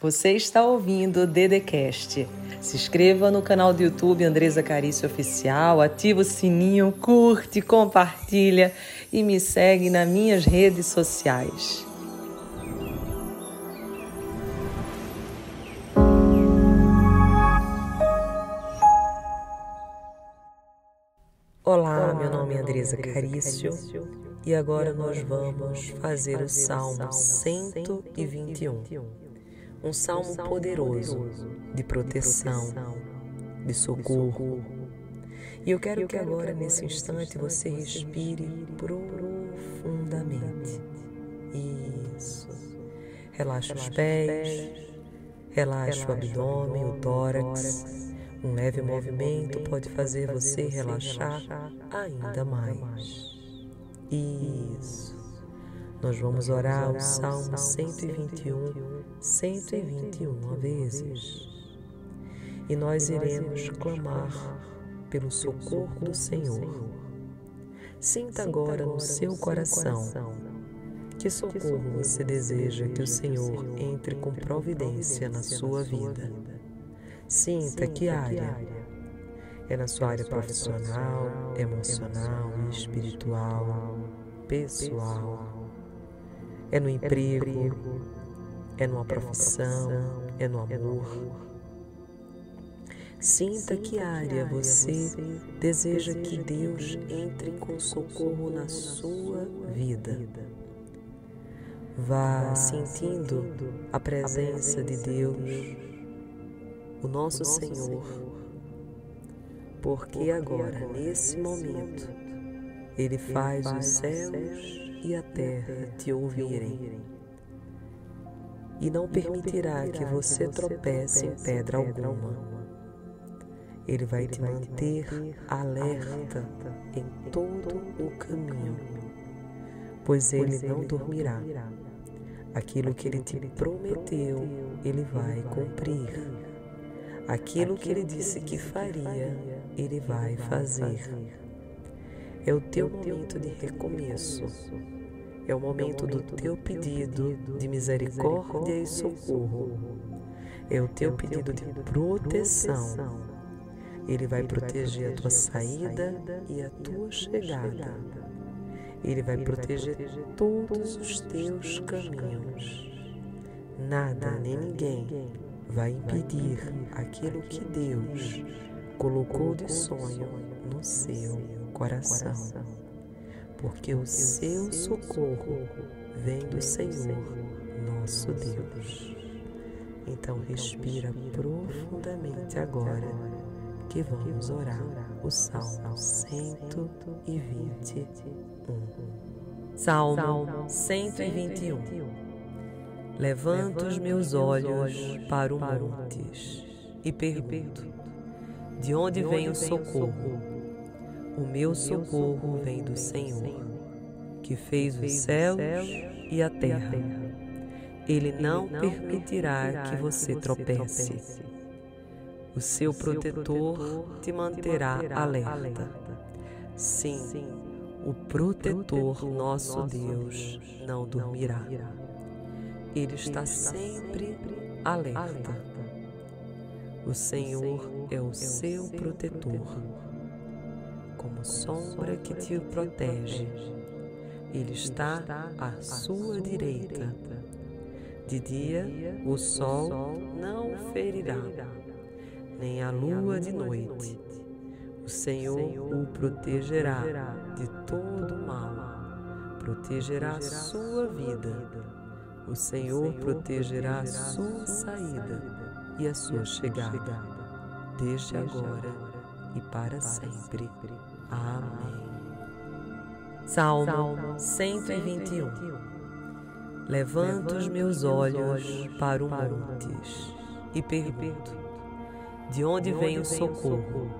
Você está ouvindo o Dedecast. Se inscreva no canal do YouTube Andresa Carício Oficial, ativa o sininho, curte, compartilha e me segue nas minhas redes sociais. Olá, meu nome é Andresa Carício e agora nós vamos fazer o Salmo 121. Um salmo poderoso de proteção, de socorro. E eu quero que agora, nesse instante, você respire profundamente. Isso. Relaxa os pés, relaxa o abdômen, o tórax. Um leve movimento pode fazer você relaxar ainda mais. Isso. Nós vamos orar o Salmo 121, 121 vezes. E nós iremos clamar pelo socorro do Senhor. Sinta agora no seu coração que socorro você deseja que o Senhor entre com providência na sua vida. Sinta que área. É na sua área profissional, emocional, espiritual, pessoal. É no emprego, é numa profissão, é no amor. Sinta que área você. deseja que Deus entre com socorro na sua vida. Vá sentindo a presença de Deus o nosso Senhor, porque agora, nesse momento, Ele faz os céus e a terra te ouvirem e não permitirá que você tropece em pedra alguma. Ele vai te manter alerta em todo o caminho, pois Ele não dormirá. Aquilo que Ele te prometeu, Ele vai cumprir. Aquilo que ele disse que faria, ele vai fazer. É o teu momento de recomeço. É o momento do teu pedido de misericórdia e socorro. É o teu pedido de proteção. Ele vai proteger a tua saída e a tua chegada. Ele vai proteger todos os teus caminhos. Nada nem ninguém vai impedir aquilo que Deus colocou de sonho no seu coração. Porque o seu socorro vem do Senhor, nosso Deus. Então respira profundamente agora que vamos orar o Salmo 121. Salmo 121 Levanto os meus olhos para o montes e pergunto: De onde vem o socorro? O meu socorro vem do Senhor, que fez os céus e a terra. Ele não permitirá que você tropece. O seu protetor te manterá alerta. Sim, o protetor, nosso Deus, não dormirá. Ele está sempre alerta. O Senhor é o seu protetor, como sombra que te protege. Ele está à sua direita. De dia o sol não ferirá, nem a lua de noite. O Senhor o protegerá de todo mal, protegerá sua vida o Senhor protegerá sua saída e a sua chegada, desde agora e para sempre. Amém. Salmo 121 Levanto os meus olhos para o montes e pergunto: De onde vem o socorro?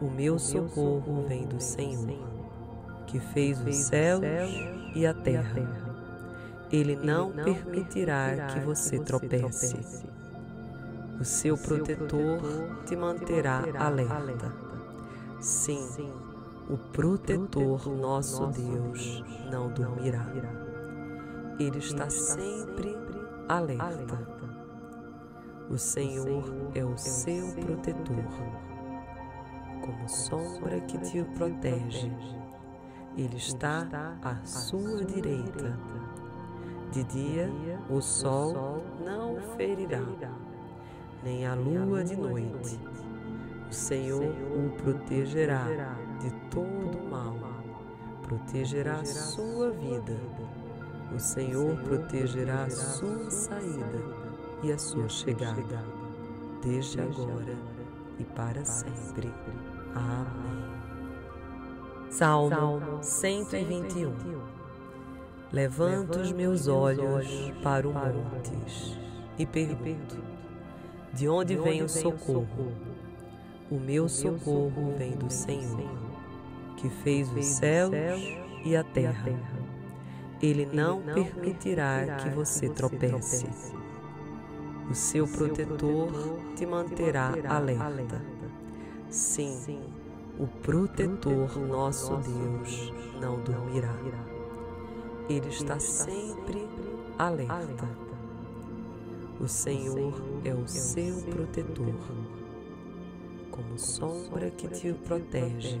O meu socorro vem do Senhor, que fez os céus e a terra. Ele não permitirá que você tropece. O seu protetor te manterá alerta. Sim, o protetor, nosso Deus, não dormirá. Ele está sempre alerta. O Senhor é o seu protetor, como sombra que te protege. Ele está à sua direita. De dia o sol não ferirá, nem a lua de noite. O Senhor o protegerá de todo mal, protegerá sua vida. O Senhor protegerá a sua saída e a sua chegada, desde agora e para sempre. Amém. Salmo 121 Levanto os meus olhos para o montes e pergunto: De onde vem o socorro? O meu socorro vem do Senhor, que fez os céus e a terra. Ele não permitirá que você tropece o seu protetor te manterá alerta. Sim, o protetor, nosso Deus, não dormirá. Ele está sempre alerta. O Senhor é o seu protetor, como sombra que te protege.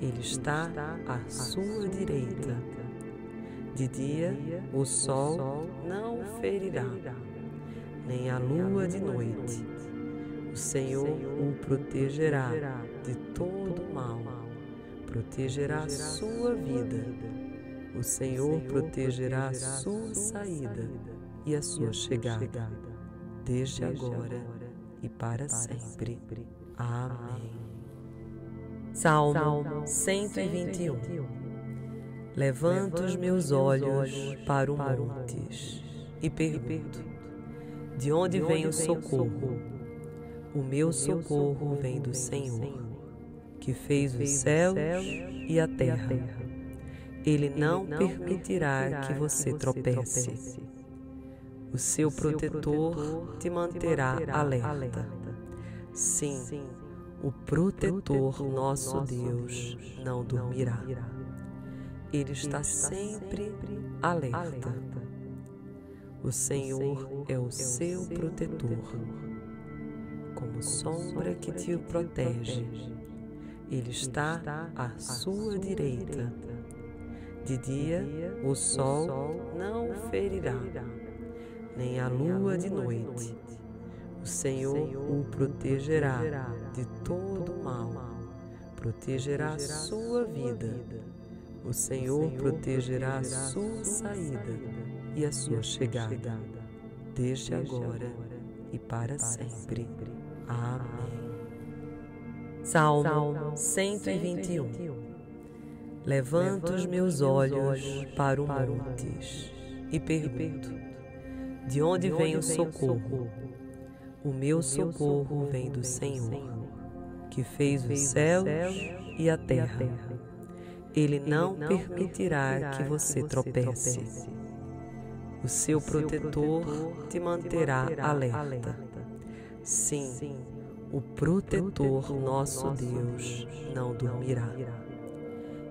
Ele está à sua direita. De dia o sol não ferirá. nem a lua de noite. O Senhor o protegerá de todo mal, protegerá a sua vida. O Senhor protegerá sua saída e a sua chegada, desde agora e para sempre. Amém. Salmo 121 Levanto os meus olhos para o montes e pergunto: de onde vem o socorro? O meu socorro vem do Senhor, que fez os céus e a terra. Ele não permitirá que você tropece. O seu protetor te manterá alerta. Sim, o protetor, nosso Deus, não dormirá. Ele está sempre alerta. o Senhor é o seu protetor, como sombra que te protege. Ele está à sua direita. De dia o sol não ferirá, nem a lua de noite. O Senhor o protegerá de todo mal, protegerá a sua vida. O Senhor protegerá a sua saída e a sua chegada, desde agora e para sempre. Amém. Salmo 121 Levanto os meus olhos para o montes e pergunto: De onde vem o socorro? O meu socorro vem do Senhor, que fez os céus e a terra. Ele não permitirá que você tropece o seu protetor te manterá alerta. Sim, o protetor, nosso Deus, não dormirá.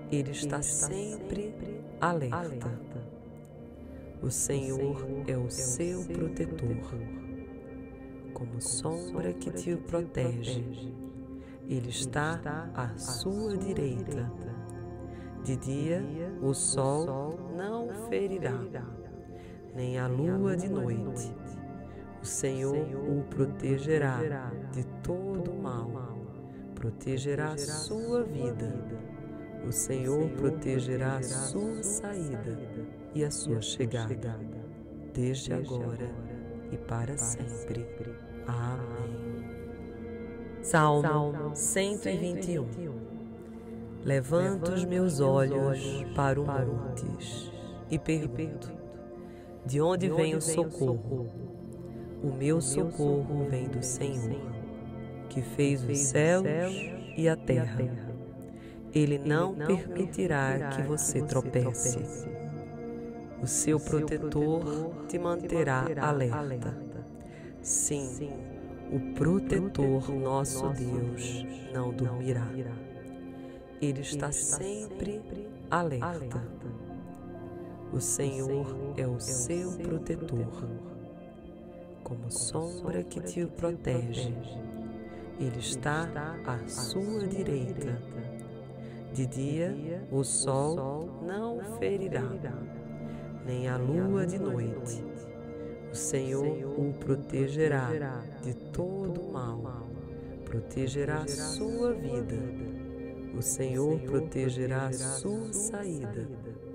Ele está sempre alerta. O Senhor é o seu protetor, como sombra que te protege. Ele está à sua direita. De dia o sol não ferirá. nem a lua de noite. O Senhor o protegerá de todo mal, protegerá a sua vida. O Senhor protegerá a sua saída e a sua chegada, desde agora e para sempre. Amém. Salmo 121 Levanto os meus olhos para o montes e pergunto: de onde vem o socorro? O meu socorro vem do Senhor, que fez os céus e a terra. Ele não permitirá que você tropece. O seu protetor te manterá alerta. Sim, o protetor, nosso Deus, não dormirá. Ele está sempre alerta. o Senhor é o seu protetor, como sombra que te protege. Ele está à sua direita. De dia o sol não ferirá, nem a lua de noite. O Senhor o protegerá de todo mal, protegerá sua vida. O Senhor protegerá a sua saída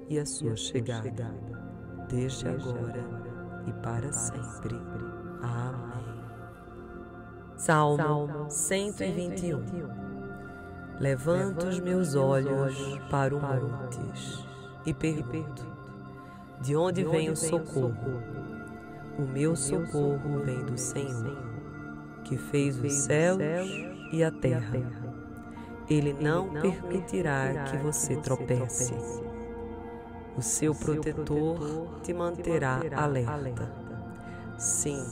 e a sua chegada, desde agora e para sempre. Amém. Salmo 121 Levanto os meus olhos para o montes e pergunto: De onde vem o socorro? O meu socorro vem do Senhor, que fez os céus e a terra. Ele não permitirá que você tropece. O seu protetor te manterá alerta. Sim,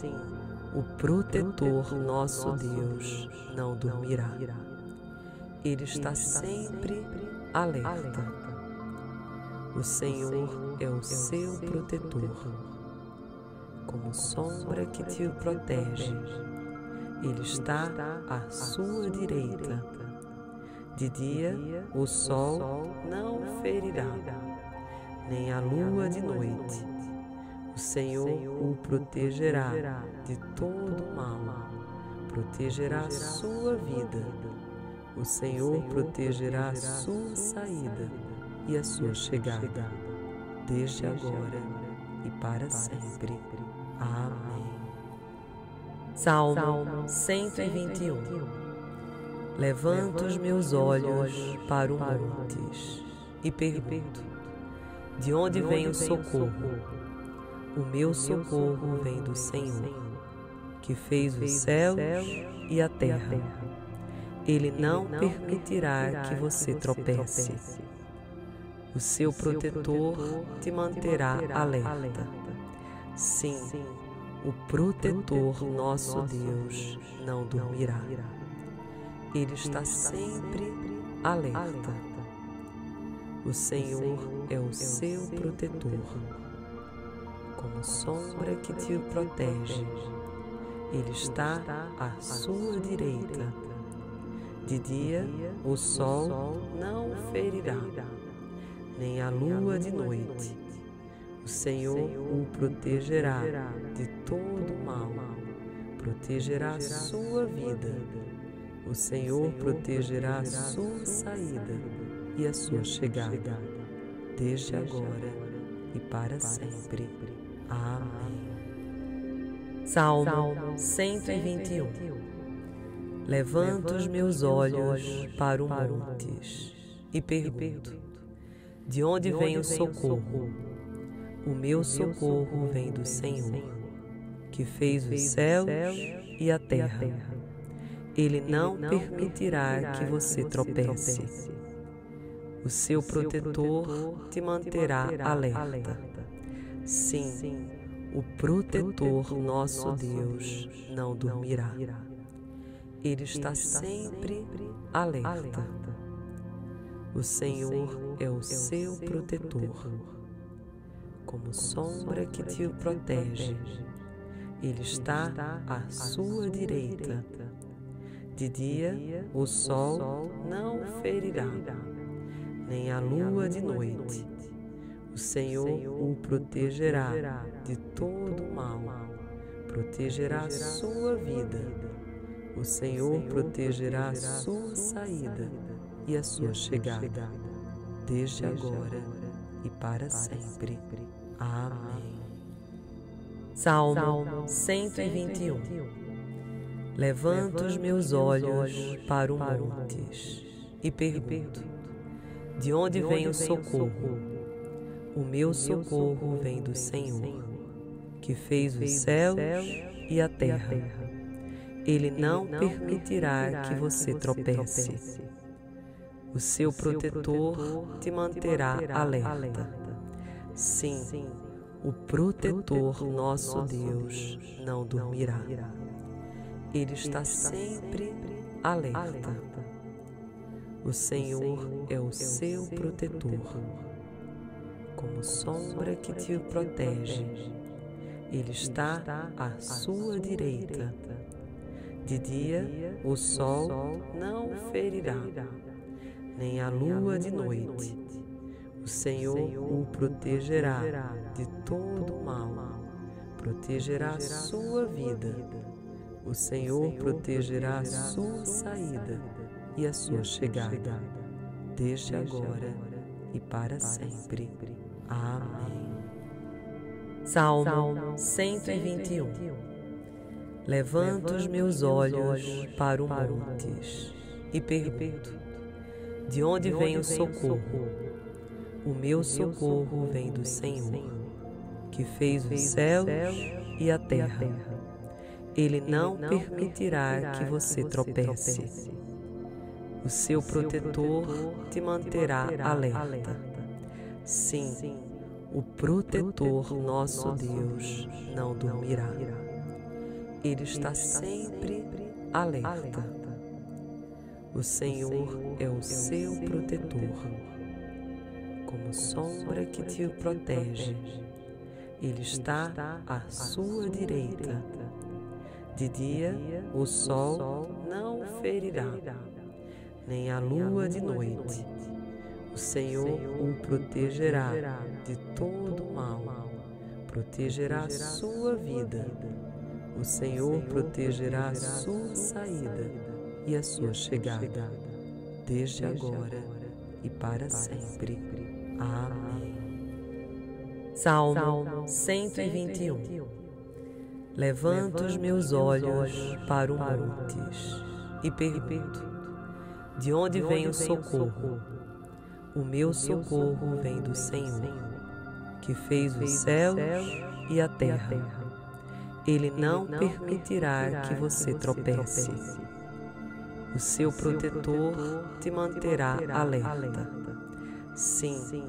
o protetor nosso Deus não dormirá. Ele está sempre alerta. O Senhor é o seu protetor, como sombra que te protege. Ele está à sua direita. De dia o sol não ferirá, nem a lua de noite. O Senhor o protegerá de todo mal, protegerá a sua vida. O Senhor protegerá sua saída e a sua chegada, desde agora e para sempre. Amém. Salmo 121 Levanto os meus olhos para o montes e pergunto: De onde vem o socorro? O meu socorro vem do Senhor, que fez os céus e a terra. Ele não permitirá que você tropece. O seu protetor te manterá alerta. Sim, o protetor nosso Deus não dormirá. Ele está sempre alerta. O Senhor é o seu protetor como sombra que te protege. Ele está à sua direita. De dia o sol não ferirá, nem a lua de noite. O Senhor o protegerá de todo mal, protegerá a sua vida. O Senhor protegerá a sua saída e a sua chegada, desde agora e para sempre. Amém. Salmo 121 Levanto os meus olhos para o montes e pergunto: De onde vem o socorro? O meu socorro vem do Senhor, que fez os céus e a terra. Ele não permitirá que você tropece. O seu protetor te manterá alerta. Sim, o protetor nosso Deus não dormirá. Ele está sempre alerta. O Senhor é o seu protetor, como sombra que te protege. Ele está à sua direita. De dia o sol não ferirá, nem a lua de noite. o Senhor o protegerá de todo mal, protegerá a sua vida. O Senhor protegerá a sua saída e a sua chegada, desde agora e para sempre. Amém. Salmo 121 Levanto os meus olhos para o montes e pergunto: De onde vem o socorro? O meu socorro vem do Senhor, que fez os céus e a terra. Ele não permitirá que você tropece. O seu protetor te manterá alerta. Sim, o protetor nosso Deus não dormirá. Ele está sempre alerta. O Senhor é o seu protetor como sombra que te protege. Ele está à sua direita. De dia o sol não ferirá, nem a lua de noite. Senhor o protegerá de todo mal, protegerá sua vida. O Senhor protegerá sua saída e a sua chegada, desde agora e para sempre. Amém. Salmo 121 Levanto os meus olhos para o montes e pergunto: De onde vem o socorro? O meu socorro vem do Senhor, que fez os céus e a terra. Ele não permitirá que você tropece. O seu protetor te manterá alerta. Sim, o protetor, nosso Deus, não dormirá. Ele está sempre alerta. O Senhor é o seu protetor, como sombra que te protege. Ele está à sua direita. De dia o sol não ferirá, nem a lua de noite. o Senhor o protegerá de todo mal, protegerá a sua vida. O Senhor protegerá sua saída e a sua chegada, desde agora e para sempre. Amém. Salmo 121 Levanto os meus olhos para o montes e pergunto: De onde vem o socorro? O meu socorro vem do Senhor, que fez os céus e a terra. Ele não permitirá que você tropece. O seu protetor te manterá alerta. Sim,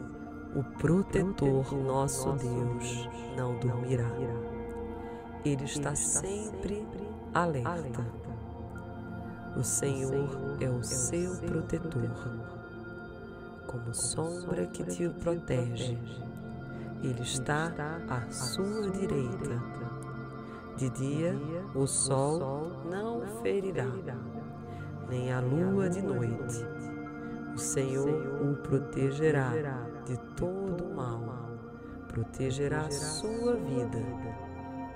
o protetor, nosso Deus, não dormirá. Ele está sempre alerta. O Senhor é o seu protetor como sombra que te protege. Ele está à sua direita. De dia o sol não ferirá, nem a lua de noite. O Senhor o protegerá de todo mal, protegerá a sua vida.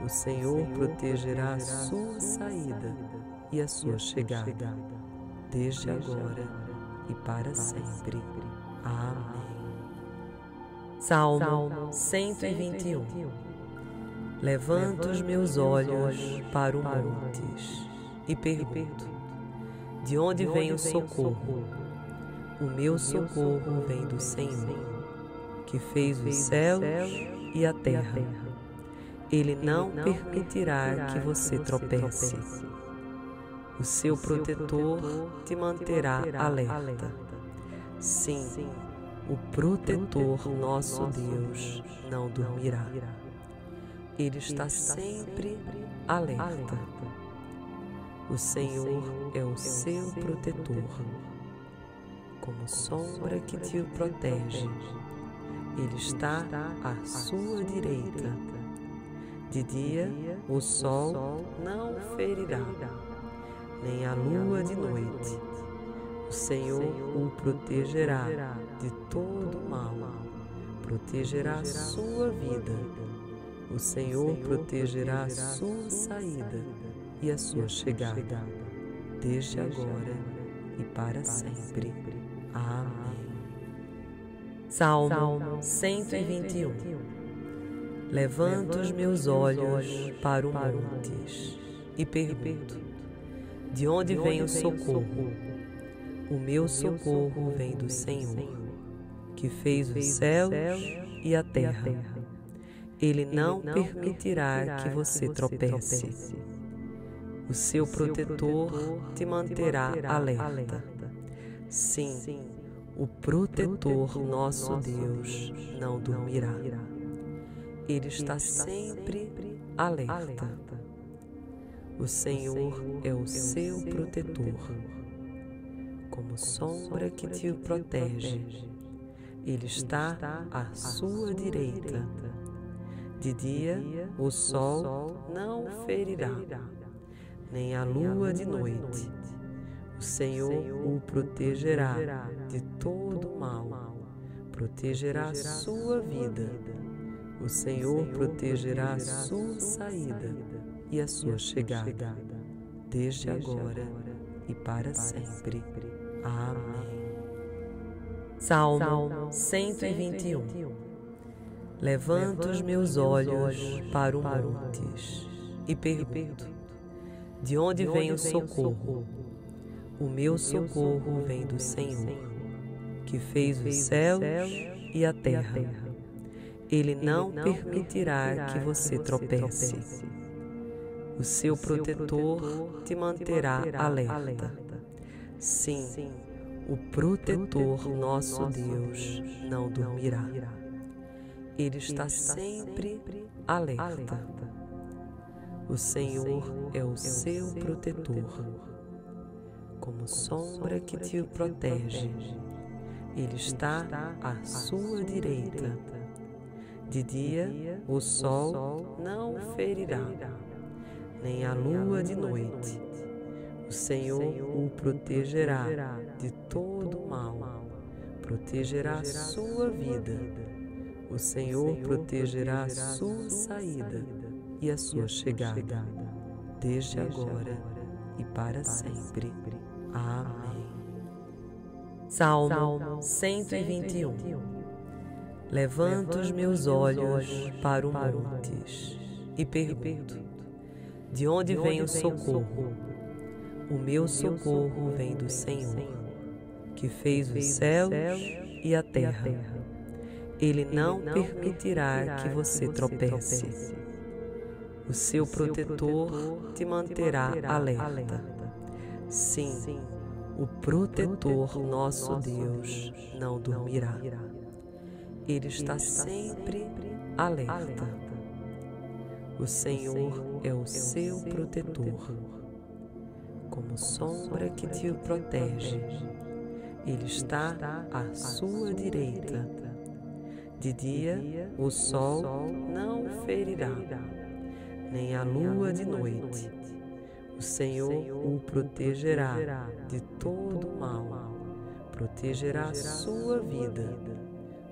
O Senhor protegerá a sua saída e a sua chegada, desde agora e para sempre. Amém. Salmo 121 Levanto os meus olhos para o montes e pergunto: De onde vem o socorro? O meu socorro vem do Senhor, que fez os céus e a terra. Ele não permitirá que você tropece. O seu protetor te manterá alerta Sim, o protetor, nosso Deus, não dormirá. Ele está sempre alerta. O Senhor é o seu protetor, como sombra que te protege. Ele está à sua direita. De dia o sol não ferirá, nem a lua de noite. o Senhor o protegerá de todo mal, protegerá a sua vida. O Senhor protegerá a sua saída e a sua chegada, desde agora e para sempre. Amém. Salmo 121 Levanto os meus olhos para o montes e pergunto: De onde vem o socorro? O meu socorro vem do Senhor, que fez os céus e a terra. Ele não permitirá que você tropece. O seu protetor te manterá alerta. Sim, o protetor, nosso Deus, não dormirá. Ele está sempre alerta. O Senhor é o seu protetor como sombra que te protege. Ele está à sua direita. De dia o sol não ferirá, nem a lua de noite. O Senhor o protegerá de todo mal, protegerá a sua vida. O Senhor protegerá a sua saída e a sua chegada, desde agora e para sempre. Amém. Salmo 121 Levanto os meus olhos para o montes e pergunto: De onde vem o socorro? O meu socorro vem do Senhor, que fez os céus e a terra. Ele não permitirá que você tropece. O seu protetor te manterá alerta. Sim, o protetor, nosso Deus, não dormirá. Ele está sempre alerta. O Senhor é o seu protetor, como sombra que te protege. Ele está à sua direita. De dia o sol não ferirá, nem a lua de noite. o Senhor o protegerá de todo mal, protegerá a sua vida. O Senhor protegerá sua saída e a sua chegada, desde agora e para sempre. Amém. Salmo 121 Levanto os meus olhos para o montes e pergunto: De onde vem o socorro? O meu socorro vem do Senhor, que fez os céus e a terra. Ele não permitirá que você tropece. O seu protetor te manterá alerta. Sim, o protetor, nosso Deus, não dormirá. Ele está sempre alerta. O Senhor é o seu protetor como sombra que te protege. Ele está à sua direita. De dia o sol não ferirá, nem a lua de noite. O Senhor o protegerá de todo mal, protegerá a sua vida.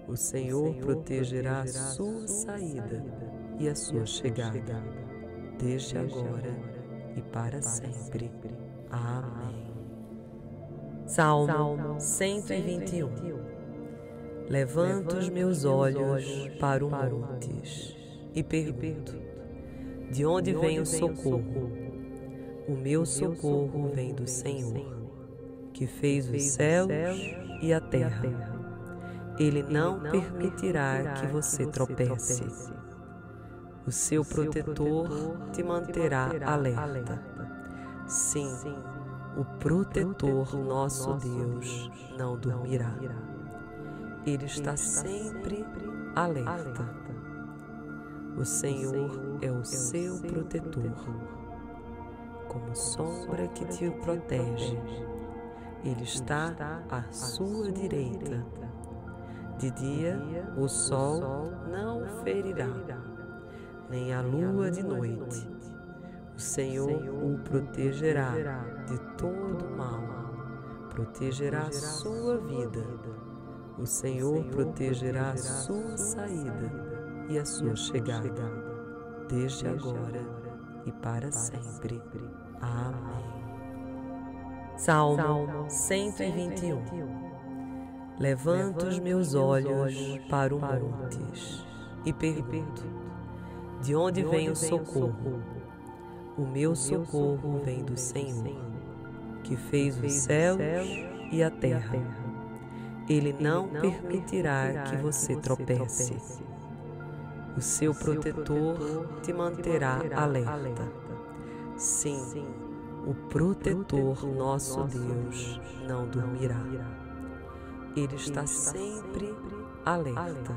O Senhor protegerá a sua saída e a sua chegada, desde agora e para sempre. Amém. Salmo 121 Levanto os meus olhos para o montes e pergunto: De onde vem o socorro? O meu socorro vem do Senhor, que fez os céus e a terra. Ele não permitirá que você tropece. O seu protetor te manterá alerta Sim, o protetor, nosso Deus, não dormirá. Ele está sempre alerta. O Senhor é o seu protetor, como sombra que te protege. Ele está à sua direita. De dia o sol não ferirá, nem a lua de noite o Senhor o protegerá de todo mal, protegerá sua vida. O Senhor protegerá sua saída e a sua chegada, desde agora e para sempre. Amém. Salmo 121 Levanto os meus olhos para o montes e pergunto: De onde vem o socorro? O meu socorro vem do Senhor, que fez os céus e a terra. Ele não permitirá que você tropece. O seu protetor te manterá alerta. Sim, o protetor, nosso Deus, não dormirá. Ele está sempre alerta.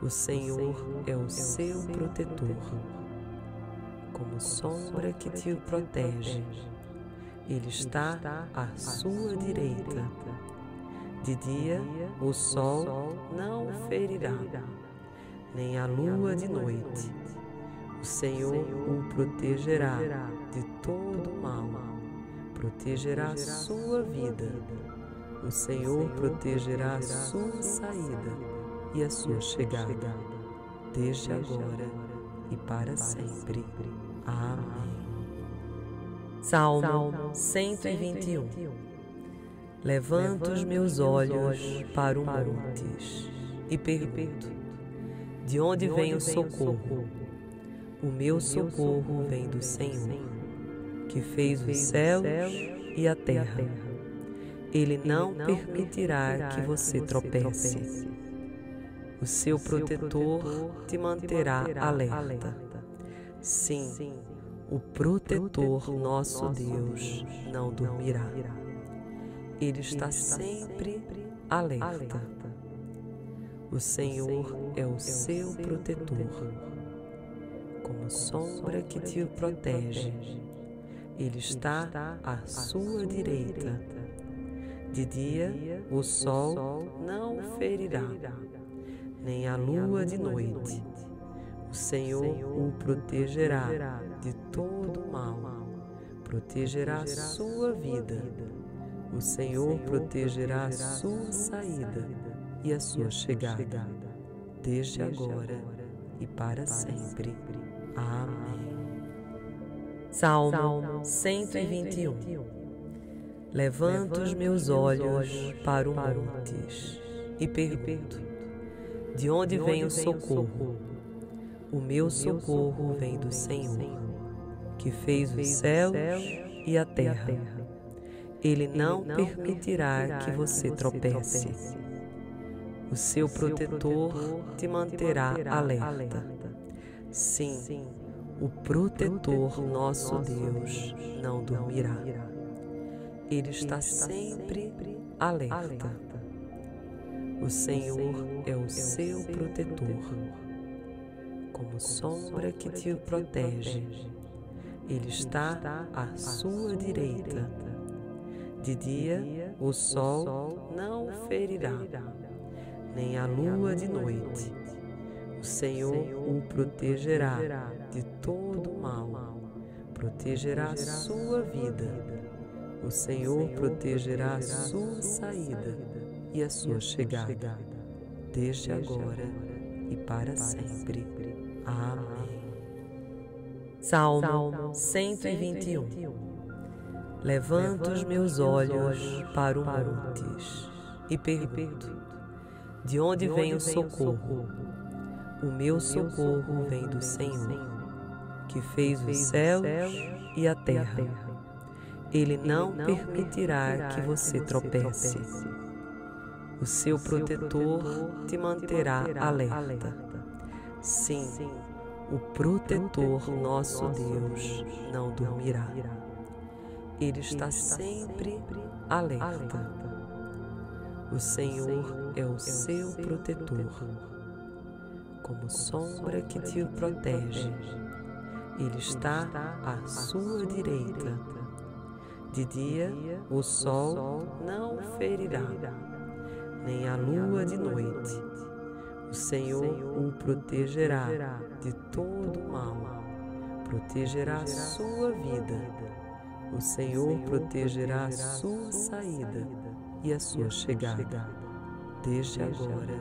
O Senhor é o seu protetor como sombra que te protege. Ele está à sua direita. De dia o sol não ferirá, nem a lua de noite. O Senhor o protegerá de todo mal, protegerá a sua vida. O Senhor protegerá a sua saída e a sua chegada, desde agora e para sempre. Amém. Salmo 121 Levanto os meus olhos para o montes e pergunto: De onde vem o socorro? O meu socorro vem do Senhor, que fez os céus e a terra. Ele não permitirá que você tropece. O seu protetor te manterá alerta. Sim, o protetor nosso Deus não dormirá. Ele está sempre alerta. O Senhor é o seu protetor, como sombra que te protege. Ele está à sua direita. De dia o sol não ferirá, nem a lua de noite. o Senhor o protegerá de todo mal, protegerá a sua vida. O Senhor protegerá a sua saída e a sua chegada, desde agora e para sempre. Amém. Salmo 121 Levanto os meus olhos para o montes e pergunto: De onde vem o socorro? O meu socorro vem do Senhor, que fez os céus e a terra. Ele não permitirá que você tropece. O seu protetor te manterá alerta. Sim, o protetor nosso Deus não dormirá. Ele está sempre alerta. O Senhor é o seu protetor como sombra que te protege. Ele está à sua direita. De dia o sol não ferirá, nem a lua de noite. Senhor o protegerá de todo mal, protegerá a sua vida. O Senhor protegerá a sua saída e a sua chegada, desde agora e para sempre. Amém. Salmo 121 Levanto os meus olhos para o montes e pergunto: De onde vem o socorro? O meu socorro vem do Senhor, que fez os céus e a terra. Ele não permitirá que você tropece. O seu protetor te manterá alerta Sim, o protetor nosso Deus não dormirá. Ele está sempre alerta. O Senhor é o seu protetor, como sombra que te protege. Ele está à sua direita. De dia o sol não ferirá, nem a lua de noite. o Senhor o protegerá de todo mal, protegerá a sua vida. O Senhor protegerá a sua saída e a sua chegada, desde agora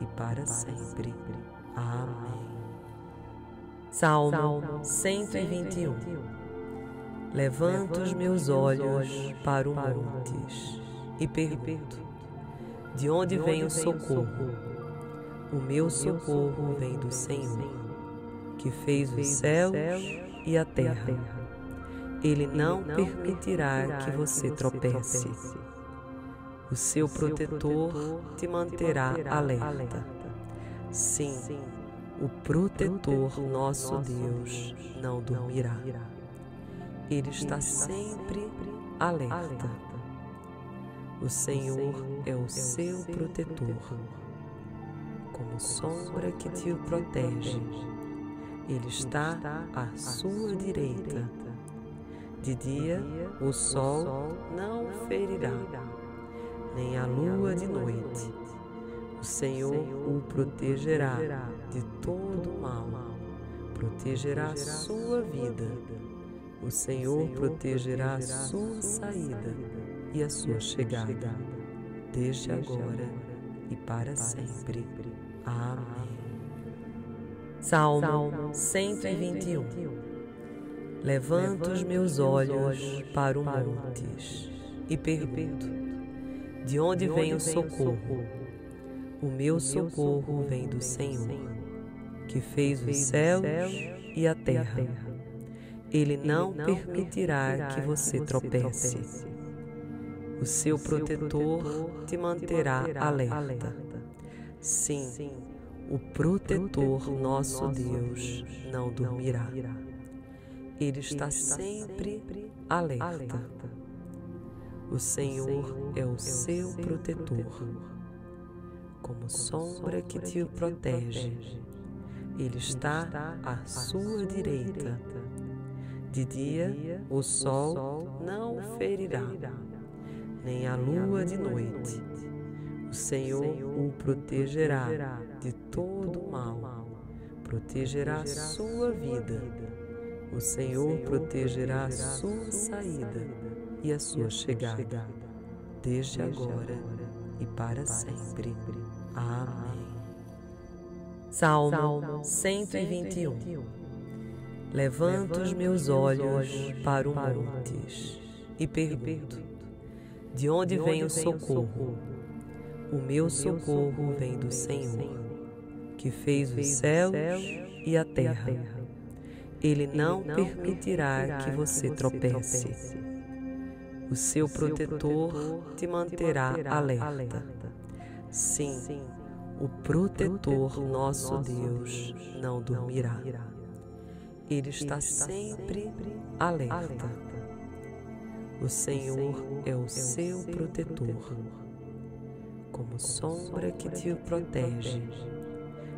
e para sempre. Amém. Salmo 121 Levanto os meus olhos para o montes e pergunto: De onde vem o socorro? O meu socorro vem do Senhor, que fez os céus e a terra. Ele não permitirá que você tropece. O seu protetor te manterá alerta. Sim, o protetor nosso Deus não dormirá. Ele está sempre alerta. O Senhor é o seu protetor como sombra que te protege. Ele está à sua direita. De dia o sol não ferirá, nem a lua de noite. O Senhor o protegerá de todo mal, protegerá a sua vida. O Senhor protegerá a sua saída e a sua chegada, desde agora e para sempre. Amém. Salmo 121 Levanto os meus olhos para o montes e pergunto: De onde vem o socorro? O meu socorro vem do Senhor, que fez os céus e a terra. Ele não permitirá que você tropece. O seu protetor te manterá alerta. Sim, o protetor, nosso Deus, não dormirá. Ele está sempre alerta. O Senhor é o seu protetor, como sombra que te protege. Ele está à sua direita. De dia o sol não o ferirá, nem a lua de noite. o Senhor o protegerá de todo mal, protegerá a sua vida. O Senhor protegerá a sua saída e a sua chegada, desde agora e para sempre. Amém. Salmo 121 Levanto os meus olhos para o montes e pergunto: De onde vem o socorro? O meu socorro vem do Senhor, que fez os céus e a terra. Ele não permitirá que você tropece. O seu protetor te manterá alerta. Sim, o protetor, nosso Deus, não dormirá. Ele está sempre alerta. O Senhor é o seu protetor como sombra que te protege.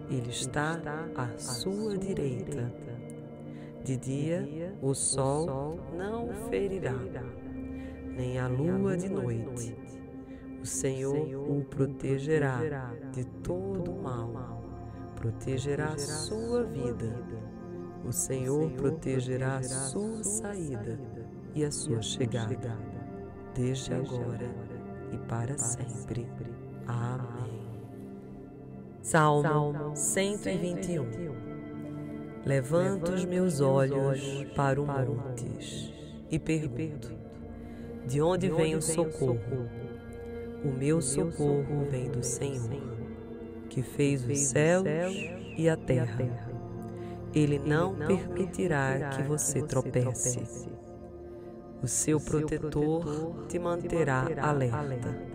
Ele está à sua direita. De dia o sol não o ferirá, nem a lua de noite. O Senhor o protegerá de todo mal, protegerá a sua vida. O Senhor protegerá a sua saída e a sua chegada, desde agora e para sempre. Amém. Salmo 121 Levanto os meus olhos para o montes e pergunto: De onde vem o socorro? O meu socorro vem do Senhor, que fez os céus e a terra. Ele não permitirá que você tropece. O seu protetor te manterá alerta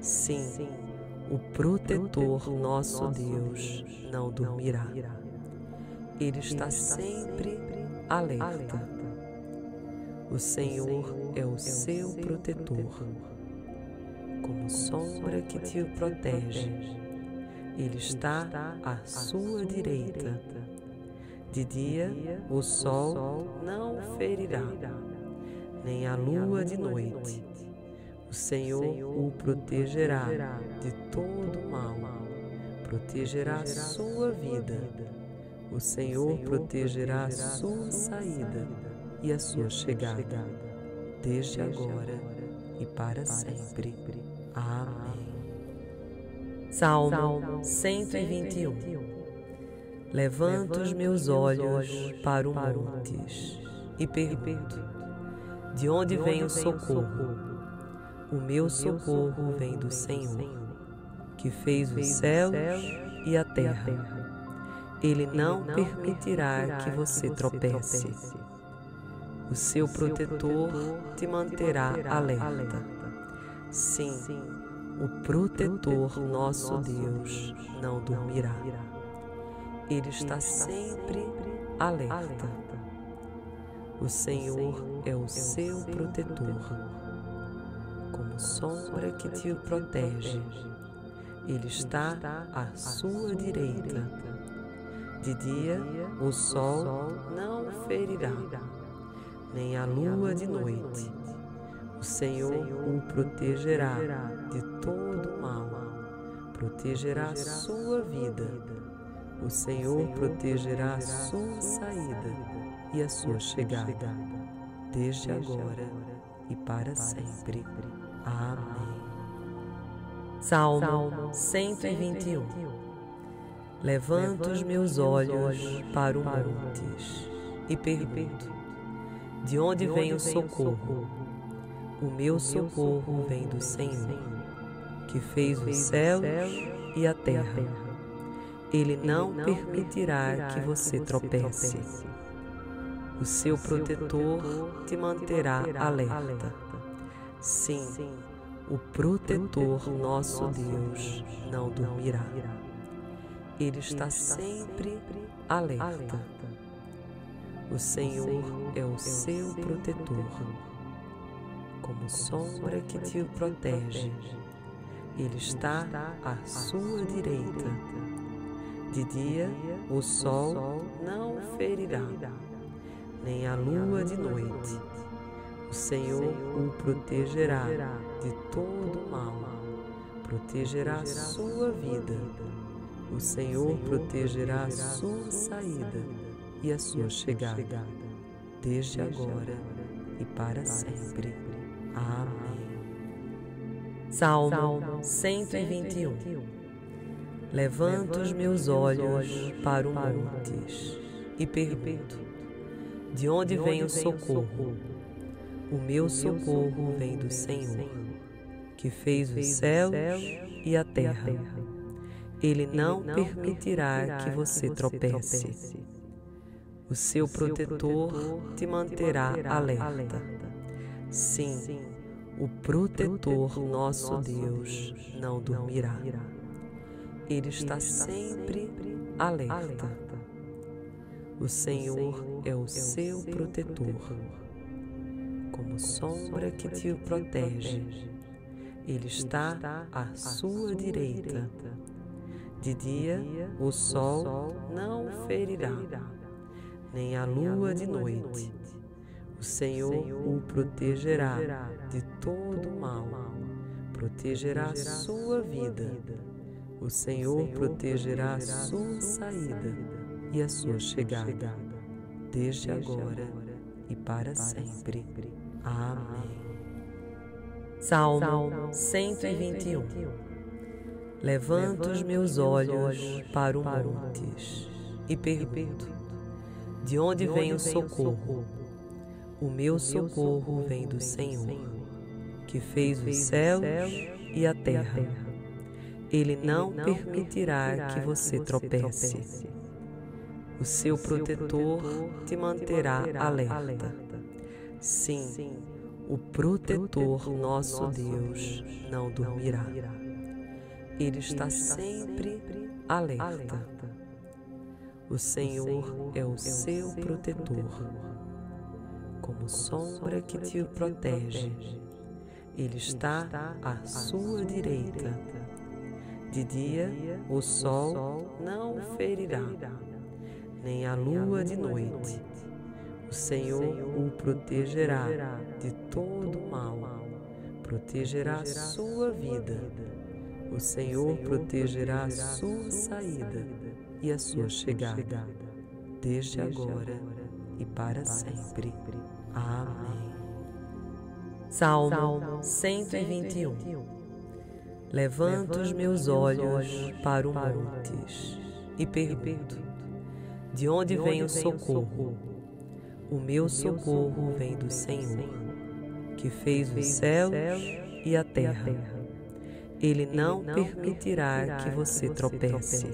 Sim, o protetor, nosso Deus, não dormirá. Ele está sempre alerta. O Senhor é o seu protetor, como sombra que te protege. Ele está à sua direita. De dia o sol não ferirá, nem a lua de noite. o Senhor o protegerá de todo mal, protegerá a sua vida. O Senhor protegerá a sua saída e a sua chegada, desde agora e para sempre. Amém. Salmo 121 Levanto os meus olhos para o montes e pergunto: De onde vem o socorro? O meu socorro vem do Senhor, que fez os céus e a terra. Ele não permitirá que você tropece. O seu protetor te manterá alerta. Sim, o protetor, nosso Deus, não dormirá. Ele está sempre alerta. O Senhor é o seu protetor como sombra que te protege. Ele está à sua direita. De dia o sol não o ferirá, nem a lua de noite. O Senhor o protegerá de todo mal, protegerá sua vida. O Senhor protegerá a sua saída e a sua chegada, desde agora e para sempre. Amém. Salmo 121 Levanto os meus olhos para o montes e pergunto: De onde vem o socorro? O meu socorro vem do Senhor, que fez os céus e a terra. Ele não permitirá que você tropece. O seu protetor te manterá alerta. Sim, o protetor nosso Deus não dormirá. Ele está sempre alerta. O Senhor é o seu protetor como sombra que te protege. Ele está à sua direita. De dia o sol não ferirá, nem a lua de noite. O Senhor o protegerá de todo mal, protegerá a sua vida. O Senhor protegerá a sua saída e a sua chegada, desde agora e para sempre. Amém. Salmo 121 Levanto os meus olhos para o montes e pergunto: De onde vem o socorro? O meu socorro vem do Senhor, que fez os céus e a terra. Ele não permitirá que você tropece. O seu protetor te manterá alerta Sim, o protetor nosso Deus não dormirá. Ele está sempre alerta. O Senhor é o seu protetor, como sombra que te protege. Ele está à sua direita. De dia o sol não ferirá, nem a lua de noite o Senhor o protegerá de todo mal, protegerá sua vida. O Senhor protegerá a sua saída e a sua chegada, desde agora e para sempre. Amém. Salmo 121 Levanto os meus olhos para o montes e pergunto: De onde vem o socorro? O meu socorro vem do Senhor, que fez os céus e a terra. Ele não permitirá que você tropece. O seu protetor te manterá alerta. Sim, o protetor nosso Deus não dormirá. Ele está sempre alerta. O Senhor é o seu protetor como sombra que te protege. Ele está à sua direita. De dia o sol não ferirá, nem a lua de noite. O Senhor o protegerá de todo mal, protegerá a sua vida. O Senhor protegerá a sua saída e a sua chegada, desde agora e para sempre. Amém. Salmo 121 Levanto os meus olhos para o montes e pergunto: De onde vem o socorro? O meu socorro vem do Senhor, que fez os céus e a terra. Ele não permitirá que você tropece.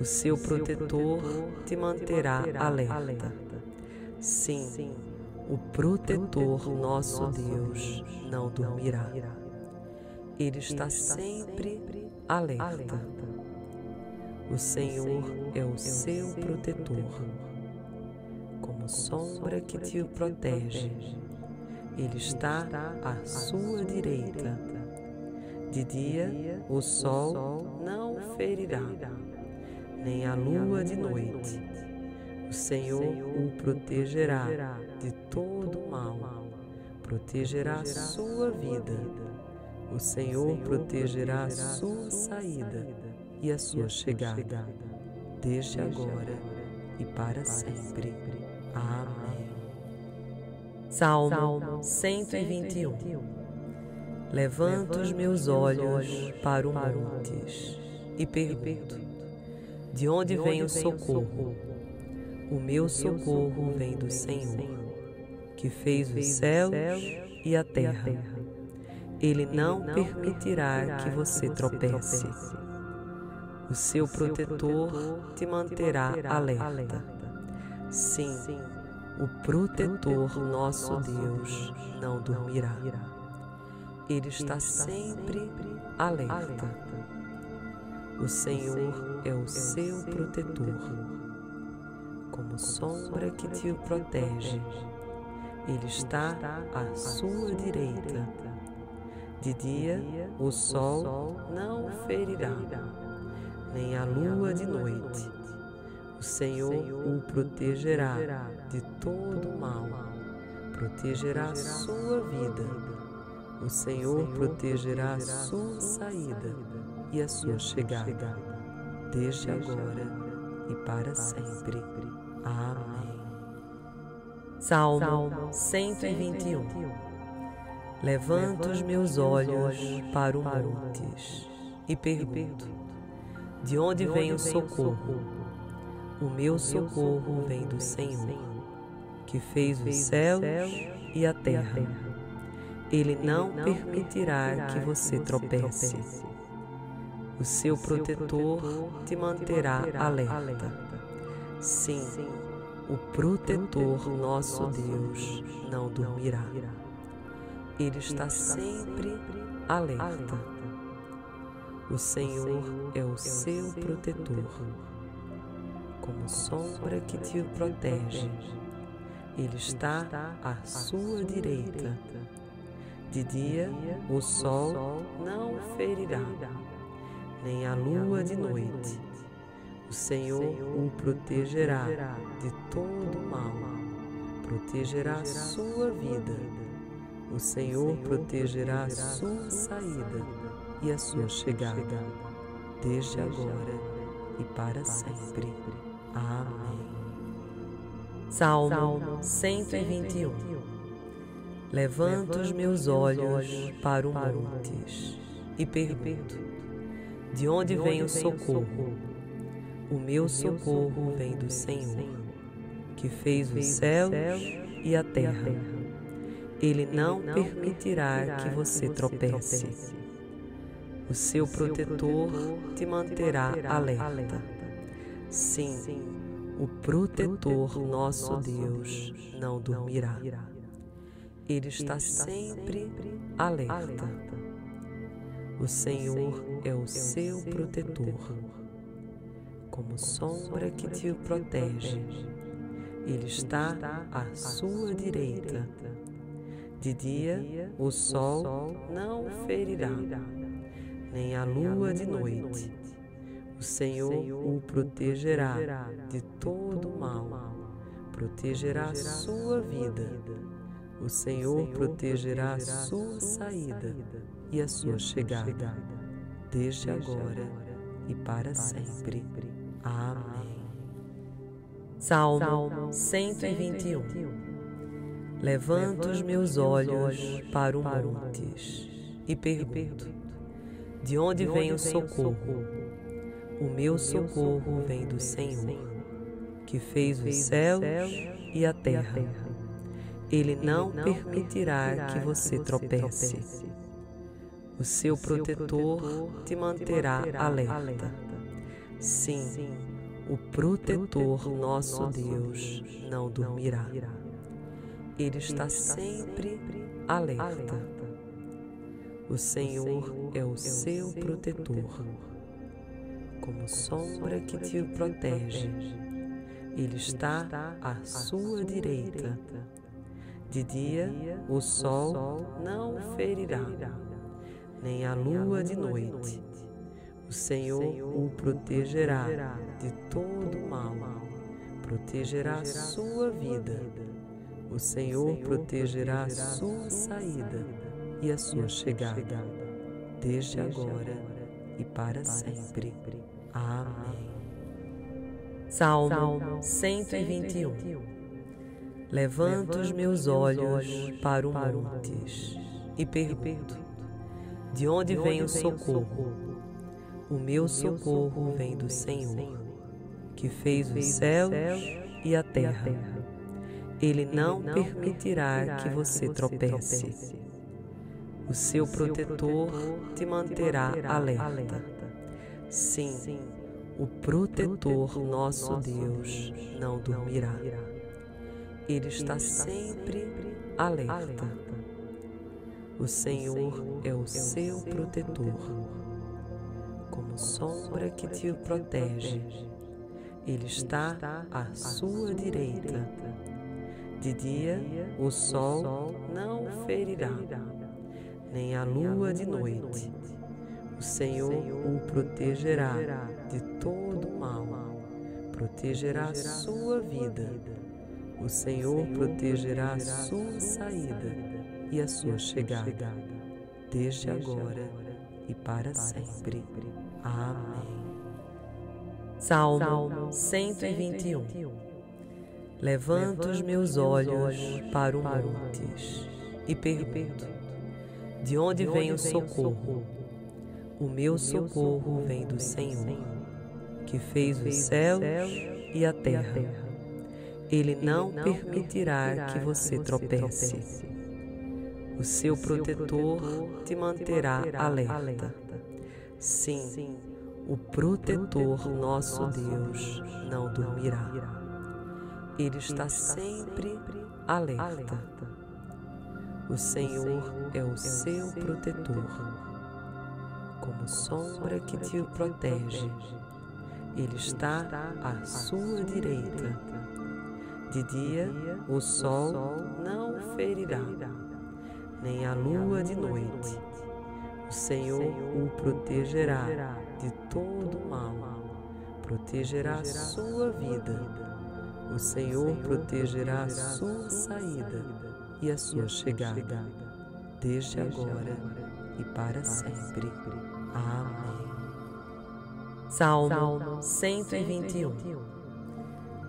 O seu protetor te manterá alerta Sim, o protetor nosso Deus não dormirá. Ele está sempre alerta. O Senhor é o seu protetor, como sombra que te protege. Ele está à sua direita. De dia o sol não ferirá, nem a lua de noite o Senhor o protegerá de todo mal, protegerá sua vida. O Senhor protegerá sua saída e a sua chegada, desde agora e para sempre. Amém. Salmo 121 Levanto os meus olhos para o montes e pergunto: De onde vem o socorro? O meu socorro vem do Senhor, que fez os céus e a terra. Ele não permitirá que você tropece. O seu protetor te manterá alerta. Sim, o protetor nosso Deus não dormirá. Ele está sempre alerta. O Senhor é o seu protetor, como sombra que te protege. Ele está à sua direita. De dia o sol não ferirá nem a lua de noite. O Senhor o protegerá de todo mal, protegerá a sua vida. O Senhor protegerá a sua saída e a sua chegada, desde agora e para sempre. Amém. Salmo 121 Levanto os meus olhos para o montes e pergunto: de onde vem o socorro? O meu socorro vem do Senhor, que fez os céus e a terra. Ele não permitirá que você tropece. O seu protetor te manterá alerta. Sim, o protetor nosso Deus não dormirá. Ele está sempre alerta. o Senhor é o seu protetor, como sombra que te protege. Ele está à sua direita. De dia o sol não ferirá, nem a lua de noite. O Senhor o protegerá de todo mal, protegerá sua vida. O Senhor protegerá a sua saída e a sua chegada, desde agora e para sempre. Amém. Salmo 121 Levanto os meus olhos para o montes e pergunto: De onde vem o socorro? O meu socorro vem do Senhor, que fez os céus e a terra. Ele não permitirá que você tropece o seu protetor te manterá alerta. Sim, o protetor nosso Deus não dormirá. Ele está sempre alerta. O Senhor é o seu protetor, como sombra que te protege. Ele está à sua direita. De dia o sol não ferirá. nem a lua de noite. O Senhor o protegerá de todo mal, protegerá a sua vida. O Senhor protegerá a sua saída e a sua chegada, desde agora e para sempre. Amém. Salmo 121 Levanto os meus olhos para o montes e pergunto: de onde vem o socorro? O meu socorro vem do Senhor, que fez os céus e a terra. Ele não permitirá que você tropece. O seu protetor te manterá alerta. Sim, o protetor nosso Deus não dormirá. Ele está sempre alerta. o Senhor é o seu protetor, como sombra que te protege. Ele está à sua direita. De dia o sol não ferirá, nem a lua de noite. O Senhor o protegerá de todo mal, protegerá sua vida. O Senhor protegerá a sua saída e a sua chegada, desde agora e para sempre. Amém. Salmo 121 Levanto os meus olhos para o montes e pergunto: De onde vem o socorro? O meu socorro vem do Senhor, que fez os céus e a terra. Ele não permitirá que você tropece. O seu protetor te manterá alerta. Sim, o protetor nosso Deus não dormirá. Ele está sempre alerta. O Senhor é o seu protetor, como sombra que te protege. Ele está à sua direita. De dia o sol não ferirá, nem a lua de noite. o Senhor o protegerá de todo mal, protegerá a sua vida. O Senhor protegerá a sua saída e a sua chegada, desde agora e para sempre. Amém. Salmo 121 Levanto os meus olhos para o montes e pergunto: De onde vem o socorro? O meu socorro vem do Senhor, que fez os céus e a terra. Ele não permitirá que você tropece. O seu protetor te manterá alerta. Sim, o protetor nosso Deus não dormirá. Ele está sempre alerta. O Senhor é o seu protetor como sombra que te protege. Ele está à sua direita. De dia o sol não ferirá, nem a lua de noite. O Senhor o protegerá de todo mal, protegerá sua vida. O Senhor protegerá sua saída e a sua chegada, desde agora e para sempre. Amém. Salmo 121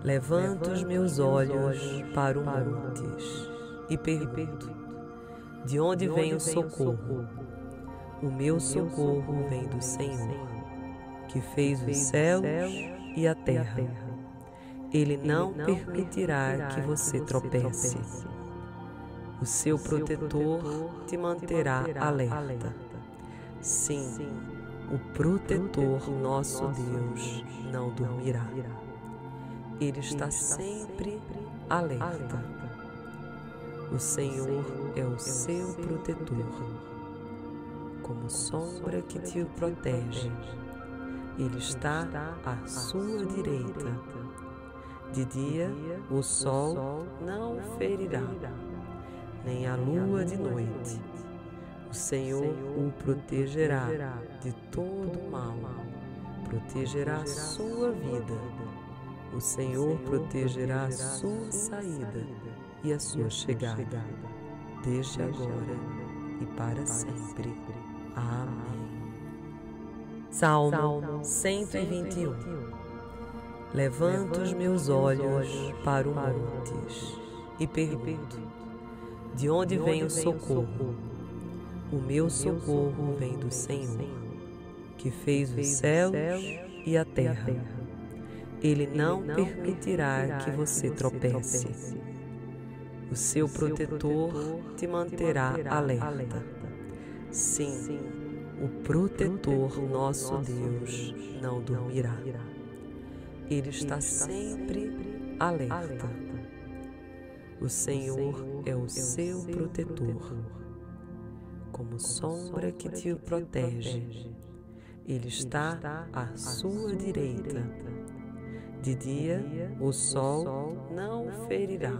Levanto os meus olhos para o montes e pergunto: De onde vem o socorro? O meu socorro vem do Senhor, que fez os céus e a terra. Ele não permitirá que você tropece. O seu protetor te manterá alerta Sim, o protetor nosso Deus não dormirá. Ele está sempre alerta. O Senhor é o seu protetor, como sombra que te protege. Ele está à sua direita. De dia o sol não ferirá, nem a lua de noite o Senhor o protegerá de todo mal, protegerá sua vida. O Senhor protegerá a sua saída e a sua chegada, desde agora e para sempre. Amém. Salmo 121 Levanto os meus olhos para o montes e pergunto: De onde vem o socorro? O meu socorro vem do Senhor, que fez os céus e a terra. Ele não permitirá que você tropece. O seu protetor te manterá alerta. Sim, o protetor nosso Deus não dormirá. Ele está sempre alerta. O Senhor é o seu protetor como sombra que te protege. Ele está à sua direita. De dia o sol não ferirá,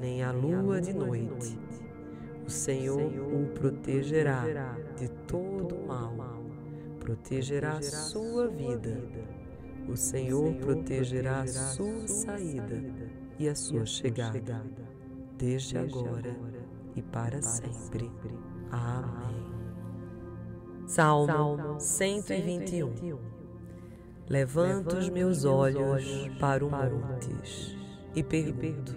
nem a lua de noite. O Senhor o protegerá de todo mal, protegerá a sua vida. O Senhor protegerá a sua saída e a sua chegada, desde agora e para sempre. Amém. Salmo 121 Levanto os meus olhos para o montes e pergunto: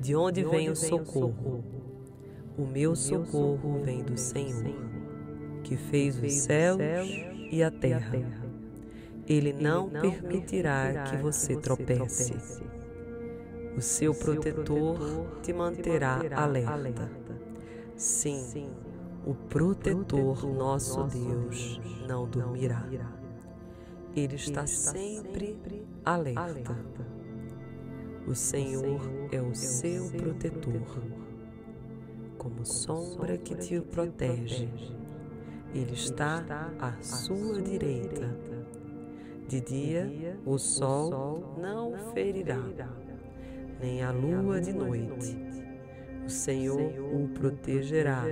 De onde vem o socorro? O meu socorro vem do Senhor, que fez os céus e a terra. Ele não permitirá que você tropece. O seu protetor te manterá alerta. Sim, o protetor nosso Deus não dormirá ele está sempre alerta. O Senhor é o seu protetor, como sombra que te protege. Ele está à sua direita. De dia o sol não ferirá, nem a lua de noite. O Senhor o protegerá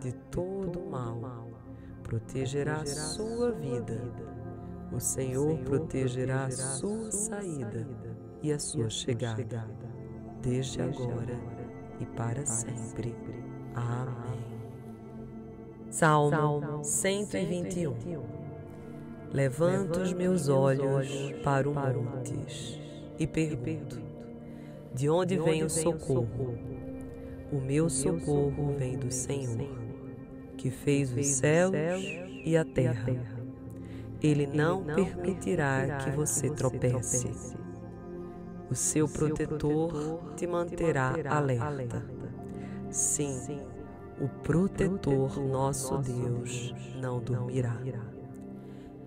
de todo mal, protegerá a sua vida. o Senhor protegerá a sua saída e a sua chegada, desde agora e para sempre. Amém. Salmo 121 Levanto os meus olhos para o montes e pergunto: De onde vem o socorro? O meu socorro vem do Senhor, que fez os céus e a terra. Ele não permitirá que você tropece. O seu protetor te manterá alerta. Sim, o protetor nosso Deus não dormirá.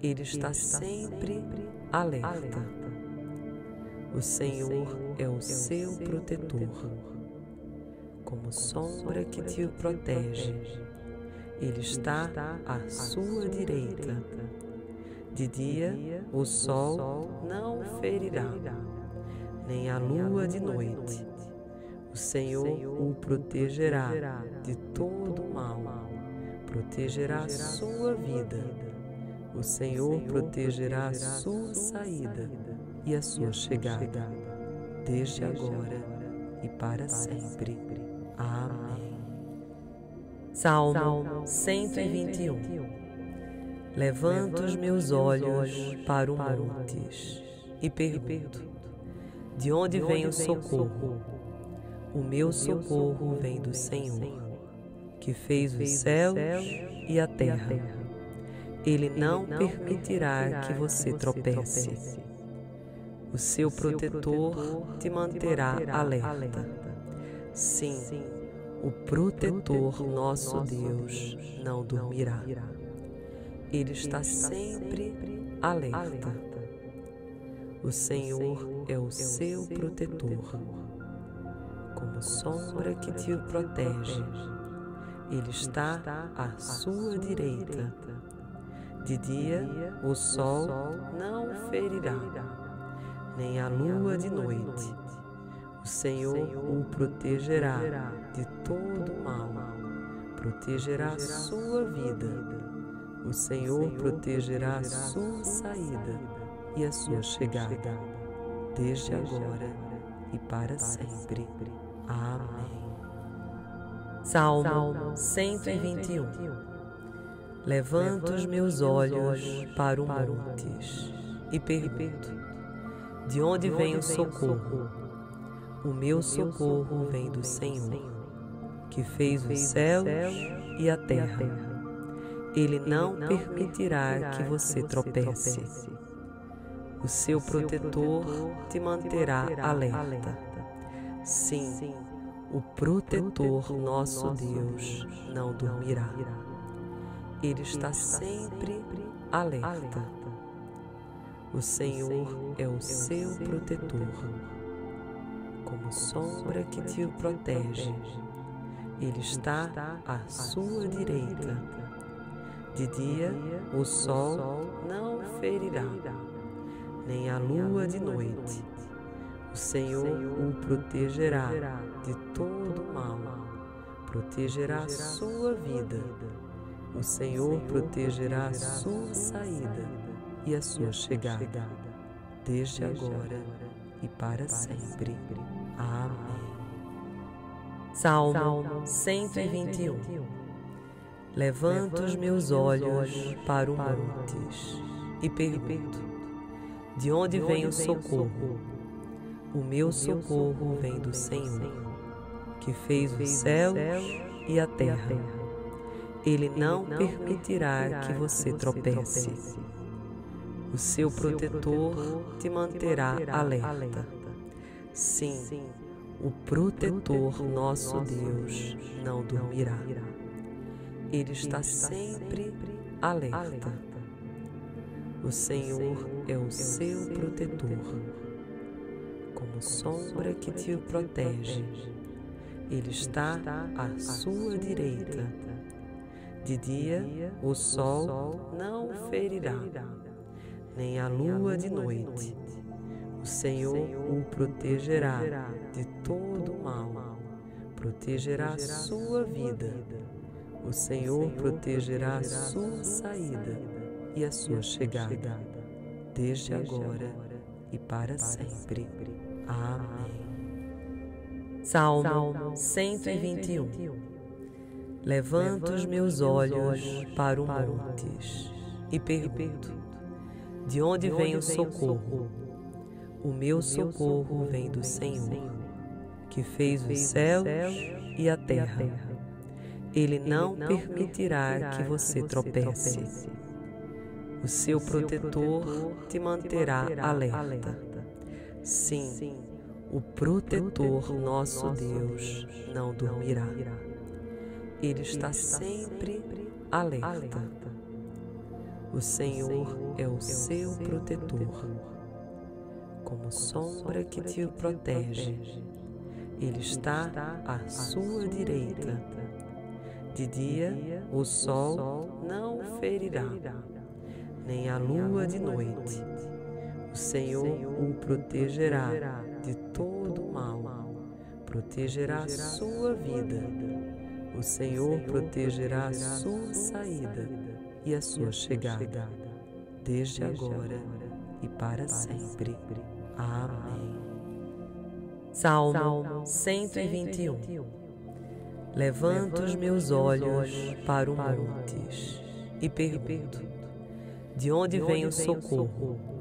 Ele está sempre alerta. O Senhor é o seu protetor, como sombra que te protege. Ele está à sua direita. de dia o sol não ferirá, nem a lua de noite. O Senhor o protegerá de todo mal, protegerá a sua vida. O Senhor protegerá a sua saída e a sua chegada, desde agora e para sempre. Amém. Salmo 121 Levanto os meus olhos para o montes e pergunto: De onde vem o socorro? O meu socorro vem do Senhor, que fez os céus e a terra. Ele não permitirá que você tropece. O seu protetor te manterá alerta. Sim, o protetor nosso Deus não dormirá. Ele está sempre alerta. O Senhor é o seu protetor, como sombra que te protege. Ele está à sua direita. De dia o sol não ferirá, nem a lua de noite. O Senhor o protegerá de todo mal, protegerá a sua vida. o Senhor protegerá a sua saída e a sua chegada, desde agora e para sempre. Amém. Salmo 121 Levanto os meus olhos para o montes e pergunto: De onde vem o socorro? O meu socorro vem do Senhor, que fez os céus e a terra. Ele não permitirá que você tropece. O seu protetor te manterá alerta. Sim, o protetor nosso Deus não dormirá. Ele está sempre alerta. O Senhor é o seu protetor, como sombra que te protege. Ele está à sua direita. de dia o sol não ferirá, nem a lua de noite. O Senhor o protegerá de todo mal, protegerá a sua vida. O Senhor protegerá a sua saída e a sua chegada, desde agora e para sempre. Amém. Salmo 121 Levanto os meus olhos para o montes e pergunto: De onde vem o socorro? O meu socorro vem do Senhor, que fez os céus e a terra. Ele não permitirá que você tropece. O seu protetor te manterá alerta. Sim, o protetor nosso Deus não dormirá. Ele está sempre alerta. O Senhor é o seu protetor, como sombra que te protege. Ele está à sua direita. De dia o sol não ferirá, nem a lua de noite. O Senhor o protegerá de todo mal, protegerá sua vida. O Senhor protegerá a sua saída e a sua chegada, desde agora e para sempre. Amém. Salmo 121 Levanto os meus olhos para o montes e pergunto: De onde vem o socorro? O meu socorro vem do Senhor, que fez os céus e a terra. Ele não permitirá que você tropece. O seu protetor te manterá alerta. Sim, o protetor nosso Deus não dormirá. Ele está sempre alerta. O Senhor é o seu protetor como sombra que te protege. Ele está à sua direita. De dia o sol não ferirá, nem a lua de noite. O Senhor o protegerá de todo mal, protegerá sua vida. O Senhor protegerá a sua saída e a sua chegada, desde agora e para sempre. Amém. Salmo 121 Levanto os meus olhos para o montes e pergunto: De onde vem o socorro?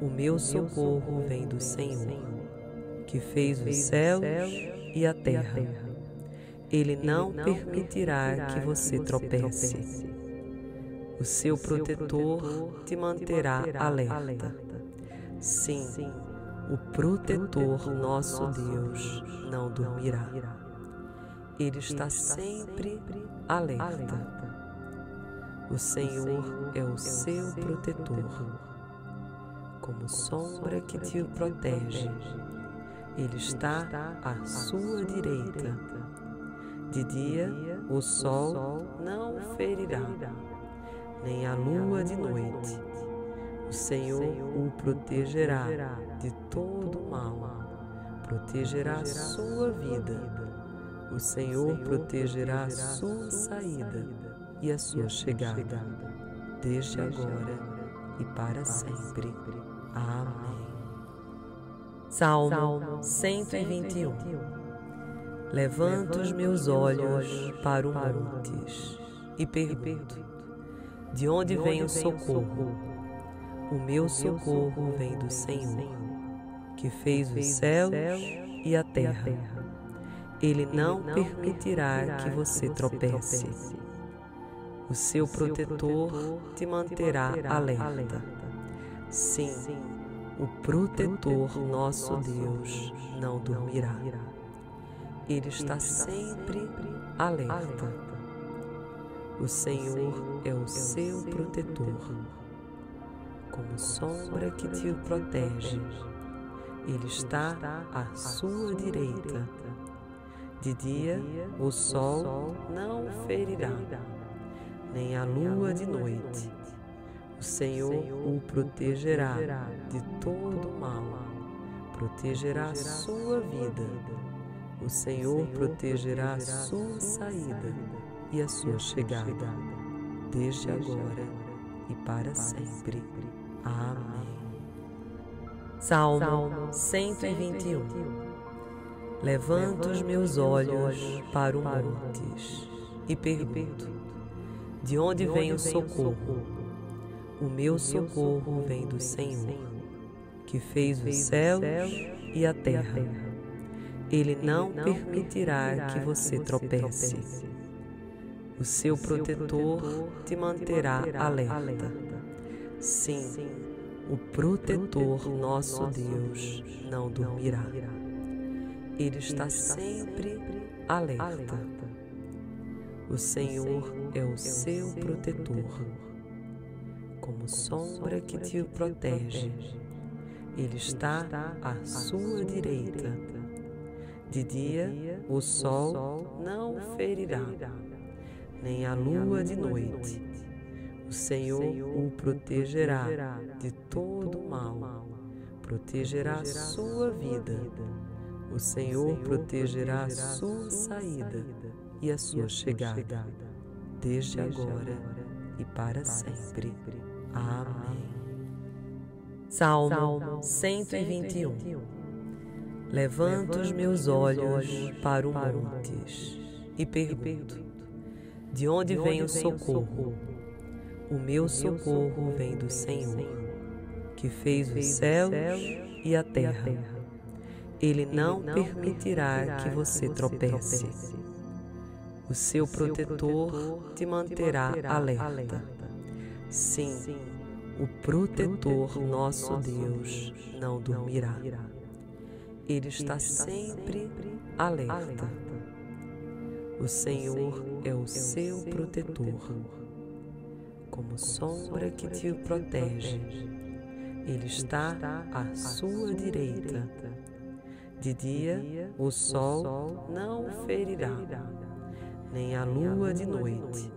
O meu socorro vem do Senhor, que fez os céus e a terra. Ele não permitirá que você tropece. O seu protetor te manterá alerta Sim, o protetor nosso Deus não dormirá. Ele está sempre alerta. O Senhor é o seu protetor, como sombra que te protege. Ele está à sua direita. De dia o sol não ferirá, nem a lua de noite. o Senhor o protegerá de todo mal, protegerá a sua vida. O Senhor protegerá a sua saída e a sua chegada, desde agora e para sempre. Amém. Salmo 121 Levanto os meus olhos para o montes e pergunto: De onde vem o socorro? O meu socorro vem do Senhor, que fez os céus e a terra. Ele não permitirá que você tropece. O seu protetor te manterá alerta. Sim, o protetor nosso Deus não dormirá. Ele está sempre alerta. O Senhor é o seu protetor como sombra que te protege. Ele está à sua direita. De dia o sol não ferirá, nem a lua de noite. O Senhor o protegerá de todo mal, protegerá a sua vida. O Senhor protegerá a sua saída e a sua chegada, desde agora e para sempre. Amém. Salmo 121 Levanto os meus olhos para o montes e pergunto: De onde vem o socorro? O meu socorro vem do Senhor, que fez os céus e a terra. Ele não permitirá que você tropece. O seu protetor te manterá alerta. Sim, o protetor nosso Deus não dormirá. Ele está sempre alerta. O Senhor é o seu protetor, como sombra que te protege. Ele está à sua direita. De dia o sol não o ferirá, nem a lua de noite. O Senhor o protegerá de todo mal, protegerá a sua vida. O Senhor protegerá a sua saída e a sua chegada, desde agora e para sempre. Amém. Salmo 121 Levanto os meus olhos para o montes e pergunto: De onde vem o socorro? O meu socorro vem do Senhor, que fez os céus e a terra. Ele não permitirá que você tropece o seu protetor te manterá alerta. Sim, o protetor nosso Deus não dormirá. Ele está sempre alerta. O Senhor é o seu protetor, como sombra que te protege. Ele está à sua direita. De dia o sol não o ferirá nem a lua de noite.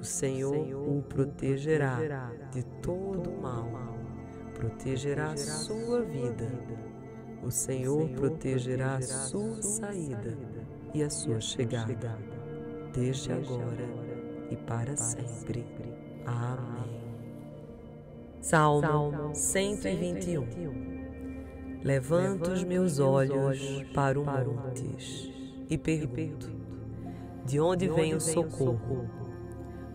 O Senhor o protegerá de todo mal, protegerá sua vida. O Senhor protegerá a sua saída e a sua chegada, desde agora e para sempre. Amém. Salmo 121 Levanto os meus olhos para o montes e pergunto: de onde vem o socorro?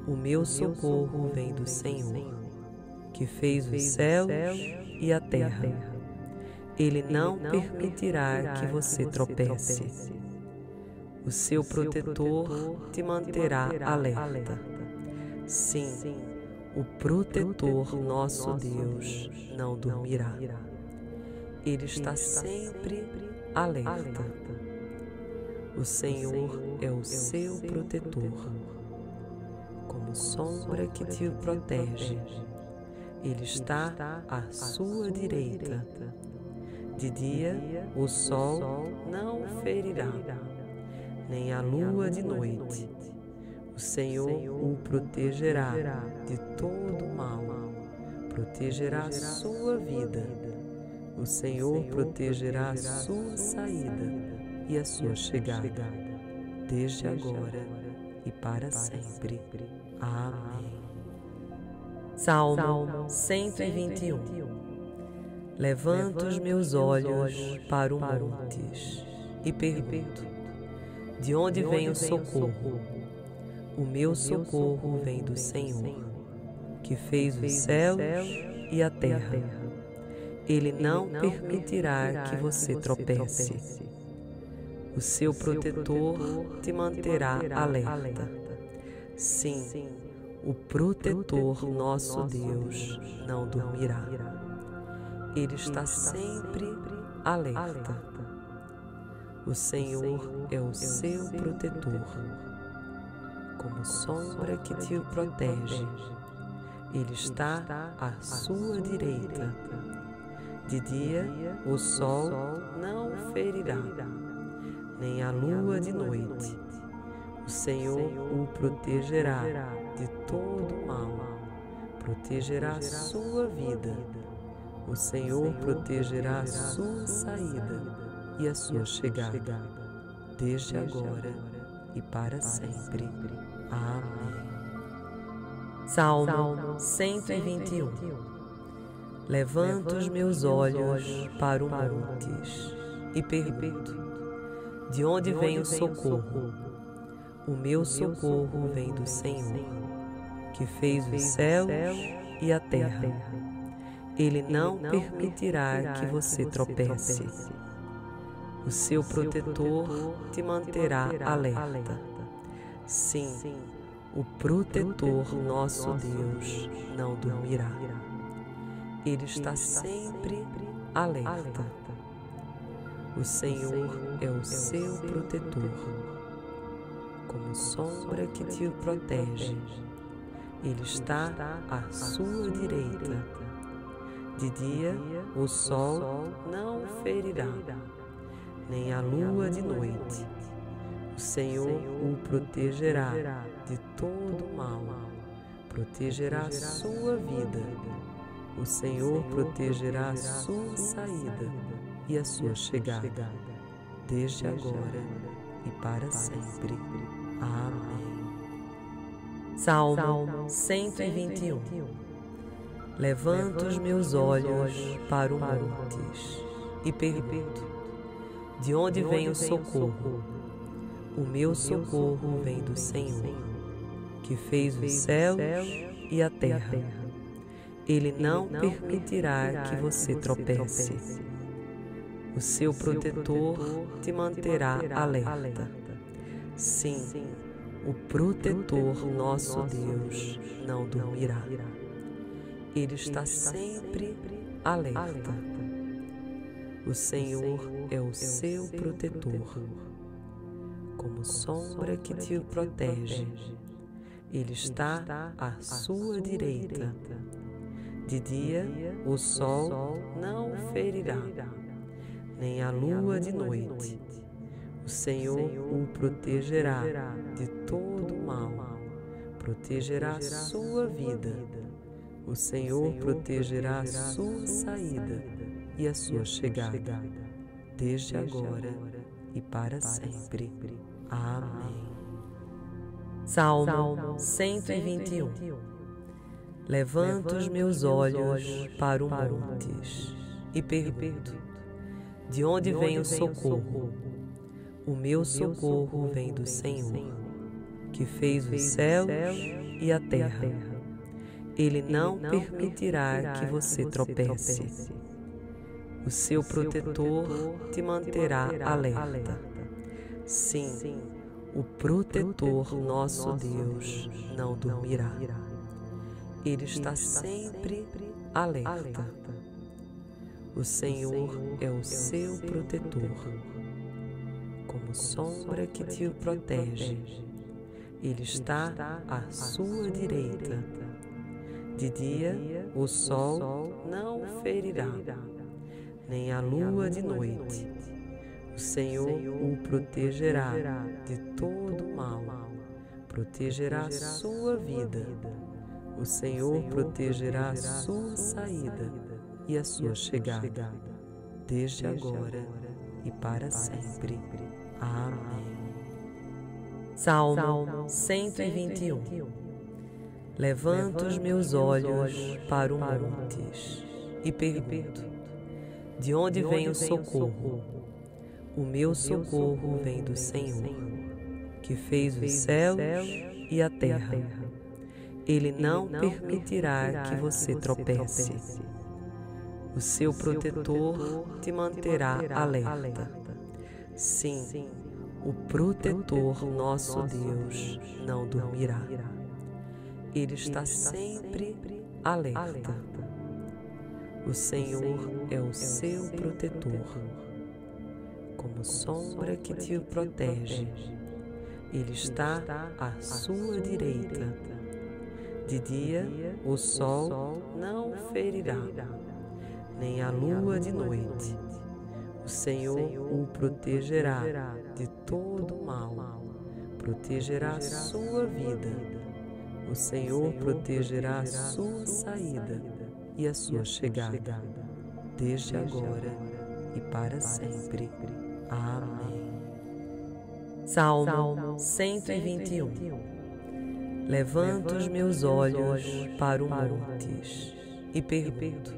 O meu socorro vem do Senhor, que fez os céus e a terra. Ele não permitirá que você tropece. O seu protetor te manterá alerta. Sim, o protetor nosso Deus não dormirá. Ele está sempre alerta o Senhor é o seu protetor, sombra que te protege. Ele está à sua direita. De dia o sol não ferirá, nem a lua de noite. O Senhor o protegerá de todo mal, protegerá a sua vida. O Senhor protegerá a sua saída e a sua chegada, desde agora e para sempre. Amém. Salmo 121 Levanto os meus olhos para o montes e pergunto: De onde vem o socorro? O meu socorro vem do Senhor, que fez os céus e a terra. Ele não permitirá que você tropece o seu protetor te manterá alerta. Sim, o protetor nosso Deus não dormirá. Ele está sempre alerta. O Senhor é o seu protetor, como sombra que te protege. Ele está à sua direita. De dia o sol não ferirá nem a lua de noite. O Senhor o protegerá de todo mal, protegerá a sua vida. O Senhor protegerá a sua saída e a sua chegada, desde agora e para sempre. Amém. Salmo 121 Levanto os meus olhos para o montes e pergunto: de onde vem o socorro? O meu socorro vem do Senhor, que fez os céus e a terra. Ele não permitirá que você tropece. O seu protetor te manterá alerta. Sim, o protetor nosso Deus não dormirá. Ele está sempre alerta. O Senhor é o seu protetor, como sombra que te protege. Ele está à sua direita. De dia o sol não ferirá, nem a lua de noite. O Senhor o protegerá de todo mal, protegerá sua vida. O Senhor protegerá a sua saída e a sua chegada, desde agora e para sempre. Amém. Salmo 121 Levanto os meus olhos para o montes e pergunto: De onde vem o socorro? O meu socorro vem do Senhor, que fez os céus e a terra. Ele não permitirá que você tropece. O seu protetor te manterá alerta. Sim, o protetor nosso Deus não dormirá. Ele está sempre alerta. O Senhor é o seu protetor, como sombra que te protege. Ele está à sua direita. De dia o sol não o ferirá, nem a lua de noite. O Senhor o protegerá de todo mal, protegerá sua vida. O Senhor protegerá sua saída e a sua chegada, desde agora e para sempre. Amém. Salmo 121 Levanto os meus olhos para o montes e pergunto: De onde vem o socorro? O meu socorro vem do Senhor, que fez os céus e a terra. Ele não permitirá que você tropece. O seu protetor te manterá alerta. Sim, o protetor nosso Deus não dormirá. Ele está sempre alerta. O Senhor é o seu protetor como sombra que te protege. Ele está à sua direita. De dia o sol não ferirá, nem a lua de noite. O Senhor o protegerá de todo mal, protegerá sua vida. O Senhor protegerá a sua saída e a sua chegada, desde agora e para sempre. Amém. Salmo 121 Levanto os meus olhos para o montes e pergunto: De onde vem o socorro? O meu socorro vem do Senhor, que fez os céus e a terra. Ele não permitirá que você tropece. O seu protetor te manterá alerta Sim, o protetor nosso Deus não dormirá. Ele está sempre alerta. O Senhor é o seu protetor, como sombra que te protege. Ele está à sua direita. De dia o sol não ferirá, nem a lua de noite o Senhor o protegerá de todo mal, protegerá sua vida. O Senhor protegerá sua saída e a sua chegada, desde agora e para sempre. Amém. Salmo 121 Levanto os meus olhos para o montes e pergunto: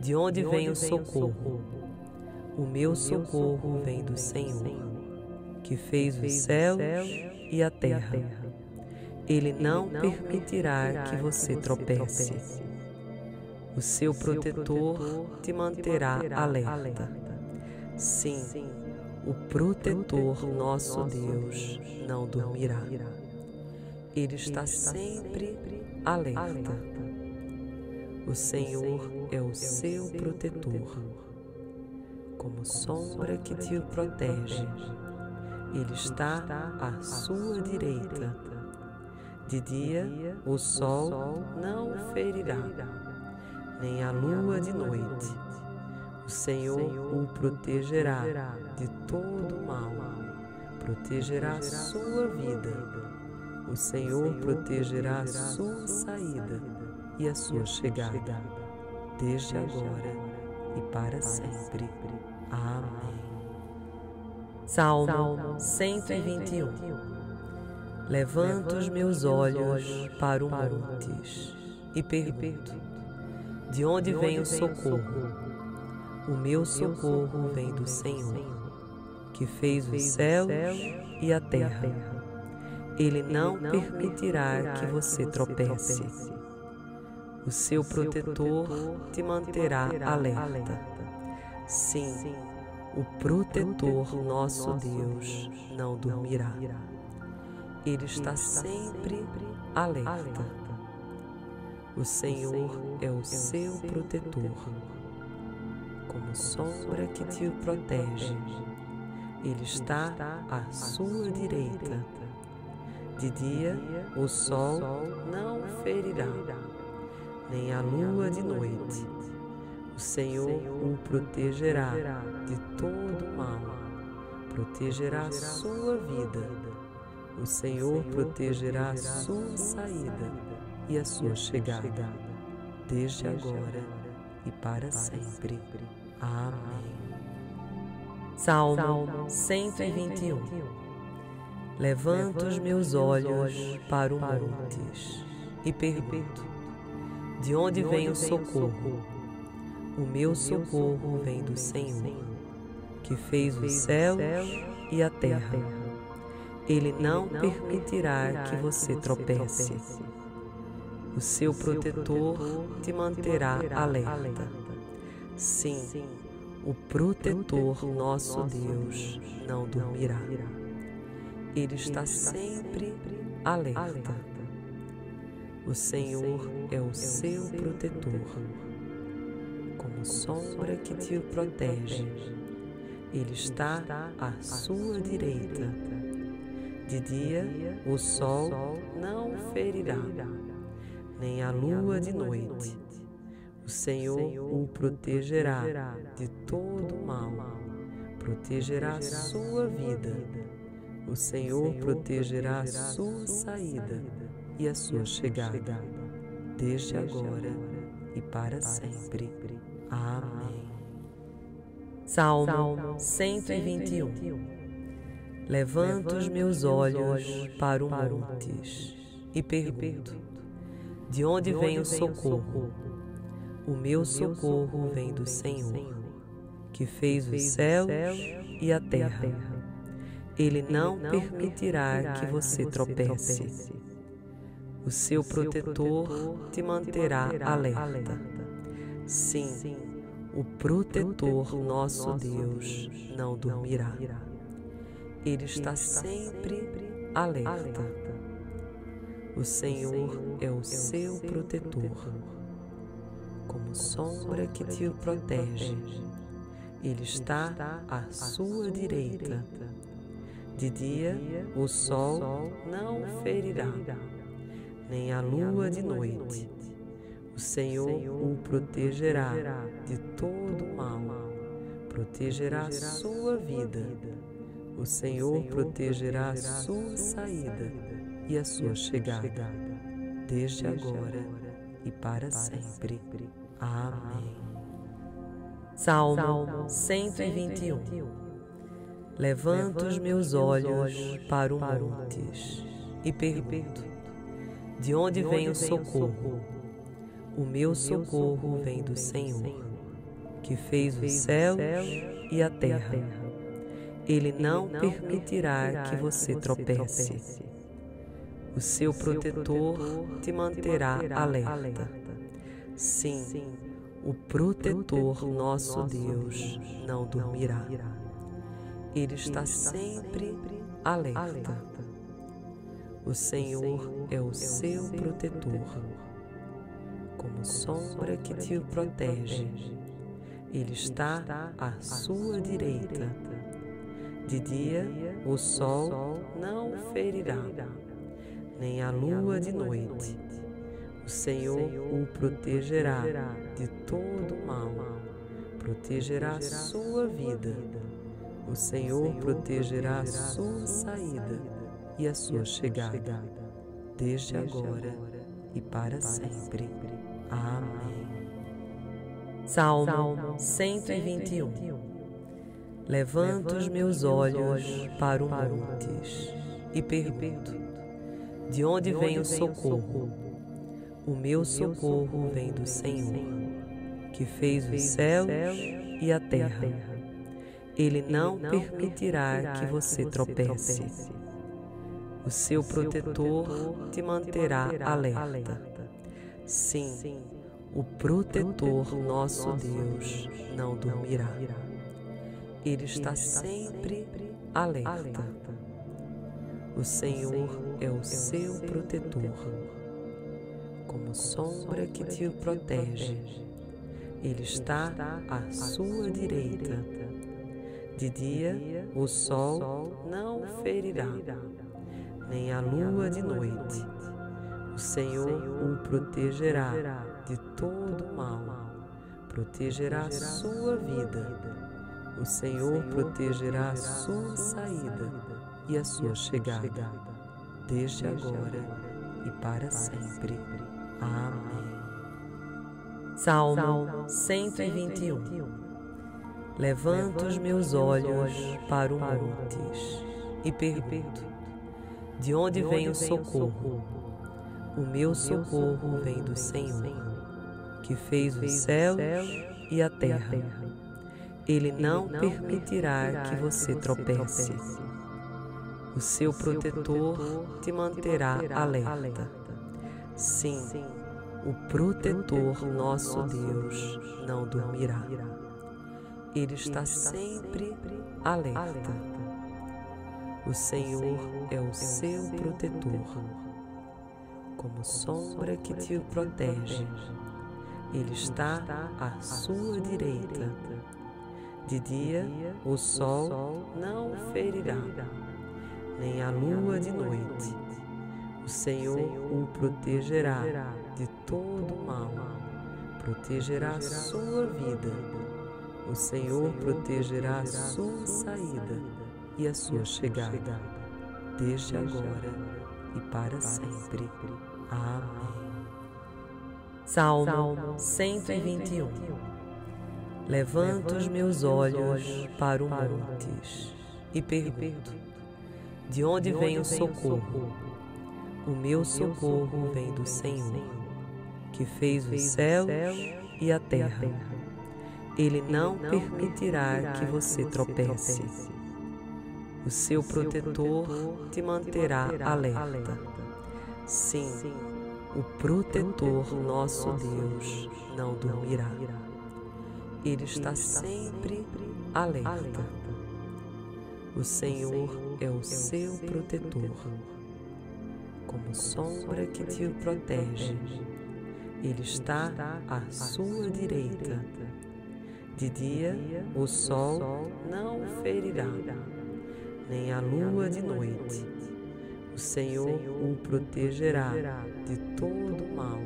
De onde vem o socorro? O meu socorro vem do Senhor, que fez os céus e a terra. Ele não permitirá que você tropece. O seu protetor te manterá alerta. Sim, o protetor nosso Deus não dormirá. Ele está sempre alerta. O Senhor é o seu protetor, como sombra que te protege. Ele está à sua direita. De dia o sol não ferirá, nem a lua de noite. O Senhor o protegerá de todo mal, protegerá sua vida. O Senhor protegerá sua saída e a sua chegada, desde agora e para sempre. Amém. Salmo 121 Levanto os meus olhos para o montes e pergunto: De onde vem o socorro? O meu socorro vem do Senhor, que fez os céus e a terra. Ele não permitirá que você tropece o seu protetor te manterá alerta. Sim, o protetor nosso Deus não dormirá. Ele está sempre alerta. O Senhor é o seu protetor, como sombra que te protege. Ele está à sua direita. De dia o sol não ferirá nem a lua de noite. O Senhor o protegerá de todo mal, protegerá sua vida. O Senhor protegerá sua saída e a sua chegada, desde agora e para sempre. Amém. Salmo 121 Levanto os meus olhos para o montes e pergunto de onde vem o socorro? O meu socorro vem do Senhor, que fez os céus e a terra. Ele não permitirá que você tropece. O seu protetor te manterá alerta. Sim, o protetor nosso Deus não dormirá. Ele está sempre alerta. o Senhor é o seu protetor, como sombra que te protege. Ele está à sua direita. De dia o sol não ferirá, nem a lua de noite. O Senhor o protegerá de todo mal, protegerá sua vida. O Senhor protegerá a sua saída e a sua chegada, desde agora e para sempre. Amém. Salmo 121 Levanto os meus olhos para o montes e pergunto: De onde vem o socorro? O meu socorro vem do Senhor, que fez os céus e a terra. Ele não permitirá que você tropece o seu protetor te manterá alerta. Sim, o protetor nosso Deus não dormirá. Ele está sempre alerta. O Senhor é o seu protetor, como sombra que te protege. Ele está à sua direita. De dia o sol não o ferirá nem a lua de noite. O Senhor o protegerá de todo mal, protegerá sua vida. O Senhor protegerá sua saída e a sua chegada, desde agora e para sempre. Amém. Salmo 121 Levanto os meus olhos para o montes e pergunto: de onde vem o socorro? O meu socorro vem do Senhor, que fez os céus e a terra. Ele não permitirá que você tropece. O seu protetor te manterá alerta. Sim, o protetor nosso Deus não dormirá. Ele está sempre alerta. O Senhor é o seu protetor, como sombra que te protege. Ele está à sua direita. De dia o sol não ferirá, nem a lua de noite. O Senhor o protegerá de todo mal, protegerá a sua vida. O Senhor protegerá a sua saída e a sua chegada, desde agora e para sempre. Amém. Salmo 121 Levanto os meus olhos para o montes e pergunto: De onde vem o socorro? O meu socorro vem do Senhor que fez os céus e a terra. Ele não permitirá que você tropece. O seu protetor te manterá alerta. Sim, o protetor nosso Deus não dormirá. Ele está sempre alerta. O Senhor é o seu protetor, como sombra que te protege ele está à sua direita. De dia o sol não ferirá, nem a lua de noite. O Senhor o protegerá de todo mal, protegerá sua vida. O Senhor protegerá sua saída e a sua chegada, desde agora e para sempre. Amém. Salmo 121 Levanto os meus olhos para o montes e pergunto: De onde vem o socorro? O meu socorro vem do Senhor, que fez os céus e a terra. Ele não permitirá que você tropece. O seu protetor te manterá alerta. Sim, o protetor nosso Deus não dormirá. Ele está sempre alerta. O Senhor é o seu protetor, como sombra que te protege. Ele está à sua direita. De dia o sol não o ferirá, nem a lua de noite. O Senhor o protegerá de todo mal, protegerá a sua vida. O Senhor protegerá a sua saída e a sua chegada, desde agora e para sempre. Amém. Salmo 121 Levanto os meus olhos para o montes e pergunto: De onde vem o socorro? O meu socorro vem do Senhor que fez os céus e a terra. Ele não permitirá que você tropece. O seu protetor te manterá alerta. Sim, o protetor nosso Deus não dormirá. Ele está sempre alerta. O Senhor é o seu protetor, como sombra que te protege ele está à sua direita. De dia o sol não ferirá, nem a lua de noite. O Senhor o protegerá de todo mal,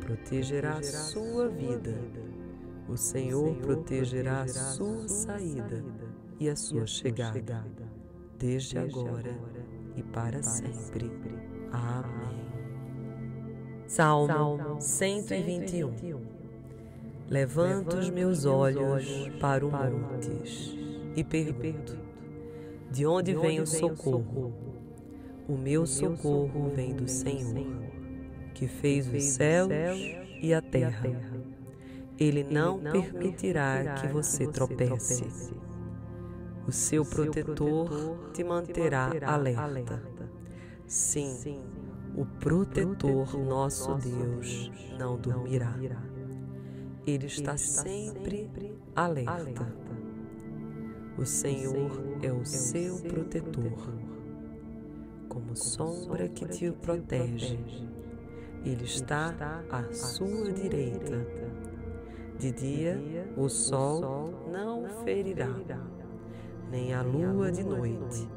protegerá sua vida. O Senhor protegerá sua saída e a sua chegada, desde agora e para sempre. Amém. Salmo 121 Levanto os meus olhos para o montes e pergunto: De onde vem o socorro? O meu socorro vem do Senhor, que fez os céus e a terra. Ele não permitirá que você tropece. O seu protetor te manterá alerta. Sim, o protetor nosso Deus não dormirá. Ele está sempre alerta. O Senhor é o seu protetor, como sombra que te protege. Ele está à sua direita. De dia o sol não ferirá, nem a lua de noite.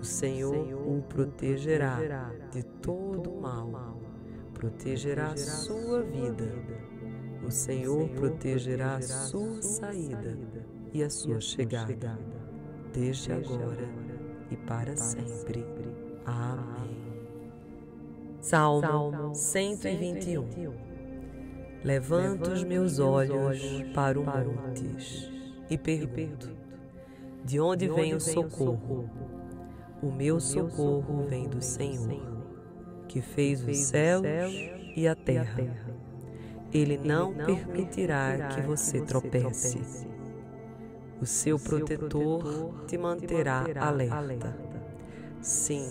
O Senhor o protegerá de todo mal, protegerá sua vida. O Senhor protegerá sua saída e a sua chegada, desde agora e para sempre. Amém. Salmo 121 Levanto os meus olhos para o montes e pergunto: De onde vem o socorro? O meu socorro vem do Senhor, que fez os céus e a terra. Ele não permitirá que você tropece. O seu protetor te manterá alerta. Sim,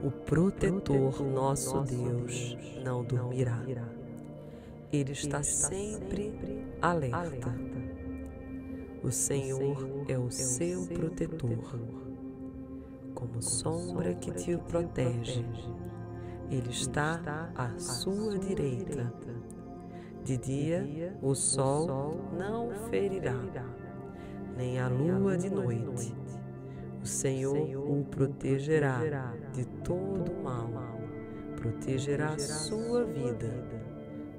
o protetor, nosso Deus, não dormirá. Ele está sempre alerta. O Senhor é o seu protetor, como sombra que te protege. Ele está à sua direita. De dia o sol não ferirá, nem a lua de noite. O Senhor o protegerá de todo mal, protegerá sua vida.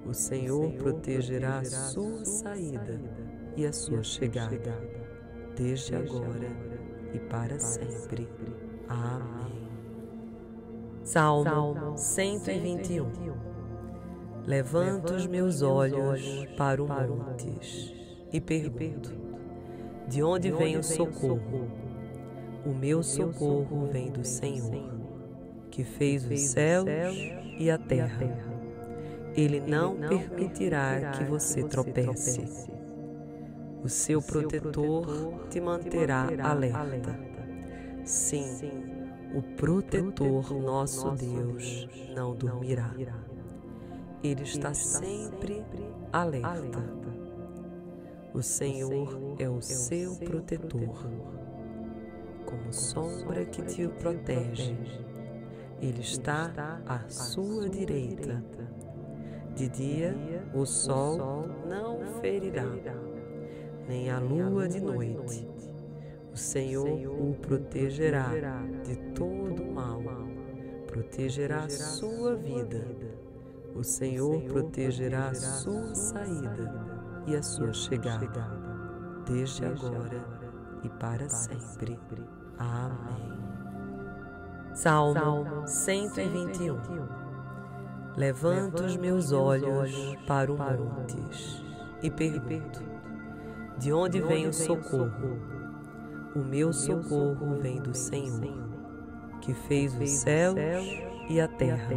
O Senhor protegerá sua saída e a sua chegada, desde agora e para sempre. Amém. Salmo 121 Levanto os meus olhos para o montes e pergunto: De onde vem o socorro? O meu socorro vem do Senhor, que fez os céus e a terra. Ele não permitirá que você tropece. O seu protetor te manterá alerta. Sim, o protetor, nosso Deus, não dormirá. Ele está sempre alerta. O Senhor é o seu protetor, como sombra que te protege. Ele está à sua direita. De dia o sol não ferirá, nem a lua de noite. O Senhor o protegerá de todo mal, protegerá sua vida o Senhor protegerá sua saída e a sua chegada, desde agora e para sempre. Amém. Salmo 121 Levanto os meus olhos para o montes e pergunto: De onde vem o socorro? O meu socorro vem do Senhor, que fez os céus e a terra.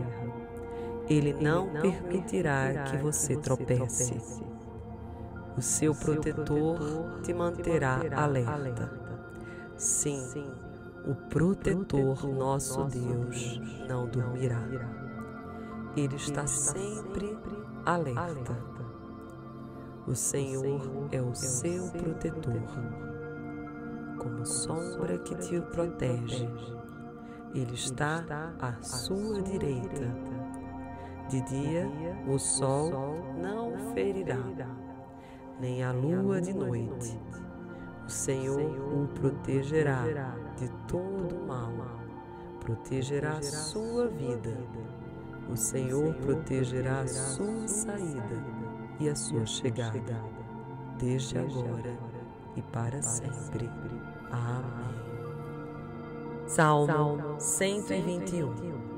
Ele não permitirá que você tropece. O seu protetor te manterá alerta. Sim, o protetor, nosso Deus, não dormirá. Ele está sempre alerta. O Senhor é o seu protetor, como sombra que te protege. Ele está à sua direita. de dia o sol não ferirá, nem a lua de noite. O Senhor o protegerá de todo mal, protegerá a sua vida. O Senhor protegerá a sua saída e a sua chegada, desde agora e para sempre. Amém. Salmo 121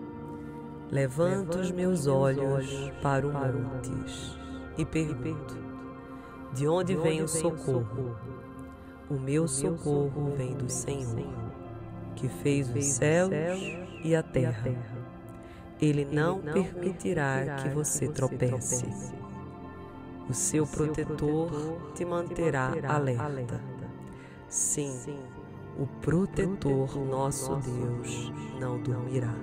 Levanto os meus olhos para o montes e pergunto: De onde vem o socorro? O meu socorro vem do Senhor, que fez os céus e a terra. Ele não permitirá que você tropece. O seu protetor te manterá alerta. Sim, o protetor, nosso Deus, não dormirá.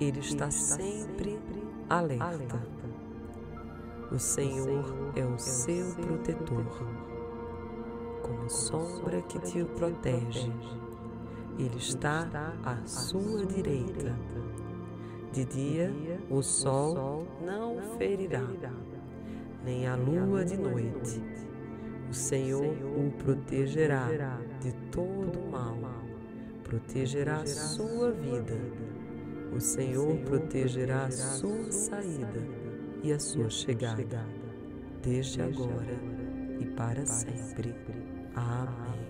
Ele está sempre alerta. O Senhor é o seu protetor, como sombra que te protege. Ele está à sua direita. De dia o sol não ferirá, nem a lua de noite. O Senhor o protegerá de todo mal, protegerá sua vida. O Senhor protegerá sua saída e a sua chegada, desde agora e para sempre. Amém.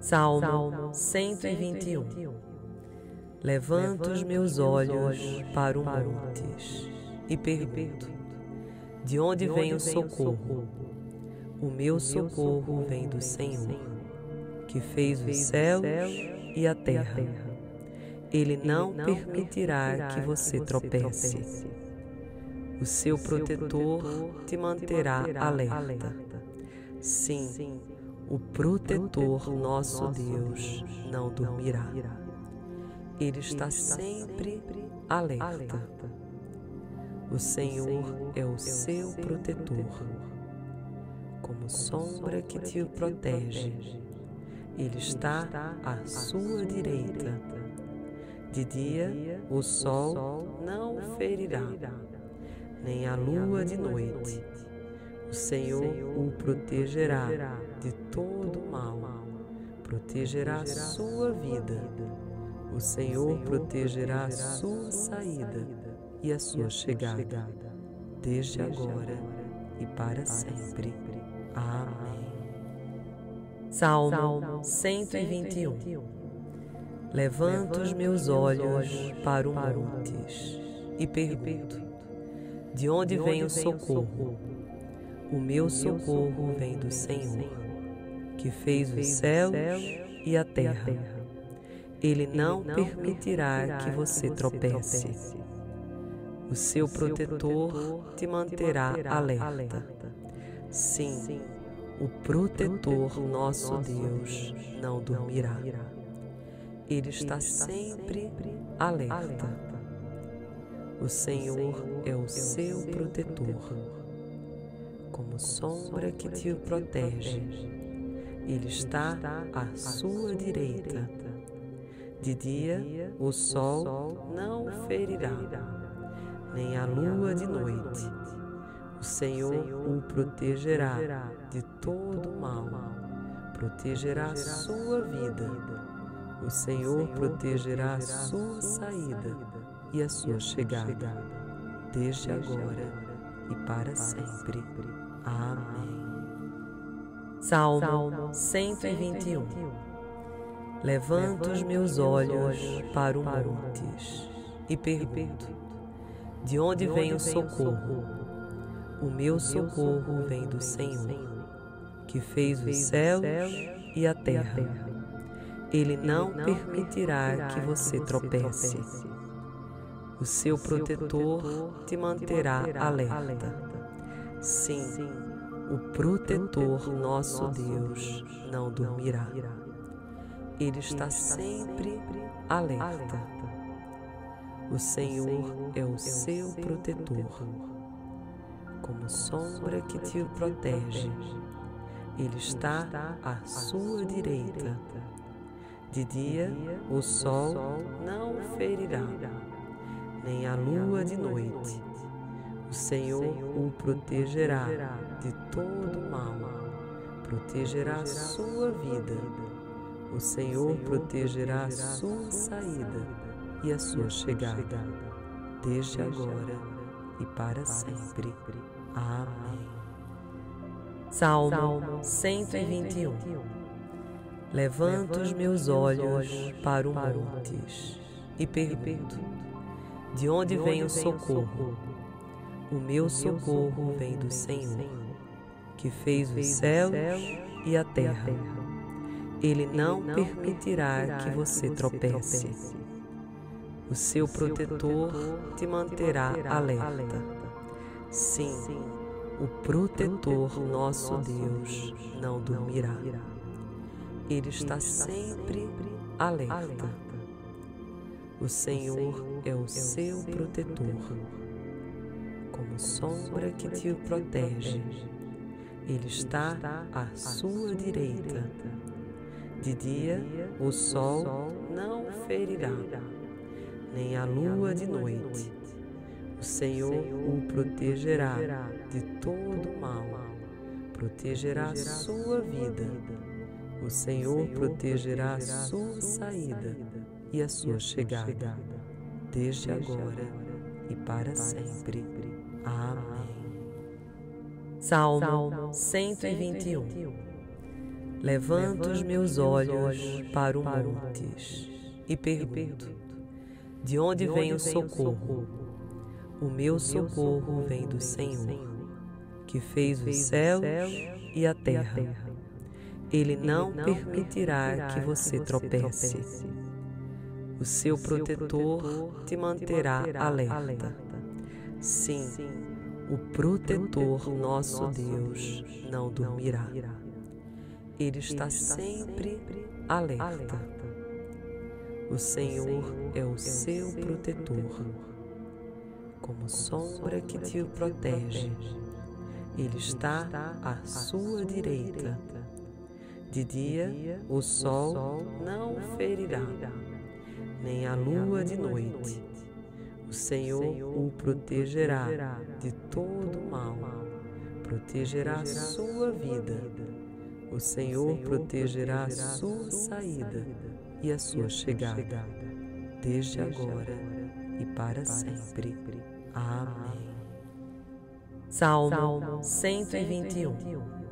Salmo 121 Levanto os meus olhos para o montes e pergunto: De onde vem o socorro? O meu socorro vem do Senhor, que fez os céus e a terra. Ele não permitirá que você tropece. O seu protetor te manterá alerta. Sim, o protetor nosso Deus não dormirá. Ele está sempre alerta. O Senhor é o seu protetor como sombra que te protege. Ele está à sua direita. De dia o sol não ferirá, nem a lua de noite. O Senhor o protegerá de todo mal, protegerá a sua vida. O Senhor protegerá a sua saída e a sua chegada, desde agora e para sempre. Amém. Salmo 121 Levanto os meus olhos para o montes e pergunto: De onde vem o socorro? O meu socorro vem do Senhor, que fez os céus e a terra. Ele não permitirá que você tropece. O seu protetor te manterá alerta Sim, o protetor nosso Deus não dormirá. Ele está sempre alerta. O Senhor é o seu protetor, como sombra que te protege. Ele está à sua direita. De dia o sol não ferirá, nem a lua de noite o Senhor o protegerá de todo mal, protegerá sua vida. O Senhor protegerá sua saída e a sua chegada, desde agora e para sempre. Amém. Salmo 121 Levanto os meus olhos para o montes e pergunto: De onde vem o socorro? O meu socorro vem do Senhor, que fez os céus e a terra. Ele não permitirá que você tropece. O seu protetor te manterá alerta. Sim, o protetor nosso Deus não dormirá. Ele está sempre alerta. O Senhor é o seu protetor como sombra que te protege. Ele está à sua direita. De dia o sol não ferirá, nem a lua de noite. O Senhor o protegerá de todo mal, protegerá a sua vida. O Senhor protegerá a sua saída e a sua chegada, desde agora e para sempre. Amém. Salmo 121 Levanto os meus olhos para o montes e pergunto: De onde vem o socorro? O meu socorro vem do Senhor, que fez os céus e a terra. Ele não permitirá que você tropece. O seu protetor te manterá alerta Sim, o protetor nosso Deus não dormirá. Ele está sempre alerta. O Senhor é o seu protetor, como sombra que te protege. Ele está à sua direita. De dia o sol não ferirá, nem a lua de noite. O Senhor o protegerá de todo mal, protegerá sua vida. O Senhor protegerá sua saída e a sua chegada, desde agora e para sempre. Amém. Salmo 121 Levanto os meus olhos para o montes e pergunto: De onde vem o socorro? O meu socorro vem do Senhor, que fez os céus e a terra. Ele não permitirá que você tropece. O seu protetor te manterá alerta. Sim, o protetor nosso Deus não dormirá. Ele está sempre alerta. O Senhor é o seu protetor, como sombra que te protege. Ele está à sua direita. De dia o sol não ferirá nem a lua de noite. O Senhor o protegerá de todo mal, protegerá sua vida. O Senhor protegerá a sua saída e a sua chegada, desde agora e para sempre. Amém. Salmo 121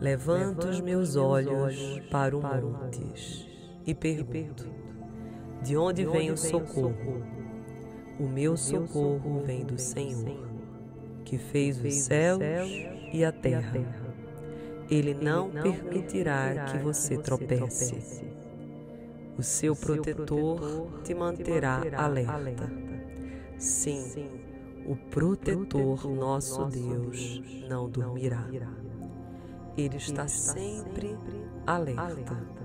Levanto os meus olhos para o montes e pergunto: de onde vem o socorro? O meu socorro vem do Senhor, que fez os céus e a terra. Ele não permitirá que você tropece. O seu protetor te manterá alerta. Sim, o protetor nosso Deus não dormirá. Ele está sempre alerta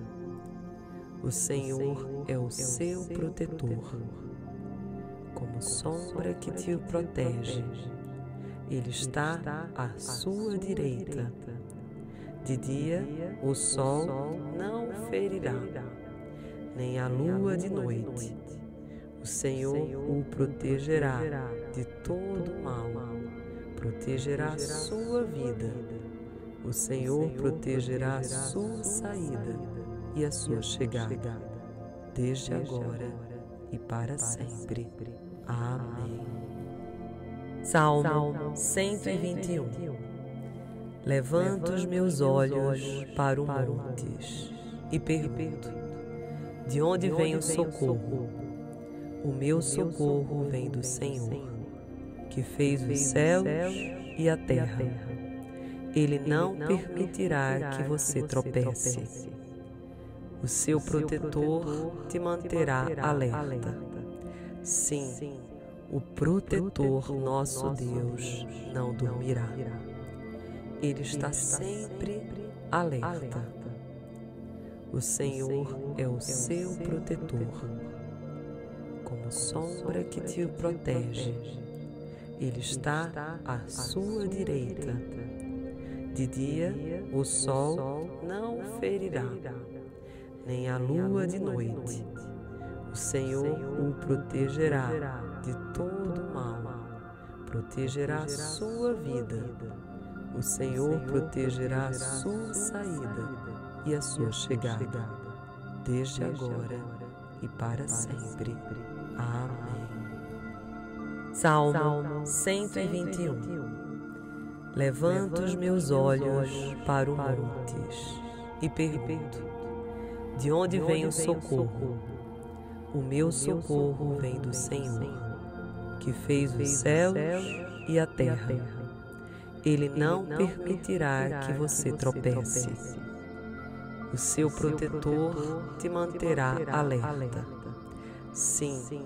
o Senhor é o seu protetor, como sombra que te protege. Ele está à sua direita. De dia o sol não ferirá, nem a lua de noite. O Senhor o protegerá de todo mal, protegerá sua vida. O Senhor protegerá sua saída e a sua chegada, desde agora e para sempre. Amém. Salmo 121 Levanto os meus olhos para o montes e pergunto: De onde vem o socorro? O meu socorro vem do Senhor, que fez os céus e a terra. Ele não permitirá que você tropece o seu protetor te manterá alerta. Sim, o protetor nosso Deus não dormirá. Ele está sempre alerta. O Senhor é o seu protetor, como sombra que te protege. Ele está à sua direita. De dia o sol não ferirá nem a lua de noite. O Senhor o protegerá de todo mal, protegerá a sua vida. O Senhor protegerá a sua saída e a sua chegada, desde agora e para sempre. Amém. Salmo 121 Levanto os meus olhos para o montes e pergunto: de onde vem o socorro? O meu socorro vem do Senhor, que fez os céus e a terra. Ele não permitirá que você tropece. O seu protetor te manterá alerta. Sim,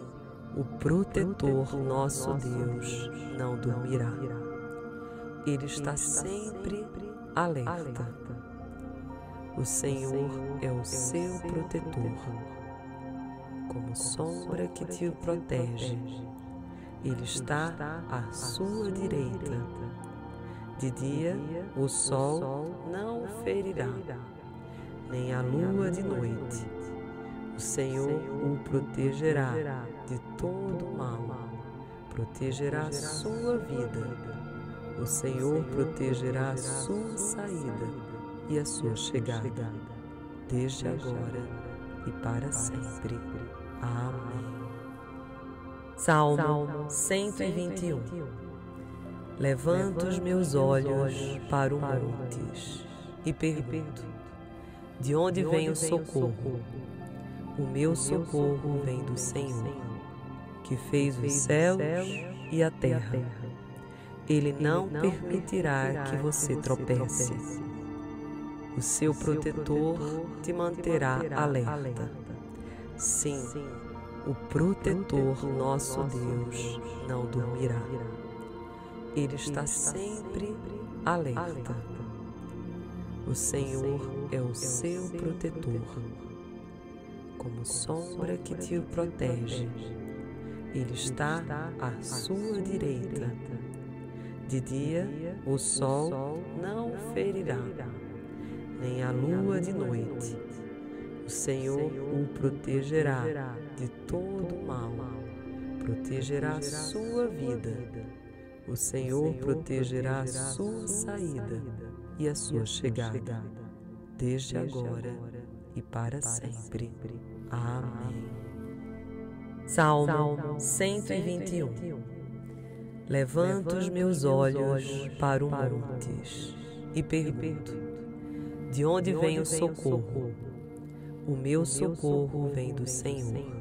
o protetor nosso Deus não dormirá. Ele está sempre alerta o Senhor é o seu protetor, como sombra que te protege. Ele está à sua direita. De dia o sol não ferirá, nem a lua de noite. O Senhor o protegerá de todo mal, protegerá sua vida. O Senhor protegerá sua saída e a sua chegada, desde agora e para sempre. Amém. Salmo 121 Levanto os meus olhos para o montes e pergunto: De onde vem o socorro? O meu socorro vem do Senhor, que fez os céus e a terra. Ele não permitirá que você tropece. O seu protetor te manterá alerta. Sim, o protetor, nosso Deus, não dormirá. Ele está sempre alerta. O Senhor é o seu protetor, como sombra que te protege. Ele está à sua direita. De dia o sol não ferirá, nem a lua de noite. O Senhor o protegerá de todo mal, protegerá sua vida. O Senhor protegerá sua saída e a sua chegada, desde agora e para sempre. Amém. Salmo 121 Levanto os meus olhos para o montes e pergunto: De onde vem o socorro? O meu socorro vem do Senhor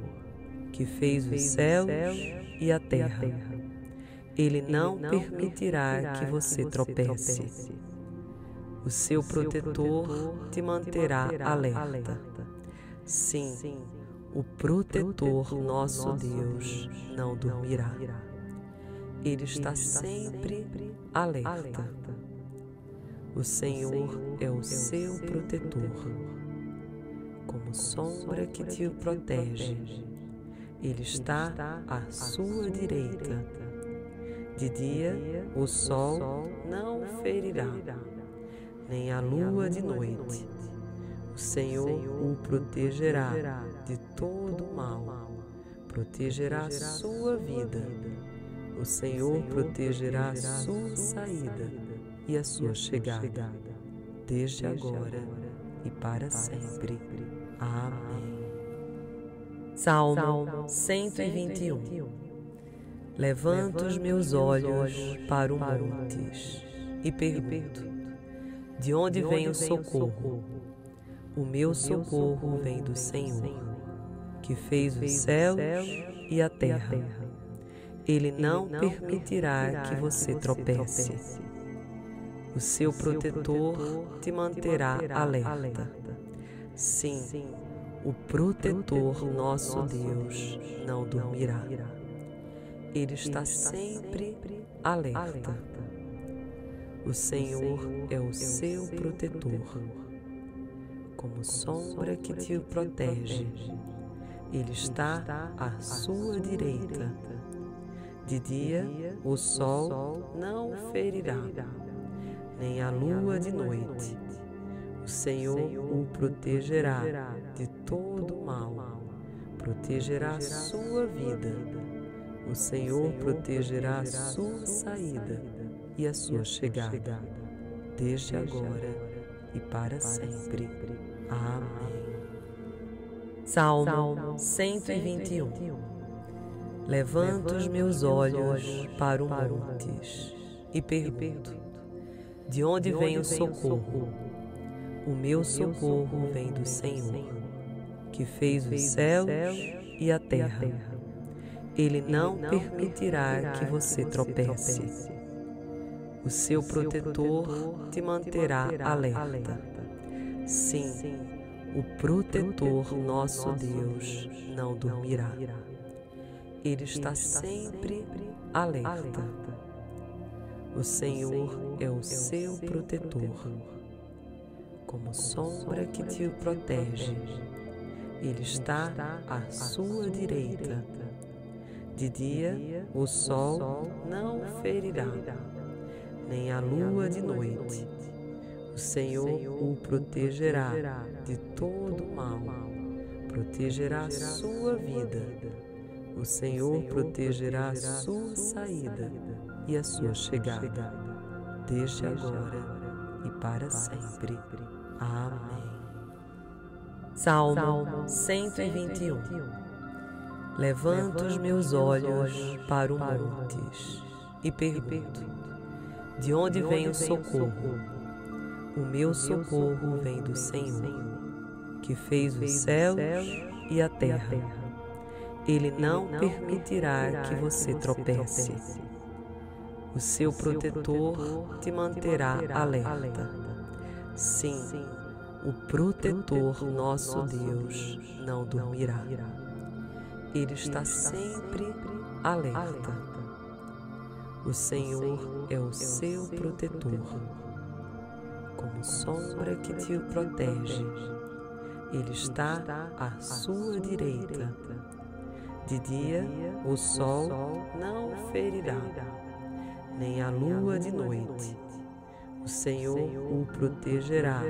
que fez os céus e a terra. Ele não permitirá que você tropece. O seu protetor te manterá alerta. Sim, o protetor, nosso Deus, não dormirá. Ele está sempre alerta. O Senhor é o seu protetor, como sombra que te protege. ele está à sua direita. De dia o sol não ferirá, nem a lua de noite. O Senhor o protegerá de todo mal, protegerá sua vida. O Senhor protegerá sua saída e a sua chegada, desde agora e para sempre. Amém. Salmo 121 Levanto os meus olhos para o montes e pergunto: De onde vem o socorro? O meu socorro vem do Senhor, que fez os céus e a terra. Ele não permitirá que você tropece. O seu protetor te manterá alerta. Sim, o protetor, nosso Deus, não dormirá. Ele está sempre alerta. O Senhor é o seu protetor, como sombra que te protege. Ele está à sua direita. De dia o sol não ferirá, nem a lua de noite. o Senhor o protegerá de todo mal, protegerá a sua vida. O Senhor protegerá a sua saída e a sua chegada, desde agora e para sempre. Amém. Salmo 121 Levanto os meus olhos para o montes e pergunto: De onde vem o socorro? O meu socorro vem do Senhor, que fez os céus e a terra. Ele não permitirá que você tropece. O seu protetor te manterá alerta. Sim, o protetor, nosso Deus, não dormirá. Ele está sempre alerta. O Senhor é o seu protetor como sombra que te protege. Ele está à sua direita. De dia o sol não ferirá, nem a lua de noite. O Senhor o protegerá de todo mal, protegerá sua vida. O Senhor protegerá sua saída e a sua chegada, desde agora e para sempre. Amém. Salmo 121 Levanto os meus olhos para o montes e pergunto: De onde vem o socorro? O meu socorro vem do Senhor, que fez os céus e a terra. Ele não permitirá que você tropece o seu protetor te manterá alerta. Sim, o protetor, nosso Deus, não dormirá. Ele está sempre alerta. O Senhor é o seu protetor. Como sombra que te protege, Ele está à sua direita. De dia o sol não ferirá nem a lua de noite. O Senhor o protegerá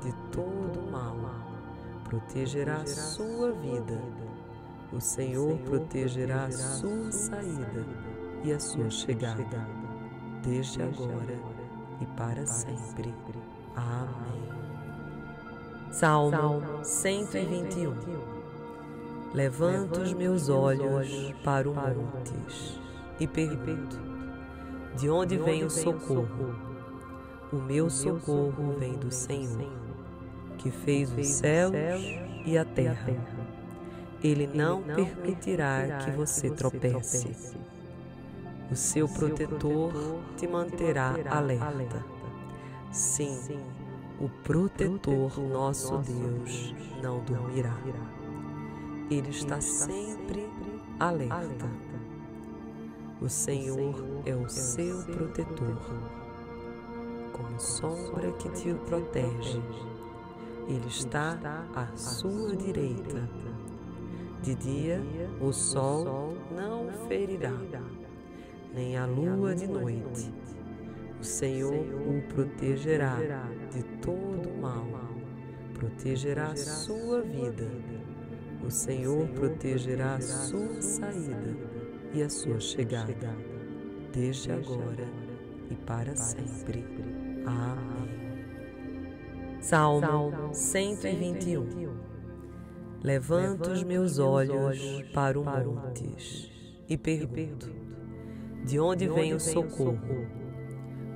de todo mal, protegerá a sua vida. O Senhor protegerá a sua saída e a sua chegada, desde agora e para sempre. Amém. Salmo 121 Levanto os meus olhos para o montes e pergunto de onde vem o socorro? O meu socorro vem do Senhor, que fez os céus e a terra. Ele não permitirá que você tropece. O seu protetor te manterá alerta. Sim, o protetor, nosso Deus, não dormirá. Ele está sempre alerta o Senhor é o seu protetor, como sombra que te protege. Ele está à sua direita. De dia o sol não ferirá, nem a lua de noite. O Senhor o protegerá de todo mal, protegerá sua vida. O Senhor protegerá sua saída e a sua chegada, desde agora e para sempre. Amém. Salmo 121 Levanto os meus olhos para o montes e pergunto: De onde vem o socorro?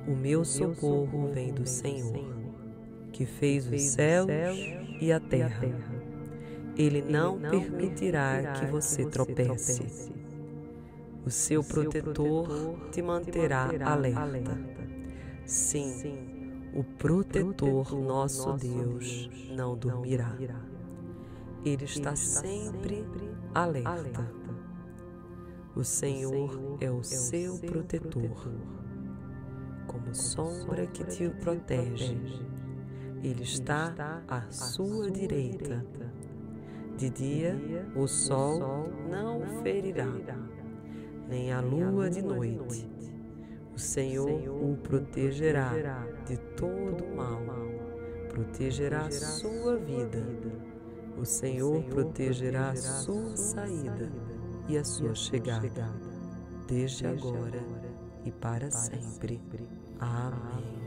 O meu socorro vem do Senhor, que fez os céus e a terra. Ele não permitirá que você tropece o seu protetor te manterá alerta. Sim, o protetor, nosso Deus, não dormirá. Ele está sempre alerta. O Senhor é o seu protetor. Como sombra que te protege, Ele está à sua direita. De dia o sol não ferirá nem a lua de noite. O Senhor o protegerá de todo mal, protegerá a sua vida. O Senhor protegerá a sua saída e a sua chegada, desde agora e para sempre. Amém.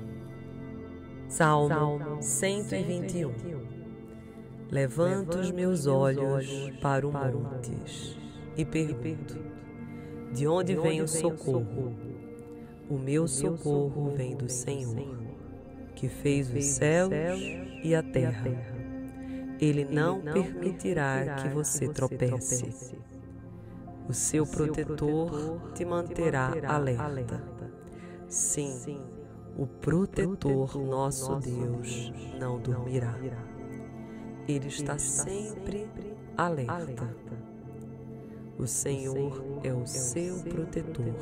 Salmo 121 Levanto os meus olhos para o montes e pergunto: de onde vem o socorro? O meu socorro vem do Senhor, que fez os céus e a terra. Ele não permitirá que você tropece. O seu protetor te manterá alerta. Sim, o protetor, nosso Deus, não dormirá. Ele está sempre alerta o Senhor é o seu protetor,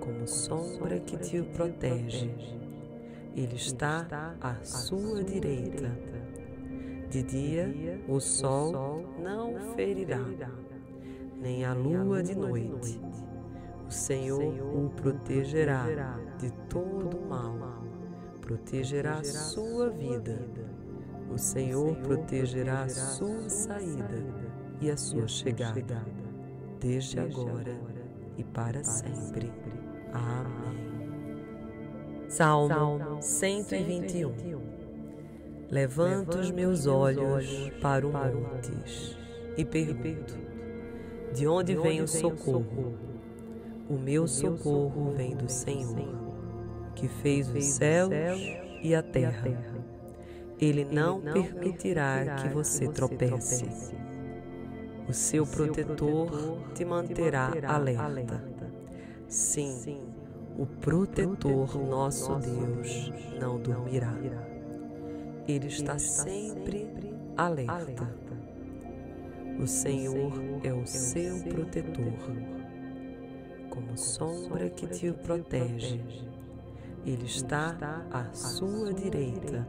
como sombra que te protege. Ele está à sua direita. De dia o sol não ferirá, nem a lua de noite. O Senhor o protegerá de todo mal, protegerá sua vida. O Senhor protegerá sua saída e a sua chegada, desde agora e para sempre. Amém. Salmo 121 Levanto os meus olhos para o montes e pergunto: De onde vem o socorro? O meu socorro vem do Senhor, que fez os céus e a terra. Ele não permitirá que você tropece. O seu protetor te manterá alerta. Sim, o protetor nosso Deus não dormirá. Ele está sempre alerta. O Senhor é o seu protetor, como sombra que te protege. Ele está à sua direita.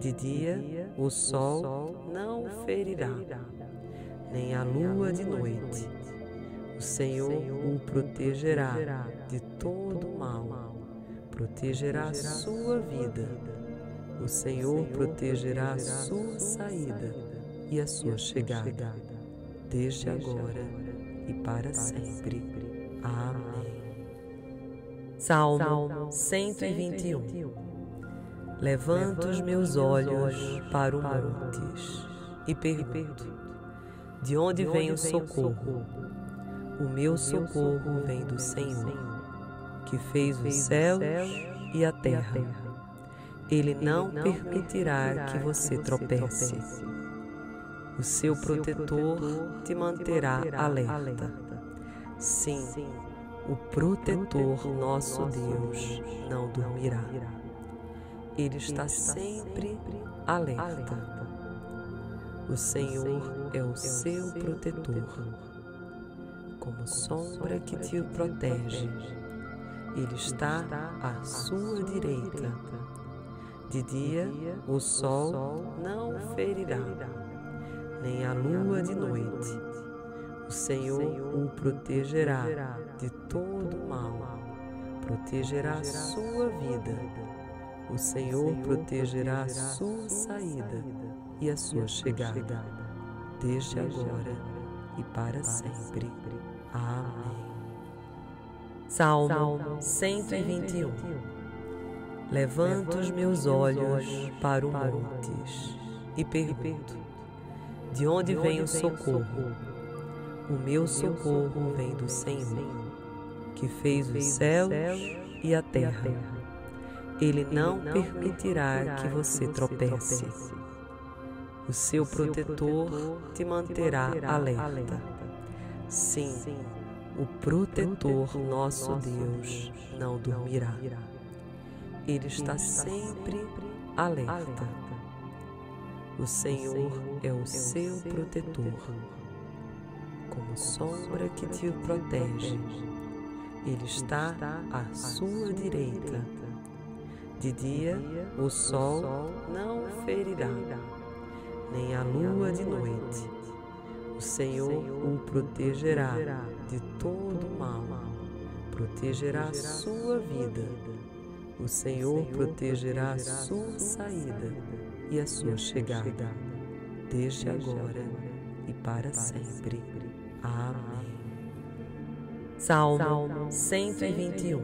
De dia o sol não ferirá, nem a lua de noite. O Senhor o protegerá de todo mal, protegerá a sua vida. O Senhor protegerá a sua saída e a sua chegada, desde agora e para sempre. Amém. Salmo 121 Levanto os meus olhos para o montes e pergunto: De onde vem o socorro? O meu socorro vem do Senhor, que fez os céus e a terra. Ele não permitirá que você tropece o seu protetor te manterá alerta. Sim, o protetor nosso Deus não dormirá. Ele está sempre alerta. O Senhor é o seu protetor, como sombra que te protege. Ele está à sua direita. De dia o sol não ferirá nem a lua de noite. O Senhor o protegerá de todo mal, protegerá a sua vida. O Senhor protegerá sua saída e a sua chegada, desde agora e para sempre. Amém. Salmo 121 Levanto os meus olhos para o montes e pergunto: de onde vem o socorro? O meu socorro vem do Senhor, que fez os céus e a terra. Ele não permitirá que você tropece. O seu protetor te manterá alerta. Sim, o protetor nosso Deus não dormirá. Ele está sempre alerta. o Senhor é o seu protetor, como sombra que te protege. Ele está à sua direita. De dia o sol não ferirá, nem a lua de noite. O Senhor o protegerá de todo mal, protegerá sua vida. O Senhor protegerá sua saída e a sua chegada, desde agora e para sempre. Amém. Salmo 121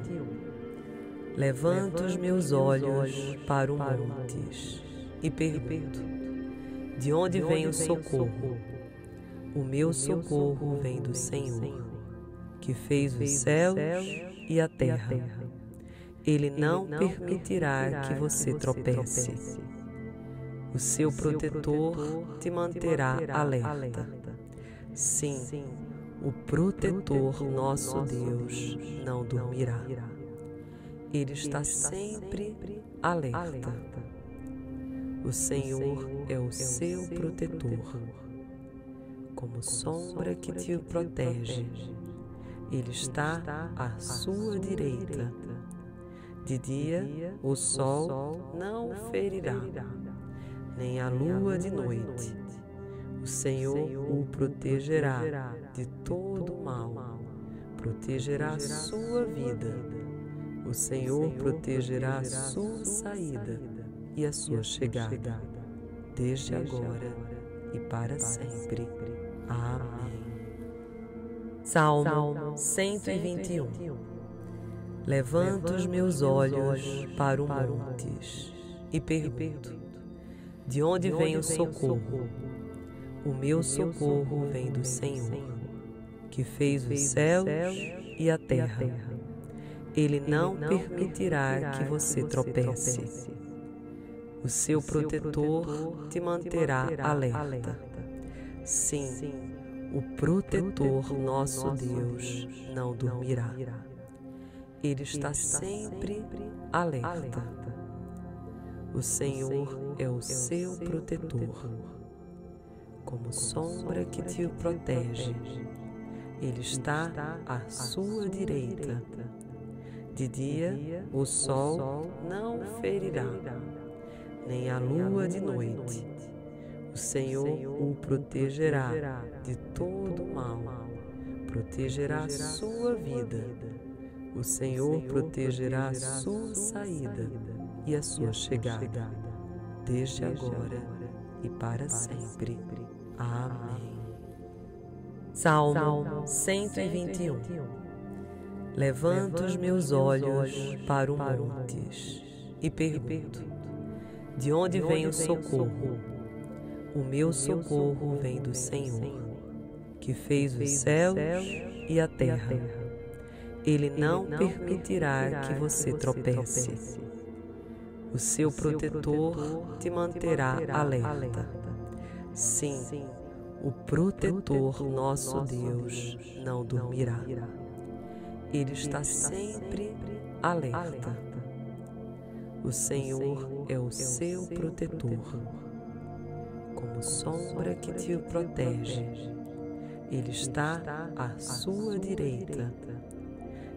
Levanto os meus olhos para o montes e pergunto: De onde vem o socorro? O meu socorro vem do Senhor, que fez os céus e a terra. Ele não permitirá que você tropece o seu protetor te manterá alerta. Sim, o protetor nosso Deus não dormirá. Ele está sempre alerta. O Senhor é o seu protetor, como sombra que te protege. Ele está à sua direita. De dia o sol não ferirá nem a lua de noite. O Senhor o protegerá de todo mal, protegerá a sua vida. O Senhor protegerá a sua saída e a sua chegada, desde agora e para sempre. Amém. Salmo 121 Levanto os meus olhos para o montes e pergunto: De onde vem o socorro? O meu socorro vem do Senhor, que fez os céus e a terra. Ele não permitirá que você tropece. O seu protetor te manterá alerta. Sim, o protetor, nosso Deus, não dormirá. Ele está sempre alerta. O Senhor é o seu protetor, como sombra que te protege. Ele está à sua direita. De dia o sol não ferirá, nem a lua de noite. O Senhor o protegerá de todo mal, protegerá a sua vida. o Senhor protegerá sua saída e a sua chegada, desde agora e para sempre. Amém. Salmo 121 Levanto os meus olhos para o montes e pergunto: De onde vem o socorro? O meu socorro vem do Senhor, que fez os céus e a terra. Ele não permitirá que você tropece. O seu protetor te manterá alerta. Sim, o protetor, nosso Deus, não dormirá. Ele está sempre alerta. O Senhor é o seu protetor, como sombra que te protege. Ele está à sua direita.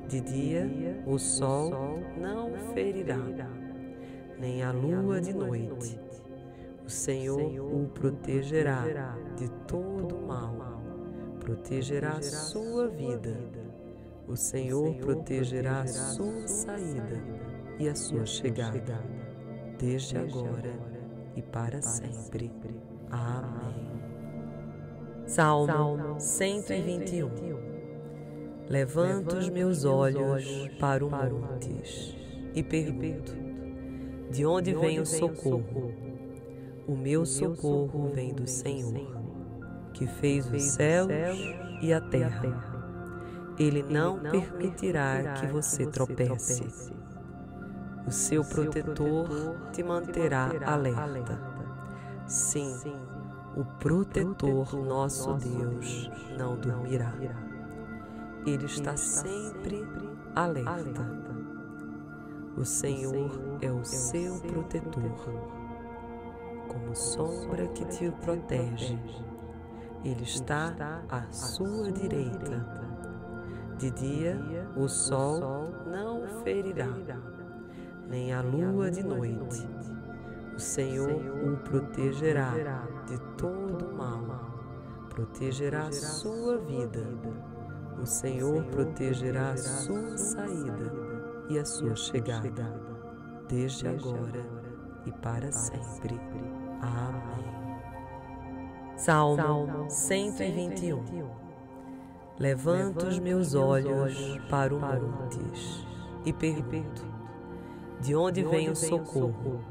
de dia o sol não ferirá, nem a lua de noite. O Senhor o protegerá de todo mal, protegerá sua vida. O Senhor protegerá sua saída e a sua chegada, desde agora e para sempre. Amém. Salmo 121 Levanto os meus olhos para o montes e pergunto: De onde vem o socorro? O meu socorro vem do Senhor, que fez os céus e a terra. Ele não permitirá que você tropece. O seu protetor te manterá alerta. Sim, o protetor, nosso Deus, não dormirá. Ele está sempre alerta. O Senhor é o seu protetor, como sombra que te protege. Ele está à sua direita. De dia o sol não ferirá, nem a lua de noite. O Senhor o protegerá de todo mal, protegerá a sua vida. o Senhor protegerá a sua saída e a sua chegada, desde agora e para sempre. Amém. Salmo 121 Levanto os meus olhos para o montes e pergunto: De onde vem o socorro?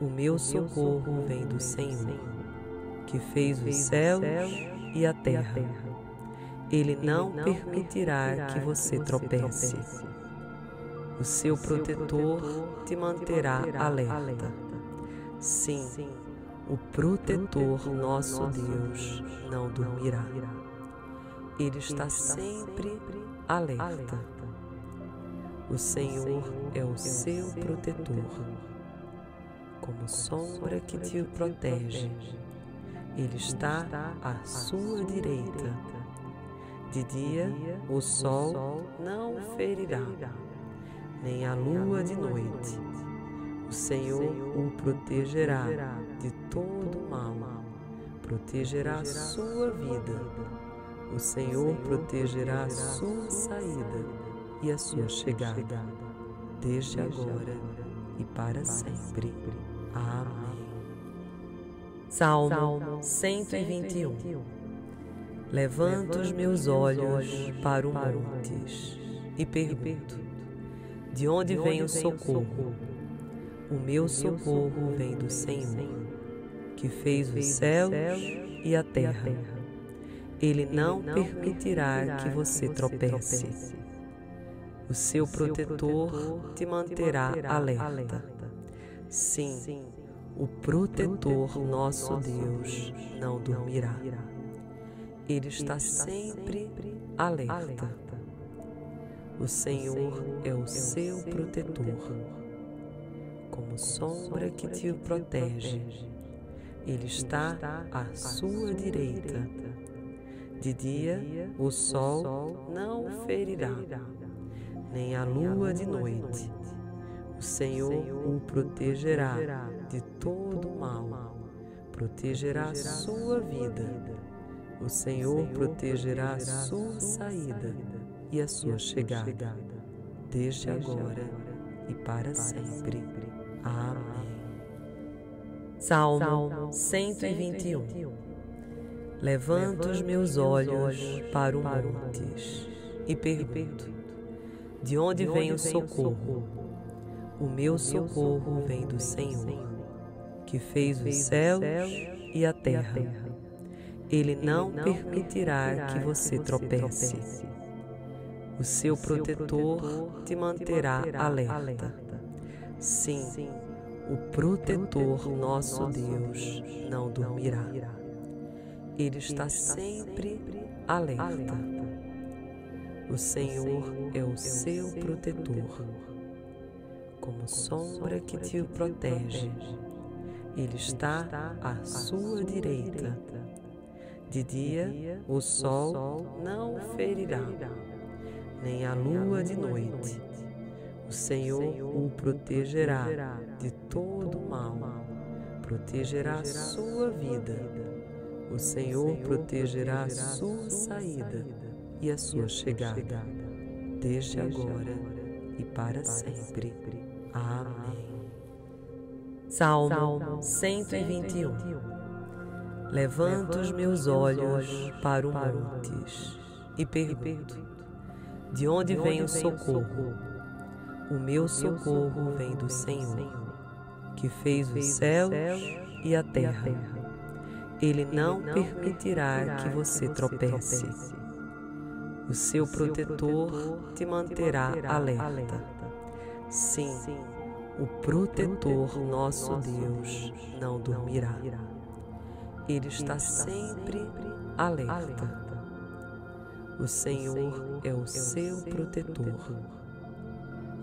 O meu socorro vem do Senhor, que fez os céus e a terra. Ele não permitirá que você tropece. O seu protetor te manterá alerta. Sim, o protetor, nosso Deus, não dormirá. Ele está sempre alerta. O Senhor é o seu protetor, como sombra que te protege. Ele está à sua direita. de dia o sol não ferirá, nem a lua de noite. O Senhor o protegerá de todo mal, protegerá sua vida. O Senhor protegerá sua saída e a sua chegada, desde agora e para sempre. Amém. Salmo 121 Levanto os meus olhos para o montes e pergunto: De onde vem o socorro? O meu socorro vem do Senhor, que fez os céus e a terra. Ele não permitirá que você tropece. O seu protetor te manterá alerta. Sim, o protetor, nosso Deus, não dormirá. Ele está sempre alerta. O Senhor é o seu protetor, como sombra que te protege. Ele está à sua direita. De dia o sol não o ferirá nem a lua de noite. O Senhor o protegerá de todo mal, protegerá a sua vida. O Senhor protegerá a sua saída e a sua chegada, desde agora e para sempre. Amém. Salmo 121 Levanto os meus olhos para o montes e pergunto: de onde vem o socorro? O meu socorro vem do Senhor, que fez os céus e a terra. Ele não permitirá que você tropece. O seu protetor te manterá alerta. Sim, o protetor, nosso Deus, não dormirá. Ele está sempre alerta o Senhor é o seu protetor, como sombra que te protege. Ele está à sua direita. De dia o sol não ferirá, nem a lua de noite. O Senhor o protegerá de todo mal, protegerá sua vida. O Senhor protegerá sua saída e a sua chegada, desde agora e para sempre. Amém. Salmo 121 Levanto os meus olhos para o montes e pergunto: De onde vem o socorro? O meu socorro vem do Senhor, que fez os céus e a terra. Ele não permitirá que você tropece o seu protetor te manterá alerta. Sim, o protetor, nosso Deus, não dormirá. Ele está sempre alerta. O Senhor é o seu protetor,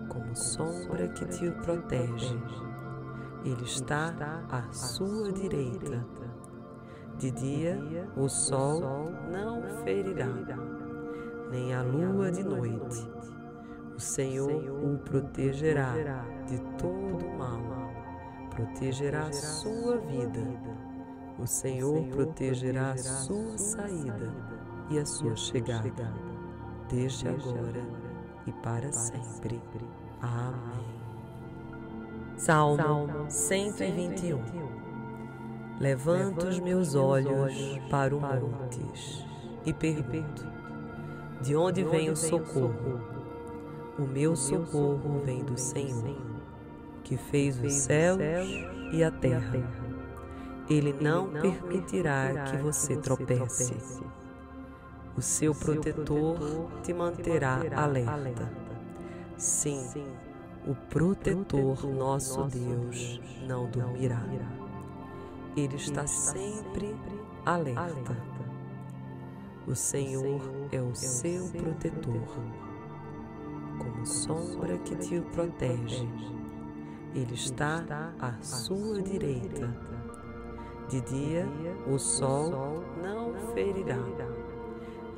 como sombra que te protege. Ele está à sua direita. De dia o sol não ferirá nem a lua de noite. O Senhor o protegerá de todo mal, protegerá a sua vida. O Senhor protegerá a sua saída e a sua chegada, desde agora e para sempre. Amém. Salmo 121 Levanto os meus olhos para o montes e pergunto: de onde vem o socorro? O meu socorro vem do Senhor, que fez os céus e a terra. Ele não permitirá que você tropece. O seu protetor te manterá alerta. Sim, o protetor, nosso Deus, não dormirá. Ele está sempre alerta o Senhor é o seu protetor, como sombra que te protege. Ele está à sua direita. De dia o sol não ferirá,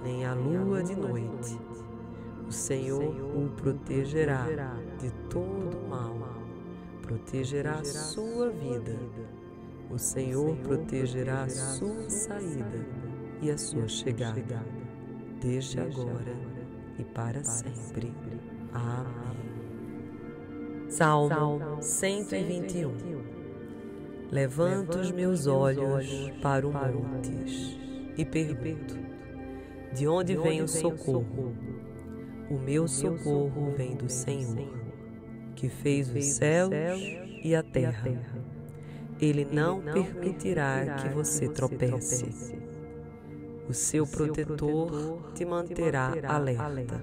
nem a lua de noite. O Senhor o protegerá de todo mal, protegerá sua vida. O Senhor protegerá sua saída e a sua chegada, desde agora e para sempre. Amém. Salmo 121 Levanto os meus olhos para o montes e pergunto: De onde vem o socorro? O meu socorro vem do Senhor, que fez os céus e a terra. Ele não permitirá que você tropece. O seu protetor te manterá alerta.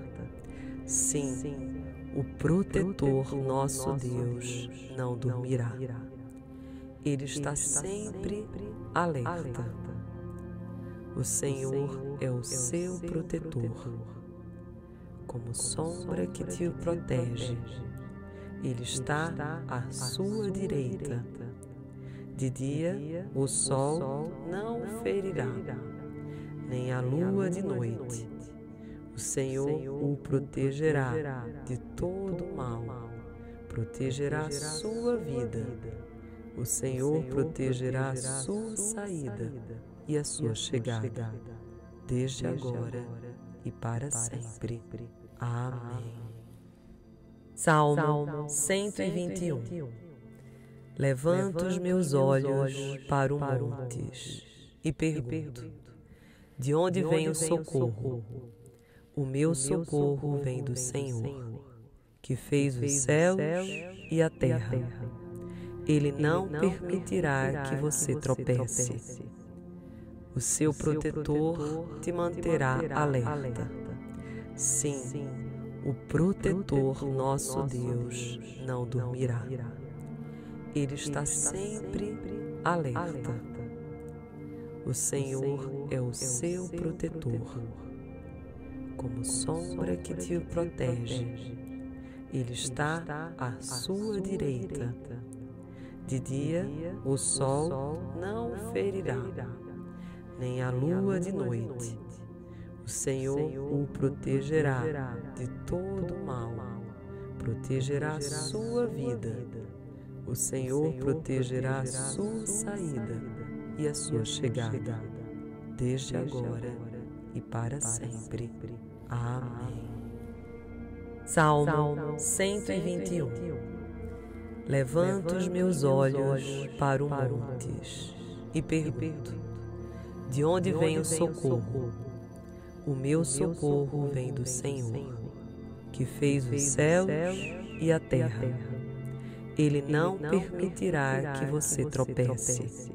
Sim, o protetor, nosso Deus, não dormirá. Ele está sempre alerta. O Senhor é o seu protetor, como sombra que te protege. Ele está à sua direita. De dia o sol não ferirá, nem a lua de noite. o Senhor o protegerá de todo mal, protegerá sua vida. O Senhor protegerá sua saída e a sua chegada, desde agora e para sempre. Amém. Salmo 121 Levanto os meus olhos para o montes e pergunto: De onde vem o socorro? O meu socorro vem do Senhor, que fez os céus e a terra. Ele não permitirá que você tropece. O seu protetor te manterá alerta. Sim, o protetor, nosso Deus, não dormirá. Ele está sempre alerta. O Senhor é o seu protetor como sombra que te protege. Ele está à sua direita. De dia o sol não ferirá, nem a lua de noite. O Senhor o protegerá de todo mal, protegerá sua vida. O Senhor protegerá sua saída e a sua chegada, desde agora e para sempre. Amém. Salmo 121 Levanto os meus olhos para o montes e pergunto: De onde vem o socorro? O meu socorro vem do Senhor, que fez os céus e a terra. Ele não permitirá que você tropece.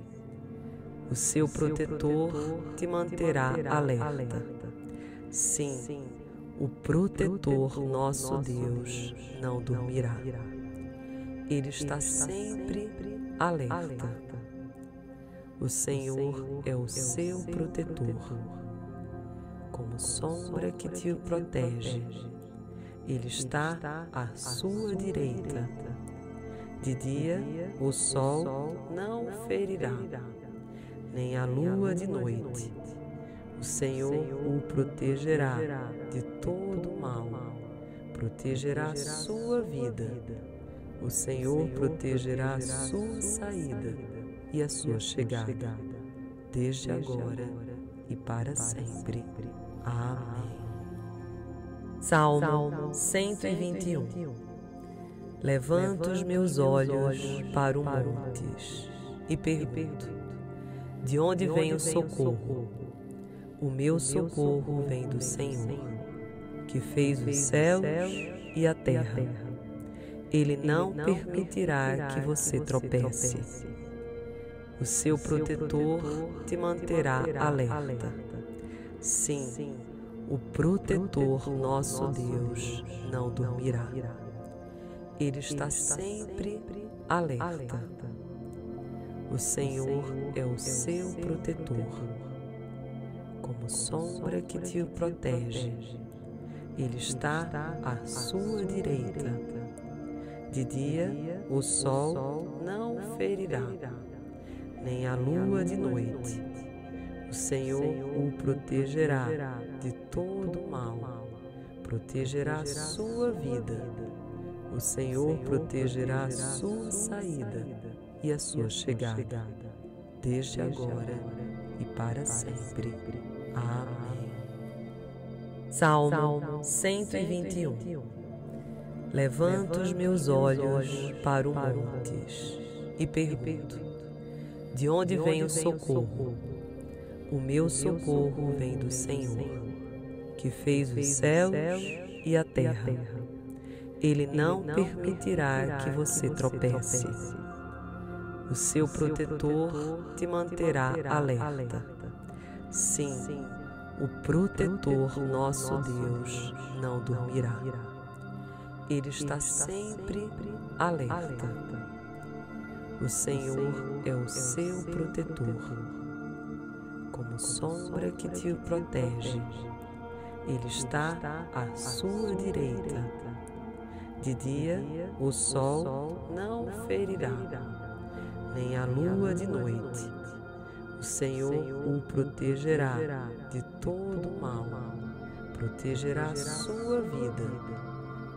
O seu protetor te manterá alerta. Sim, o protetor, nosso Deus, não dormirá. Ele está sempre alerta. O Senhor é o seu protetor, como sombra que te protege. Ele está à sua direita. De dia o sol não ferirá, nem a lua de noite. o Senhor o protegerá de todo mal, protegerá a sua vida. O Senhor protegerá a sua saída e a sua chegada, desde agora e para sempre. Amém. Salmo 121 Levanto os meus olhos para o montes e pergunto: De onde vem o socorro? O meu socorro vem do Senhor, que fez os céus e a terra. Ele não permitirá que você tropece. O seu protetor te manterá alerta. Sim, o protetor, nosso Deus, não dormirá. Ele está sempre alerta. O Senhor é o seu protetor como sombra que te protege. Ele está à sua direita. De dia o sol não ferirá, nem a lua de noite. O Senhor o protegerá de todo mal, protegerá sua vida. O Senhor protegerá sua saída e a sua chegada, desde agora e para sempre. Amém. Salmo 121 Levanto os meus olhos para o montes e pergunto: De onde vem o socorro? O meu socorro vem do Senhor, que fez os céus e a terra. Ele não permitirá que você tropece. O seu protetor te manterá alerta. Sim, o protetor, nosso Deus, não dormirá. Ele está sempre alerta. O Senhor é o seu protetor, como sombra que te protege. Ele está à sua direita. De dia o sol não ferirá, nem a lua de noite. o Senhor o protegerá de todo mal, protegerá a sua vida.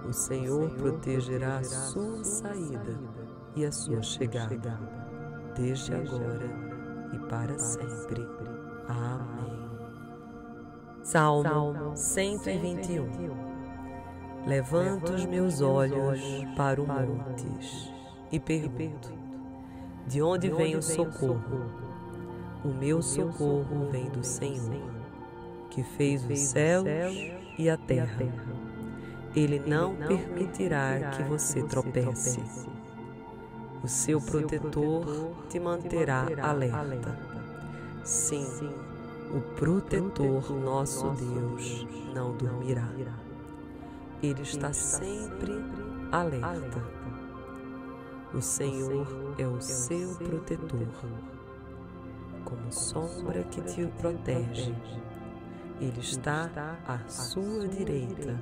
O Senhor protegerá a sua saída e a sua chegada, desde agora e para sempre. Amém. Salmo 121 Levanto os meus olhos para o montes e pergunto: De onde vem o socorro? O meu socorro vem do Senhor, que fez os céus e a terra. Ele não permitirá que você tropece. O seu protetor te manterá alerta. Sim, o protetor, nosso Deus, não dormirá. Ele está sempre alerta. O Senhor é o seu protetor como sombra que te protege. Ele está à sua direita.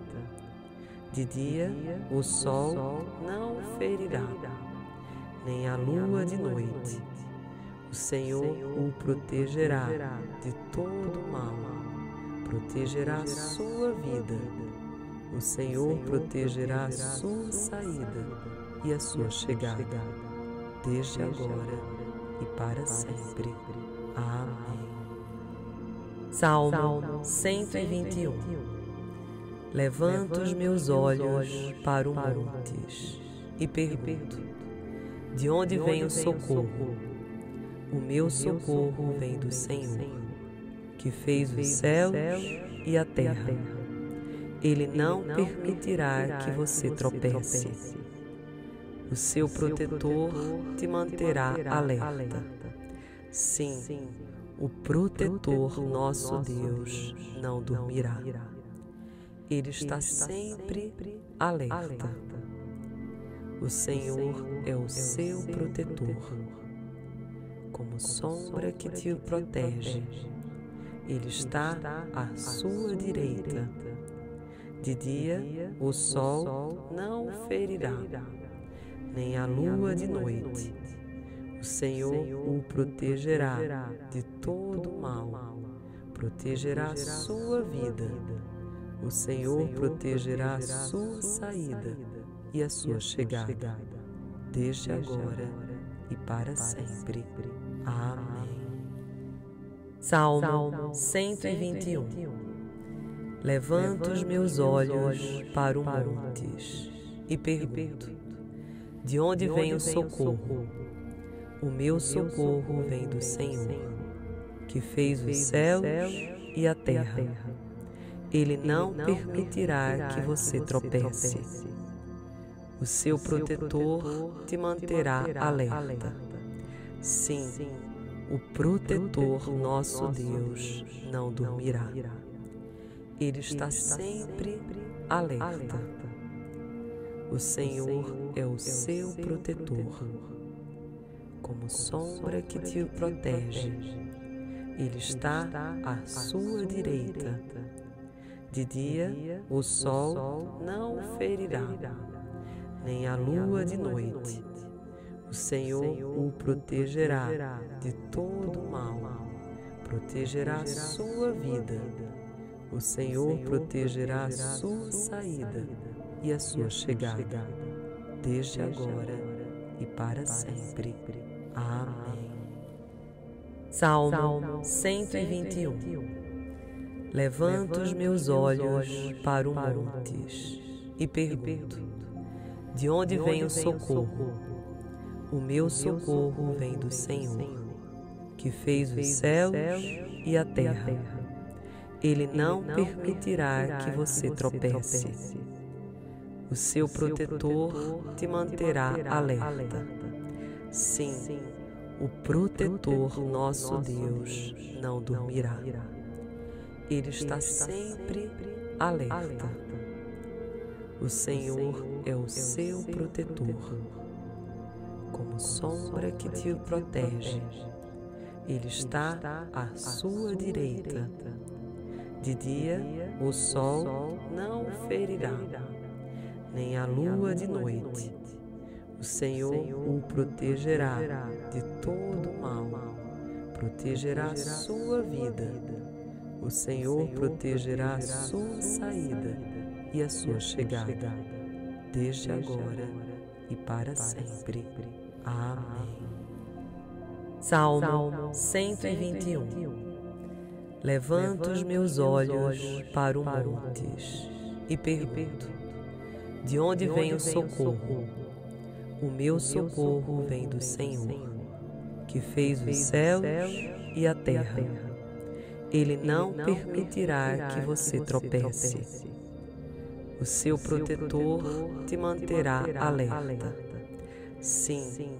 De dia o sol não ferirá, nem a lua de noite. O Senhor o protegerá de todo mal, protegerá a sua vida. O Senhor protegerá a sua saída e a sua chegada, desde agora e para sempre. Amém. Salmo 121 Levanto os meus olhos para o montes e pergunto: De onde vem o socorro? O meu socorro vem do Senhor, que fez os céus e a terra. Ele não permitirá que você tropece. O seu protetor te manterá alerta. Sim, o protetor, nosso Deus, não dormirá. Ele está sempre alerta. O Senhor é o seu protetor, como sombra que te protege. Ele está à sua direita. De dia o sol não ferirá, nem a lua de noite. o Senhor o protegerá de todo mal, protegerá a sua vida. O Senhor protegerá a sua saída e a sua chegada, desde agora e para sempre. Amém. Salmo 121 Levanto os meus olhos para o montes e pergunto: De onde vem o socorro? O meu socorro vem do Senhor, que fez os céus e a terra. Ele não permitirá que você tropece. O seu protetor te manterá alerta. Sim, o protetor, nosso Deus, não dormirá. Ele está sempre alerta. O Senhor é o seu protetor como sombra que te protege. Ele está à sua direita. De dia o sol não ferirá, nem a lua de noite. O Senhor o protegerá de todo mal, protegerá sua vida. O Senhor protegerá sua saída e a sua chegada, desde agora e para sempre. Amém. Salmo 121 Levanto os meus olhos para o montes e pergunto: De onde vem o socorro? O meu socorro vem do Senhor, que fez os céus e a terra. Ele não permitirá que você tropece. O seu protetor te manterá alerta. Sim, o protetor nosso Deus não dormirá. Ele está sempre alerta. O Senhor é o seu protetor, como sombra que te protege. Ele está à sua direita. De dia o sol não ferirá, nem a lua de noite. o Senhor o protegerá de todo mal, protegerá a sua vida. O Senhor protegerá a sua saída e a sua chegada, desde agora e para sempre. Amém. Salmo 121 Levanto os meus olhos para o montes e pergunto: De onde vem o socorro? O meu socorro vem do Senhor, que fez os céus e a terra. Ele não permitirá que você tropece. O seu protetor te manterá alerta. Sim,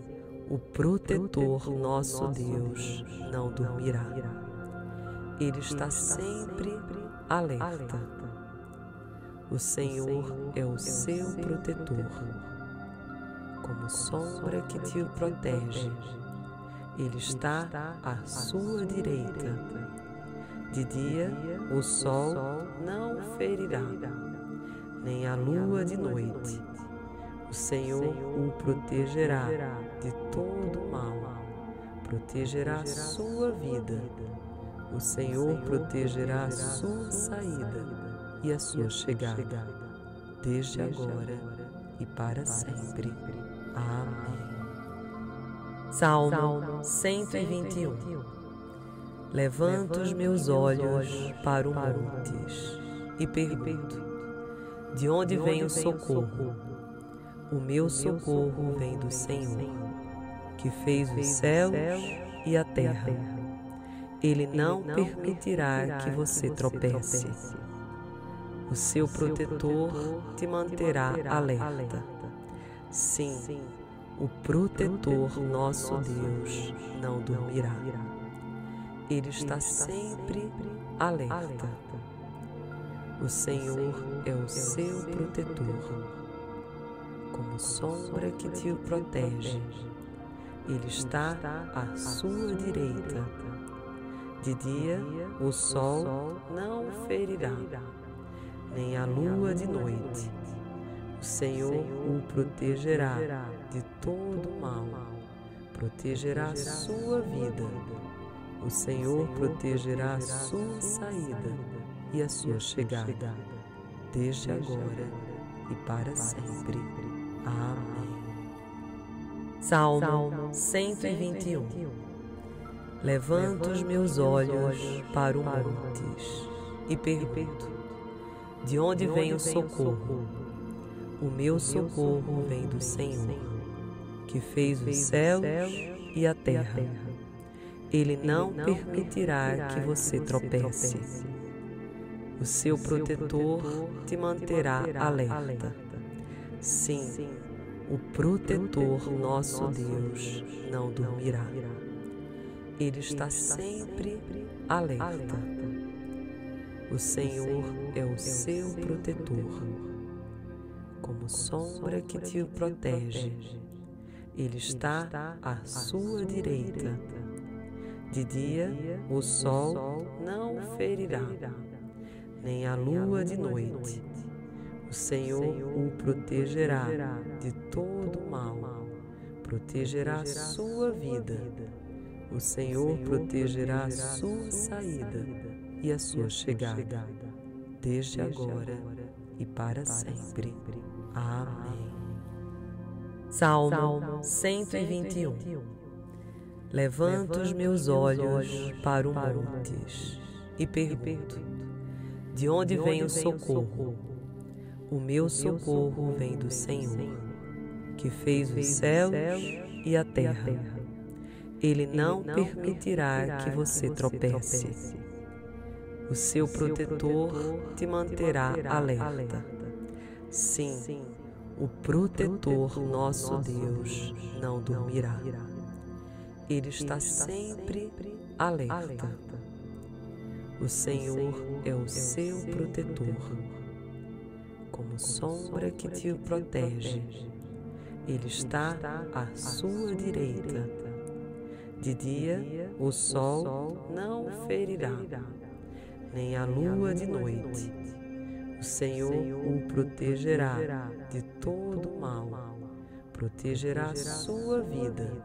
o protetor nosso Deus não dormirá. Ele está sempre alerta. O Senhor é o seu protetor como sombra que te protege. Ele está à sua direita. De dia o sol não ferirá, nem a lua de noite. O Senhor o protegerá de todo mal, protegerá sua vida. O Senhor protegerá sua saída e a sua chegada, desde agora e para sempre. Amém. Salmo 121 Levanto os meus olhos para o montes e pergunto: De onde vem o socorro? O meu socorro vem do Senhor, que fez os céus e a terra. Ele não permitirá que você tropece. O seu protetor te manterá alerta. Sim, o protetor nosso Deus não dormirá. Ele está sempre alerta. O Senhor é o seu protetor, como sombra que te protege. Ele está à sua direita. De dia o sol não ferirá, nem a lua de noite o Senhor o protegerá de todo mal, protegerá sua vida. O Senhor protegerá a sua saída e a sua chegada, desde agora e para sempre. Amém. Salmo 121 Levanto os meus olhos para o montes e pergunto: De onde vem o socorro? O meu socorro vem do Senhor, que fez os céus e a terra. Ele não permitirá que você tropece. O seu protetor te manterá alerta. Sim, o protetor nosso Deus não dormirá. Ele está sempre alerta. O Senhor é o seu protetor. como sombra que te protege. Ele está à sua direita. De dia o sol não ferirá, nem a lua de noite. O Senhor o protegerá de todo mal, protegerá a sua vida. O Senhor protegerá a sua saída e a sua chegada, desde agora e para sempre. Amém. Salmo 121 Levanto os meus olhos para o montes e pergunto: De onde vem o socorro? O meu socorro vem do Senhor, que fez os céus e a terra. Ele não permitirá que você tropece. O seu protetor te manterá alerta. Sim, o protetor, nosso Deus, não dormirá. Ele está sempre alerta. O Senhor é o seu protetor, como sombra que te protege. Ele está à sua direita. De dia o sol não ferirá, nem a lua de noite. o Senhor o protegerá de todo mal, protegerá a sua vida.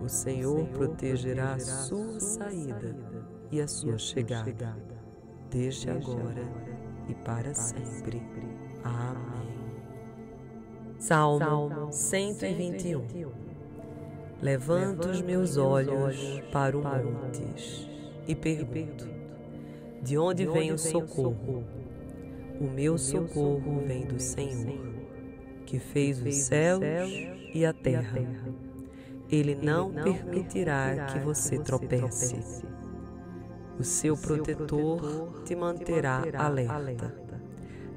O Senhor protegerá a sua saída e a sua chegada, desde agora e para sempre. Amém. Salmo 121 Levanto os meus olhos para o montes e pergunto: De onde vem o socorro? O meu socorro vem do Senhor, que fez os céus e a terra. Ele não permitirá que você tropece. O seu protetor te manterá alerta.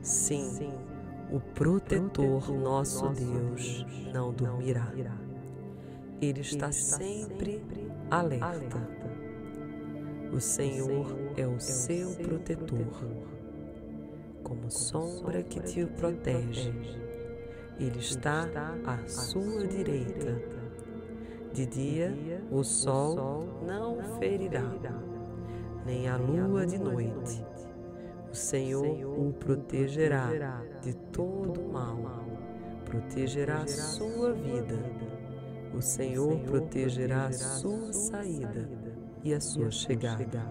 Sim, o protetor, nosso Deus, não dormirá. Ele está sempre alerta. O Senhor é o seu protetor como sombra que te protege. Ele está à sua direita. De dia o sol não ferirá, nem a lua de noite. O Senhor o protegerá de todo mal, protegerá sua vida. O Senhor protegerá sua saída e a sua chegada,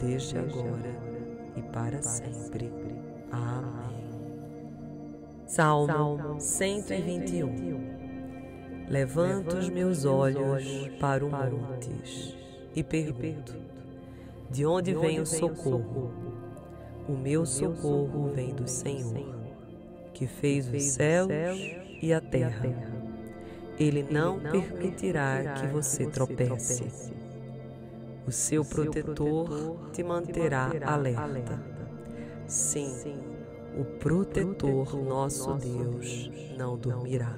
desde agora e para sempre. Amém. Salmo 121 Levanto os meus olhos para o montes e pergunto: De onde vem o socorro? O meu socorro vem do Senhor, que fez os céus e a terra. Ele não permitirá que você tropece. O seu protetor te manterá alerta. Sim, o protetor, nosso Deus, não dormirá.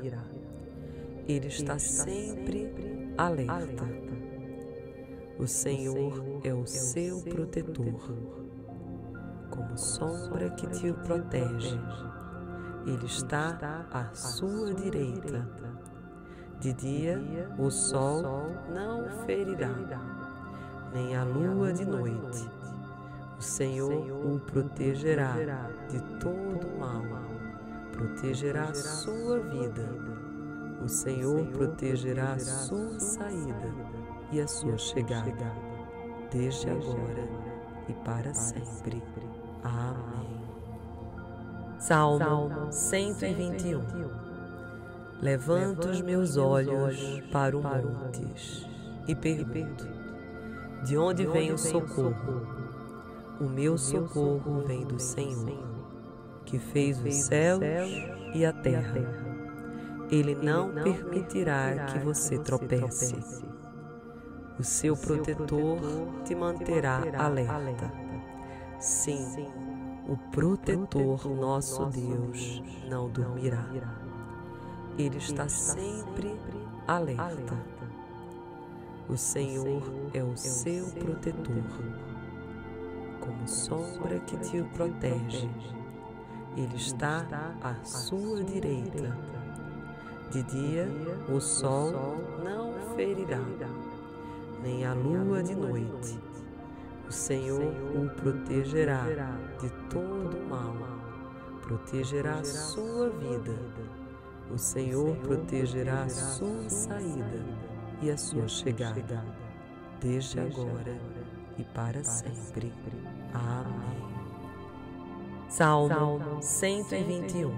Ele está sempre alerta. O Senhor é o seu protetor, como sombra que te protege. Ele está à sua direita. De dia o sol não ferirá, nem a lua de noite. o Senhor o protegerá de todo mal, protegerá sua vida. O Senhor protegerá a sua saída e a sua chegada, desde agora e para sempre. Amém. Salmo 121 Levanto os meus olhos para o montes e pergunto: De onde vem o socorro? O meu socorro vem do Senhor, que fez os céus e a terra. Ele não permitirá que você tropece. O seu protetor te manterá alerta. Sim, o protetor, nosso Deus, não dormirá. Ele está sempre alerta. O Senhor é o seu protetor como sombra que te protege. Ele está à sua direita. De dia o sol não ferirá, nem a lua de noite. O Senhor o protegerá de todo mal, protegerá sua vida. O Senhor protegerá sua saída e a sua chegada, desde agora e para sempre. Amém. Salmo 121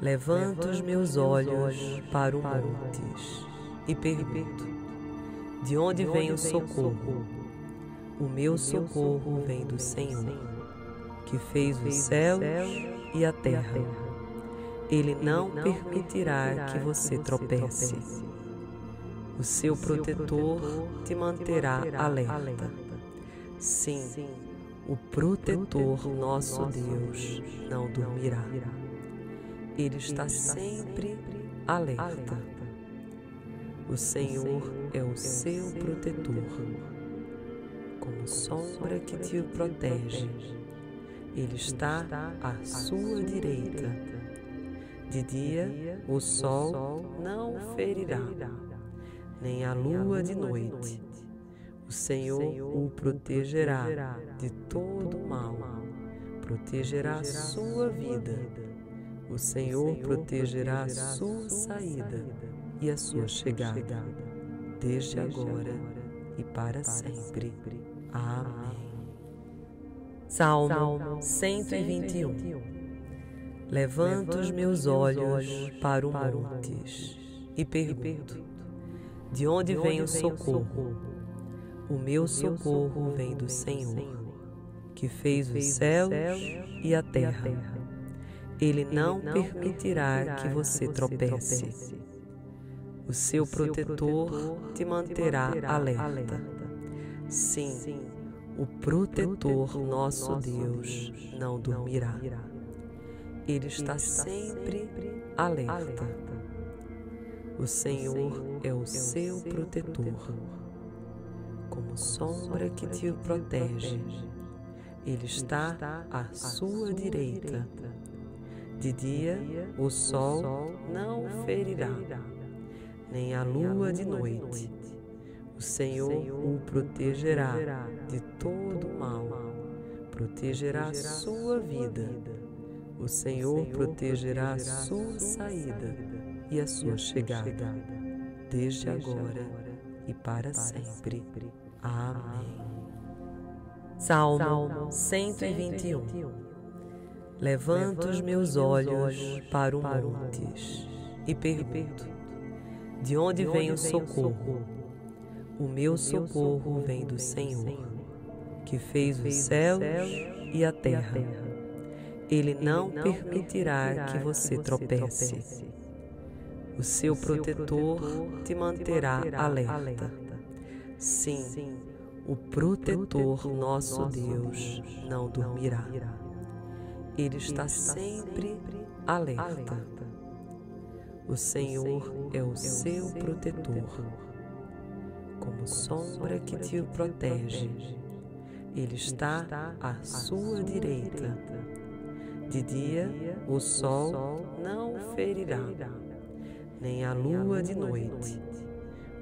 Levanto os meus olhos para o montes e pergunto: De onde vem o socorro? O meu socorro vem do Senhor, que fez os céus e a terra. Ele não permitirá que você tropece. O seu protetor te manterá alerta. Sim, o protetor, nosso Deus, não dormirá. Ele está sempre alerta. O Senhor é o seu protetor, como sombra que te protege. Ele está à sua direita. De dia o sol não ferirá, nem a lua de noite. O Senhor o protegerá de todo mal, protegerá a sua vida. O Senhor protegerá a sua saída e a sua chegada, desde agora e para sempre. Amém. Salmo 121 Levanto os meus olhos para o montes e pergunto: De onde vem o socorro? O meu socorro vem do Senhor, que fez os céus e a terra. Ele não permitirá que você tropece. O seu protetor te manterá alerta. Sim, o protetor, nosso Deus, não dormirá. Ele está sempre alerta. O Senhor é o seu protetor como sombra que te protege. Ele está à sua direita. De dia o sol não ferirá, nem a lua de noite. O Senhor o protegerá de todo mal, protegerá sua vida. O Senhor protegerá sua saída e a sua chegada, desde agora e para sempre. Amém. Salmo 121 Levanto os meus olhos para o montes e pergunto: De onde vem o socorro? O meu socorro vem do Senhor, que fez os céus e a terra. Ele não permitirá que você tropece. O seu protetor te manterá alerta. Sim, o protetor, nosso Deus, não dormirá. Ele está sempre alerta. O Senhor é o seu protetor, como sombra que te protege. Ele está à sua direita. De dia o sol não ferirá, nem a lua de noite.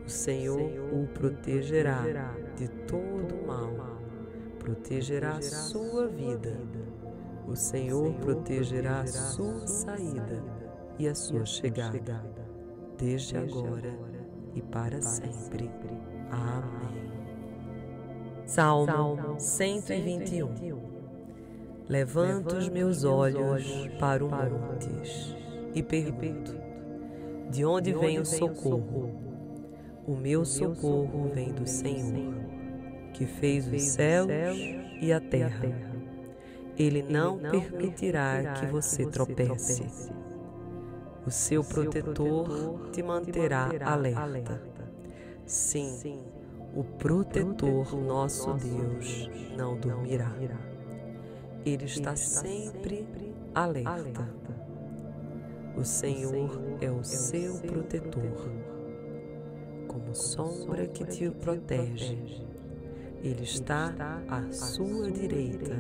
o Senhor o protegerá de todo mal, protegerá sua vida. O Senhor protegerá a sua saída e a sua chegada, desde agora e para sempre. Amém. Salmo 121 Levanto os meus olhos para o montes e pergunto: De onde vem o socorro? O meu socorro vem do Senhor, que fez os céus e a terra. Ele não permitirá que você tropece. O seu protetor te manterá alerta. Sim, o protetor, nosso Deus, não dormirá. Ele está sempre alerta. O Senhor é o seu protetor. como sombra que te protege. Ele está à sua direita.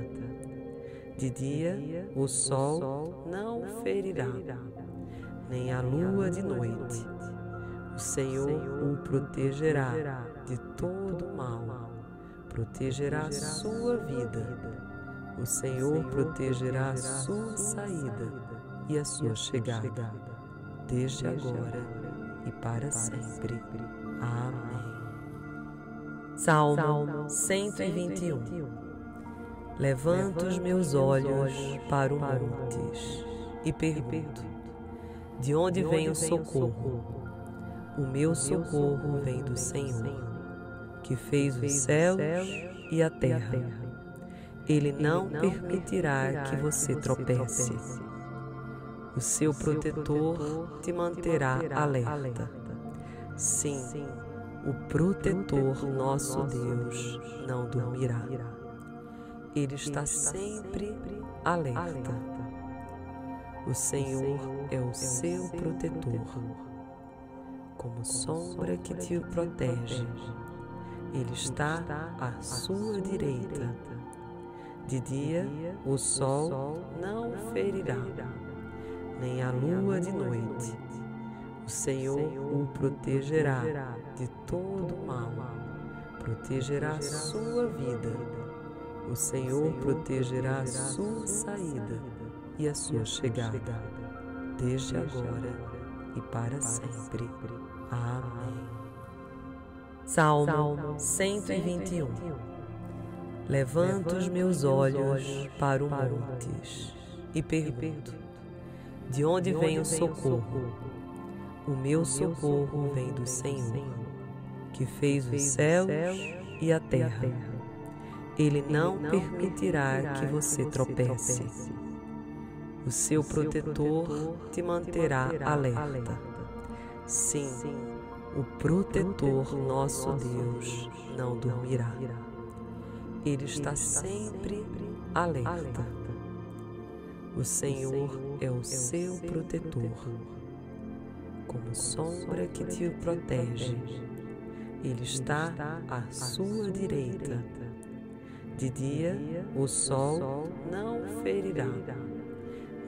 De dia o sol não ferirá, nem a lua de noite. O Senhor o protegerá de todo mal, protegerá a sua vida. O Senhor protegerá a sua saída e a sua chegada, desde agora e para sempre. Amém. Salmo 121 Levanto os meus olhos para o montes e pergunto: De onde vem o socorro? O meu socorro vem do Senhor, que fez os céus e a terra. Ele não permitirá que você tropece. O seu protetor te manterá alerta. Sim, o protetor nosso Deus não dormirá. Ele está sempre alerta. O Senhor é o seu protetor, como sombra que te protege. Ele está à sua direita. De dia o sol não ferirá, nem a lua de noite. O Senhor o protegerá de todo mal, protegerá sua vida o Senhor protegerá a sua saída e a sua chegada, desde agora e para sempre. Amém. Salmo 121 Levanto os meus olhos para o montes e pergunto: De onde vem o socorro? O meu socorro vem do Senhor, que fez os céus e a terra. Ele não permitirá que você tropece. O seu protetor te manterá alerta. Sim, o protetor nosso Deus não dormirá. Ele está sempre alerta. O Senhor é o seu protetor, como sombra que te protege. Ele está à sua direita. de dia o sol não ferirá,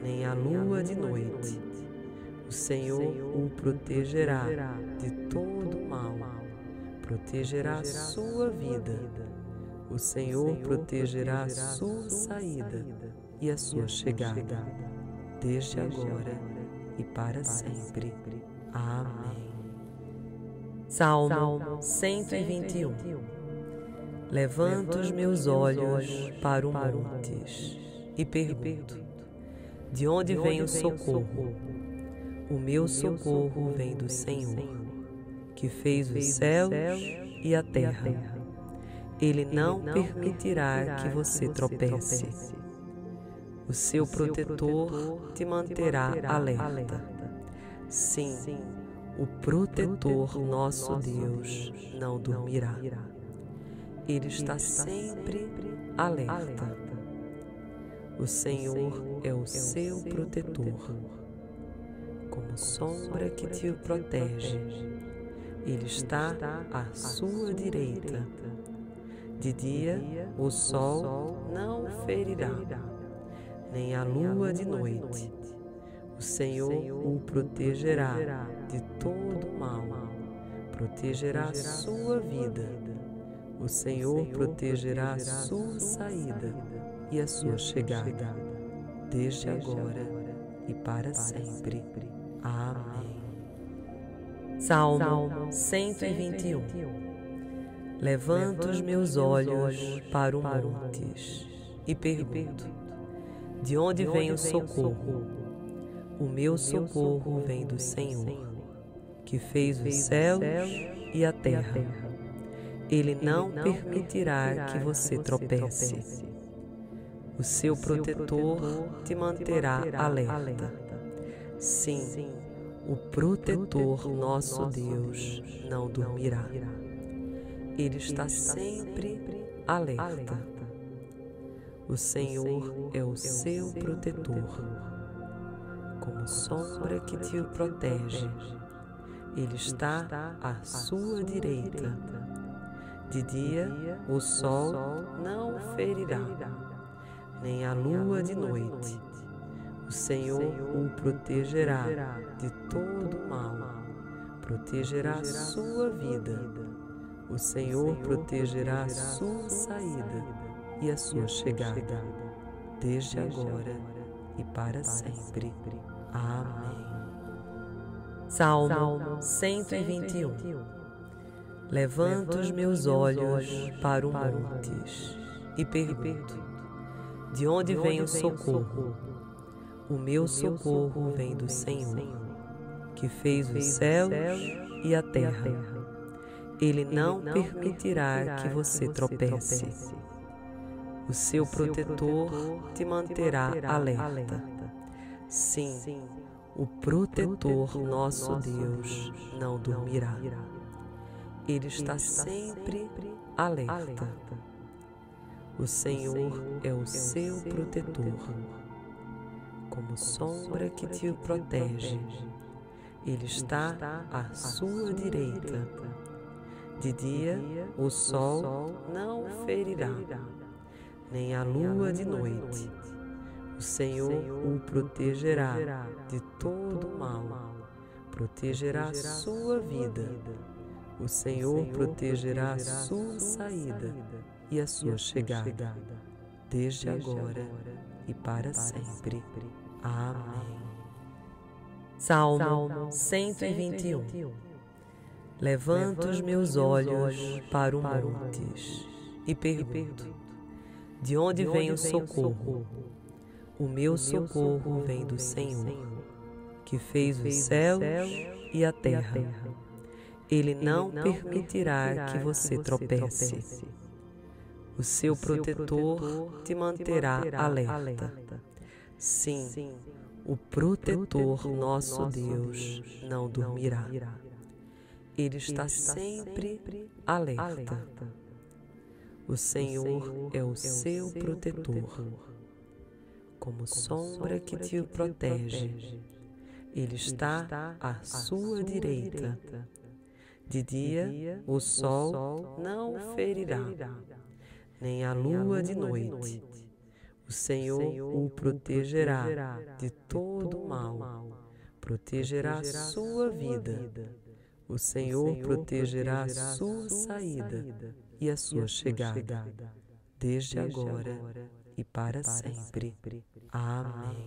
nem a lua de noite. O Senhor o protegerá de todo mal, protegerá a sua vida. O Senhor protegerá a sua saída e a sua chegada, desde agora e para sempre. Amém. Salmo 121 Levanto os meus olhos para o montes e pergunto: De onde vem o socorro? O meu socorro vem do Senhor, que fez os céus e a terra. Ele não permitirá que você tropece. O seu protetor te manterá alerta. Sim, o protetor nosso Deus não dormirá. Ele está sempre alerta. O Senhor é o seu protetor, como sombra que te protege. Ele está à sua direita. De dia o sol não ferirá, nem a lua de noite. O Senhor o protegerá de todo mal, protegerá sua vida. o Senhor protegerá a sua saída e a sua chegada, desde agora e para sempre. Amém. Salmo 121 Levanto os meus olhos para o montes e pergunto: De onde vem o socorro? O meu socorro vem do Senhor, que fez os céus e a terra. Ele não permitirá que você tropece. O seu protetor te manterá alerta. Sim, o protetor nosso Deus não dormirá. Ele está sempre alerta. O Senhor é o seu protetor, como sombra que te protege. Ele está à sua direita. de dia o sol não ferirá, nem a lua de noite. O Senhor o protegerá de todo mal, protegerá sua vida. O Senhor protegerá sua saída e a sua chegada, desde agora e para sempre. Amém. Salmo 121 Levanto os meus olhos para o montes e pergunto: De onde vem o socorro? O meu socorro vem do Senhor, que fez os céus e a terra. Ele não permitirá que você tropece. O seu protetor te manterá alerta. Sim, o protetor nosso Deus não dormirá. Ele está sempre alerta. O Senhor é o seu protetor, como sombra que te protege. Ele está à sua direita. De dia o sol não ferirá, nem a lua de noite. o Senhor o protegerá de todo mal, protegerá a sua vida. O Senhor protegerá a sua saída e a sua chegada, desde agora e para sempre. Amém. Salmo 121 Levanto os meus olhos para o montes e pergunto: De onde vem o socorro? O meu socorro vem do Senhor, que fez os céus e a terra. Ele não permitirá que você tropece. O seu protetor te manterá alerta. Sim, o protetor nosso Deus não dormirá. Ele está sempre alerta. O Senhor é o seu protetor. como sombra que te protege. Ele está à sua direita. De dia o sol não ferirá, nem a lua de noite. O Senhor o protegerá de todo mal, protegerá a sua vida. O Senhor protegerá a sua saída e a sua chegada, desde agora e para sempre. Amém.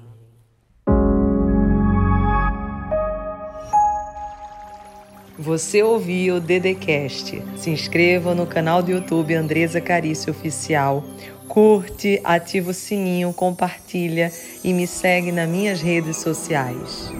Você ouviu o Dedecast. Se inscreva no canal do YouTube Andresa Carício Oficial. Curte, ativa o sininho, compartilha e me segue nas minhas redes sociais.